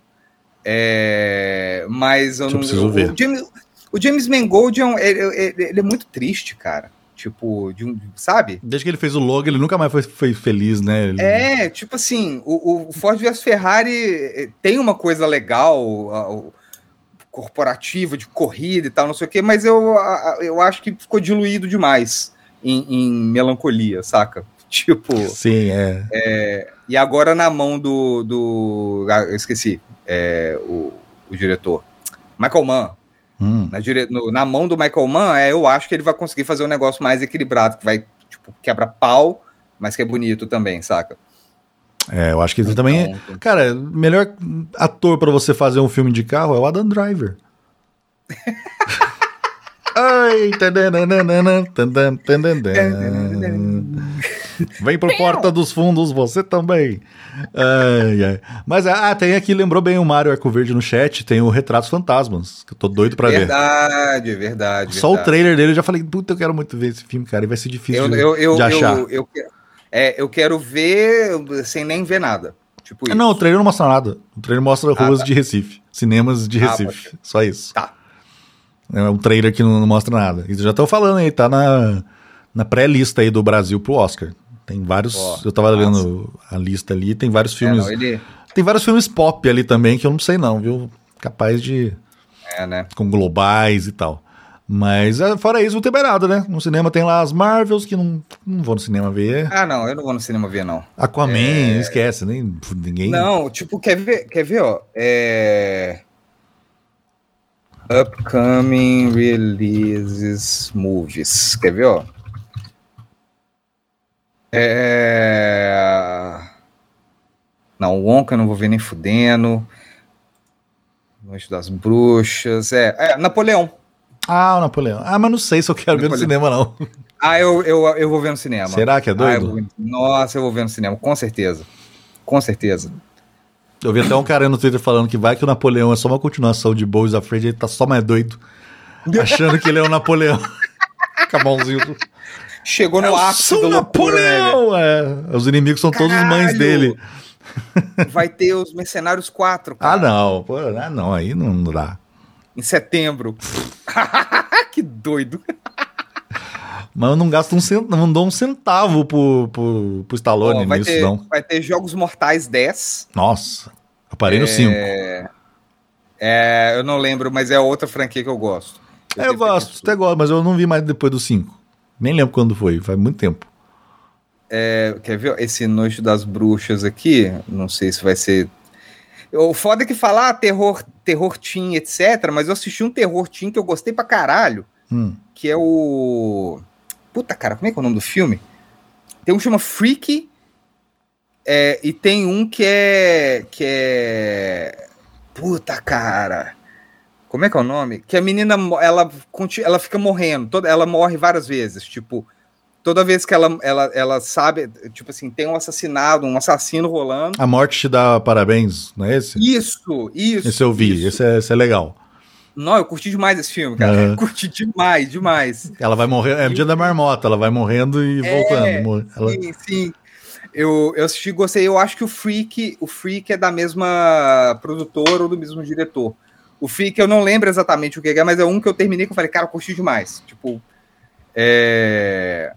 [SPEAKER 3] É, mas eu
[SPEAKER 2] Eu
[SPEAKER 3] não.
[SPEAKER 2] preciso
[SPEAKER 3] o,
[SPEAKER 2] ver.
[SPEAKER 3] O James, o James Mangold é, um- ele, é muito triste, cara. Tipo, de um, sabe?
[SPEAKER 2] Desde que ele fez o logo, ele nunca mais foi, foi feliz, né? Ele-
[SPEAKER 3] É, tipo assim, o, o Ford vs Ferrari eh, tem uma coisa legal, o- corporativa, de corrida e tal, não sei o quê, mas eu, eu acho que ficou diluído demais em, em melancolia, saca? Tipo,
[SPEAKER 2] Sim, é.
[SPEAKER 3] e agora na mão do. do ah, eu esqueci, é, o, o diretor. Michael Mann.
[SPEAKER 2] Hum.
[SPEAKER 3] Na, dire... no- na mão do Michael Mann, é, eu acho que ele vai conseguir fazer um negócio mais equilibrado, que vai, tipo, quebra pau, mas que é bonito também, saca?
[SPEAKER 2] É, eu acho que ele também. é- Cara, melhor ator pra você fazer um filme de carro é o Adam Driver. Ai. Vem pro Porta dos Fundos, você também. Ai, ai. Mas ah, tem aqui, lembrou bem o Mário Arco Verde no chat, tem o Retratos Fantasmas, que eu tô doido pra ver.
[SPEAKER 3] Verdade, verdade.
[SPEAKER 2] Só o
[SPEAKER 3] verdade.
[SPEAKER 2] trailer dele eu já falei, puta, eu quero muito ver esse filme, cara, e vai ser difícil
[SPEAKER 3] Eu,
[SPEAKER 2] de,
[SPEAKER 3] eu, eu,
[SPEAKER 2] de achar.
[SPEAKER 3] eu, eu, é, eu quero ver sem nem ver nada. Tipo
[SPEAKER 2] Ah,
[SPEAKER 3] isso.
[SPEAKER 2] Não, o trailer não mostra nada. O trailer mostra ruas
[SPEAKER 3] tá.
[SPEAKER 2] de Recife, cinemas de
[SPEAKER 3] Ah,
[SPEAKER 2] Recife, só isso.
[SPEAKER 3] Tá.
[SPEAKER 2] É um trailer que não, não mostra nada. Eles já estão falando aí, tá na, na pré-lista aí do Brasil pro Oscar. Tem vários. Eu tava
[SPEAKER 3] massa.
[SPEAKER 2] lendo a lista ali, tem vários
[SPEAKER 3] É,
[SPEAKER 2] filmes.
[SPEAKER 3] não, ele.
[SPEAKER 2] Tem vários filmes pop ali também que eu não sei, não, viu? Capaz de.
[SPEAKER 3] É, né?
[SPEAKER 2] com globais e tal. Mas é, fora isso, não tem mais nada, né? No cinema tem lá as Marvels, que não, não vou no cinema ver.
[SPEAKER 3] Ah, não, eu não vou no cinema ver, não.
[SPEAKER 2] Aquaman,
[SPEAKER 3] É.
[SPEAKER 2] esquece, nem ninguém.
[SPEAKER 3] Não, tipo, quer ver, quer ver, ó? É... Upcoming releases movies. Quer ver, ó? É... Não, o Wonka eu não vou ver nem fudendo. Noite das Bruxas. É, é Napoleão.
[SPEAKER 2] Ah, o Napoleão. Ah, mas não sei se eu quero ver no
[SPEAKER 3] Napoleão.
[SPEAKER 2] cinema, não.
[SPEAKER 3] Ah, eu, eu, eu vou ver no cinema.
[SPEAKER 2] Será que é
[SPEAKER 3] Ah, eu
[SPEAKER 2] doido?
[SPEAKER 3] vou Nossa, eu vou ver no cinema, com certeza. Com certeza.
[SPEAKER 2] Eu vi até um cara no Twitter falando que vai que o Napoleão é só uma continuação de Boys Afraid, ele tá só mais doido. Achando que ele é o Napoleão. Com a mãozinha.
[SPEAKER 3] Chegou no ápice do
[SPEAKER 2] o
[SPEAKER 3] loucura, né?
[SPEAKER 2] Napoleão! é. Os inimigos são todos mães
[SPEAKER 3] Caralho!
[SPEAKER 2] dele.
[SPEAKER 3] Vai ter os Mercenários 4,
[SPEAKER 2] Ah,
[SPEAKER 3] cara,
[SPEAKER 2] não. Pô, ah, não, aí não dá.
[SPEAKER 3] em setembro. que doido.
[SPEAKER 2] Mas eu não gasto um centavo, não dou um centavo pro, pro, pro Stallone
[SPEAKER 3] Ó, vai,
[SPEAKER 2] nisso,
[SPEAKER 3] ter,
[SPEAKER 2] não.
[SPEAKER 3] vai ter Jogos Mortais 10.
[SPEAKER 2] Nossa, eu parei no 5.
[SPEAKER 3] É, eu não lembro, mas é outra franquia que eu gosto.
[SPEAKER 2] É, eu gosto, até gosto, mas eu não vi mais depois do 5. Nem lembro quando foi, faz muito tempo.
[SPEAKER 3] É, quer ver esse Noite das Bruxas aqui? Não sei se vai ser. O foda é que falar ah, terror, terror teen, etc. Mas eu assisti um terror teen que eu gostei pra caralho,
[SPEAKER 2] Hum.
[SPEAKER 3] que é o. Puta cara, como é que é o nome do filme? Tem um que chama Freak. é, e tem um que é. Que é. Puta cara. Como é que é o nome? Que a menina ela, ela fica morrendo, toda, ela morre várias vezes. Tipo, toda vez que ela, ela, ela sabe, tipo assim, tem um assassinado, um assassino rolando.
[SPEAKER 2] A morte te dá parabéns, não é esse?
[SPEAKER 3] Isso, isso.
[SPEAKER 2] Esse eu vi,
[SPEAKER 3] isso.
[SPEAKER 2] esse é, esse é legal.
[SPEAKER 3] Não, eu curti demais esse filme, cara.
[SPEAKER 2] Aham.
[SPEAKER 3] Curti demais, demais.
[SPEAKER 2] Ela vai morrer, é o dia da marmota, ela vai morrendo e
[SPEAKER 3] É,
[SPEAKER 2] voltando. Ela,
[SPEAKER 3] Sim, sim. Eu, eu assisti, gostei. Eu acho que o Freak, o Freak é da mesma produtora ou do mesmo diretor. O Freak eu não lembro exatamente o que é, mas é um que eu terminei que eu falei, cara, eu curti demais. Tipo, é...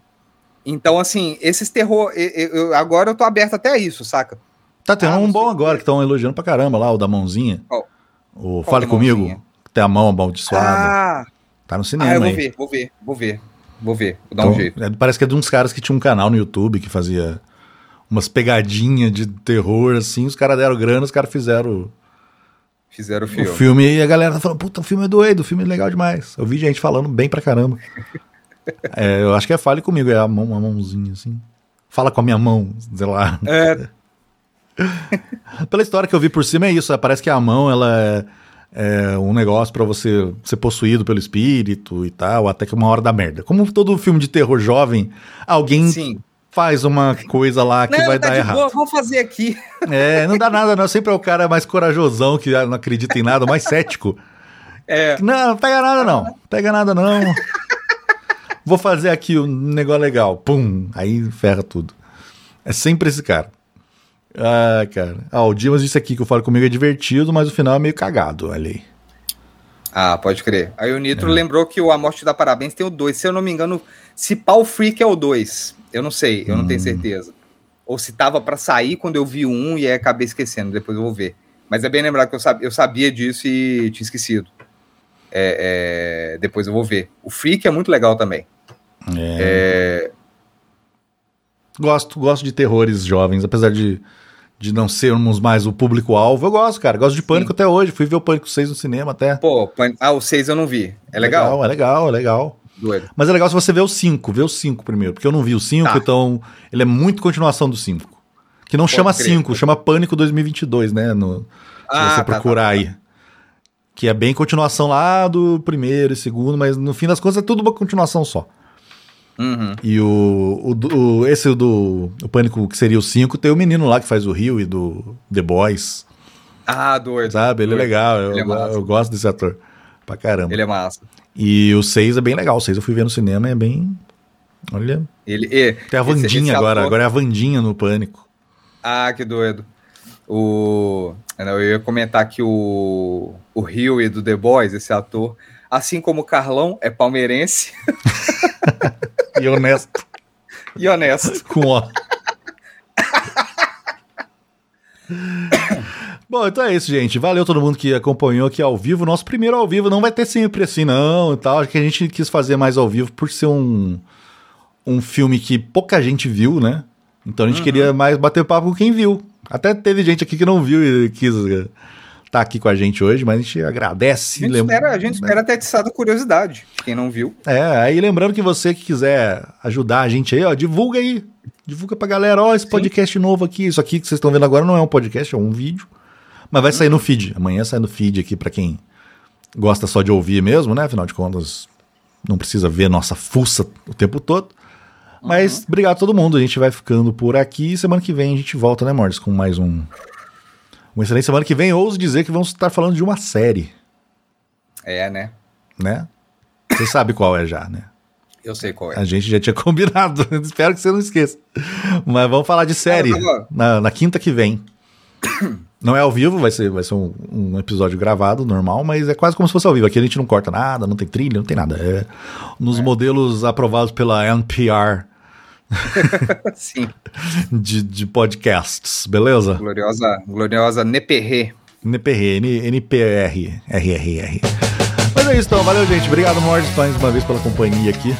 [SPEAKER 3] Então, assim, esses terror. eu- eu- agora eu tô aberto até a isso, saca?
[SPEAKER 2] Tá tendo
[SPEAKER 3] Ah,
[SPEAKER 2] um bom agora que estão elogiando pra caramba lá, o da mãozinha.
[SPEAKER 3] Qual?
[SPEAKER 2] O
[SPEAKER 3] Qual
[SPEAKER 2] Fale Comigo,
[SPEAKER 3] mãozinha?
[SPEAKER 2] que tem a mão amaldiçoada.
[SPEAKER 3] Ah,
[SPEAKER 2] tá no
[SPEAKER 3] ah, eu
[SPEAKER 2] cinema
[SPEAKER 3] vou
[SPEAKER 2] aí.
[SPEAKER 3] ver, vou ver, vou ver. Vou ver, vou dar
[SPEAKER 2] Então,
[SPEAKER 3] um jeito.
[SPEAKER 2] é, parece que é de uns caras que tinham um canal no YouTube que fazia umas pegadinhas de terror, assim. Os caras deram grana, os caras fizeram
[SPEAKER 3] Fizeram o
[SPEAKER 2] o
[SPEAKER 3] filme.
[SPEAKER 2] filme e a galera tá falando, puta, o filme é doido, o filme é legal demais. Eu vi gente falando bem pra caramba. É, eu acho que é Fale Comigo, é a mão, uma mãozinha assim. Fala com a minha mão, sei lá.
[SPEAKER 3] É,
[SPEAKER 2] Pela história que eu vi por cima é isso, é, parece que a mão ela é, é um negócio pra você ser possuído pelo espírito e tal, até que uma hora da merda. Como todo filme de terror jovem, alguém
[SPEAKER 3] sim.
[SPEAKER 2] faz uma coisa lá que
[SPEAKER 3] Não,
[SPEAKER 2] vai
[SPEAKER 3] tá
[SPEAKER 2] dar errado.
[SPEAKER 3] boa, vamos fazer aqui.
[SPEAKER 2] É, não dá nada, não. Sempre é o cara mais corajosão que não acredita em nada, mais cético.
[SPEAKER 3] É,
[SPEAKER 2] Não, não pega nada não. Pega nada não. Vou fazer aqui um negócio legal. Pum, aí ferra tudo. É sempre esse cara. Ah, cara. Ah, o Dimas disse aqui que o Fala Comigo é divertido, mas o final é meio cagado, olha aí.
[SPEAKER 3] Ah, pode crer. Aí o Nitro
[SPEAKER 2] É.
[SPEAKER 3] lembrou que o A Morte dá Parabéns tem o 2. Se eu não me engano, se Pau Freak é o 2. Eu não sei, eu
[SPEAKER 2] Hum.
[SPEAKER 3] não tenho certeza. Ou se tava pra sair quando eu vi 1 e aí acabei esquecendo, depois eu vou ver. Mas é bem lembrado que eu sabia, eu sabia disso e tinha esquecido. É, é, depois eu vou ver. O Freak é muito legal também.
[SPEAKER 2] É. Gosto, gosto de terrores jovens, apesar de, de não sermos mais o público-alvo. Eu gosto, cara. Gosto de Pânico até hoje. Fui ver o Pânico 6 no cinema até.
[SPEAKER 3] Pô, pan- ah, o 6 eu não vi. É legal?
[SPEAKER 2] É legal, é legal.
[SPEAKER 3] Doido.
[SPEAKER 2] Mas é legal se você ver o 5, ver o 5 primeiro, porque eu não vi o 5,
[SPEAKER 3] Tá.
[SPEAKER 2] então ele é muito continuação do 5. Que não chama
[SPEAKER 3] crer.
[SPEAKER 2] 5, chama Pânico 2022, né? No, se
[SPEAKER 3] Ah,
[SPEAKER 2] você
[SPEAKER 3] tá,
[SPEAKER 2] procurar
[SPEAKER 3] tá, tá,
[SPEAKER 2] aí. Que é bem continuação lá do primeiro e segundo, mas no fim das contas é tudo uma continuação só.
[SPEAKER 3] Uhum.
[SPEAKER 2] E o, o, o- esse do o Pânico, que seria o 5, tem o menino lá que faz o Rio e do The Boys,
[SPEAKER 3] Ah, doido.
[SPEAKER 2] sabe? Ele é legal, eu,
[SPEAKER 3] Ele é massa.
[SPEAKER 2] eu gosto desse ator pra caramba.
[SPEAKER 3] Ele é massa.
[SPEAKER 2] E o 6 é bem legal, o 6 eu fui ver no cinema, é bem... Olha,
[SPEAKER 3] Ele, e,
[SPEAKER 2] tem a
[SPEAKER 3] esse-
[SPEAKER 2] Vandinha
[SPEAKER 3] esse
[SPEAKER 2] agora,
[SPEAKER 3] ator-
[SPEAKER 2] agora é a Vandinha no Pânico.
[SPEAKER 3] Ah, que doido. O... Eu ia comentar que o, o Huey do The Boys, esse ator, assim como o Carlão, é palmeirense
[SPEAKER 2] E honesto,
[SPEAKER 3] e honesto.
[SPEAKER 2] com ó. Bom, então é isso, gente. Valeu todo mundo que acompanhou aqui ao vivo. Nosso primeiro ao vivo não vai ter sempre assim, não, e tal. Acho que a gente quis fazer mais ao vivo por ser um, um filme que pouca gente viu, né? Então a gente uhum. queria mais bater papo com quem viu. Até teve gente aqui que não viu e quis tá aqui com a gente hoje, mas a gente agradece.
[SPEAKER 3] A gente lembra, espera, a gente né? espera ter atiçado curiosidade, quem não viu.
[SPEAKER 2] É, aí lembrando que você que quiser ajudar a gente aí, ó, divulga aí. Divulga pra galera, ó, esse podcast Sim. novo aqui. Isso aqui que vocês estão vendo agora não é um podcast, é um vídeo. Mas vai sair no feed. Amanhã sai no feed aqui para quem gosta só de ouvir mesmo, né? Afinal de contas, não precisa ver nossa fuça o tempo todo. Mas uhum. obrigado a todo mundo. A gente vai ficando por aqui. Semana que vem a gente volta, né, Mordes? Com mais um. Uma excelente semana que vem. Ouso dizer que vamos estar falando de uma série.
[SPEAKER 3] É, né?
[SPEAKER 2] Né? Você sabe qual é já, né?
[SPEAKER 3] Eu sei qual é.
[SPEAKER 2] A gente já tinha combinado. Espero que você não esqueça. Mas vamos falar de série na, na quinta que vem. Não é ao vivo, vai ser, vai ser um, um, episódio gravado, normal, mas é quase como se fosse ao vivo. Aqui a gente não corta nada, não tem trilha, não tem nada. É nos é. modelos aprovados pela NPR.
[SPEAKER 3] Sim.
[SPEAKER 2] De, de podcasts, beleza?
[SPEAKER 3] Gloriosa, gloriosa NPR.
[SPEAKER 2] NPR, NPR, RRR. Mas é isso então, valeu gente. Obrigado, Mordes, mais uma vez pela companhia aqui.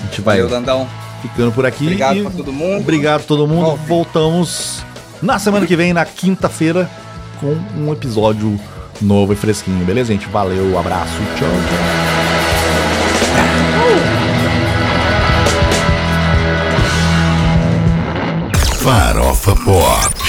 [SPEAKER 3] A gente vai valeu, Dandão.
[SPEAKER 2] ficando por aqui.
[SPEAKER 3] Obrigado pra todo mundo.
[SPEAKER 2] Obrigado a todo mundo. Voltamos na semana que vem, na quinta-feira, com um episódio novo e fresquinho, beleza, gente? Valeu, abraço, tchau, tchau. Farofa Pop.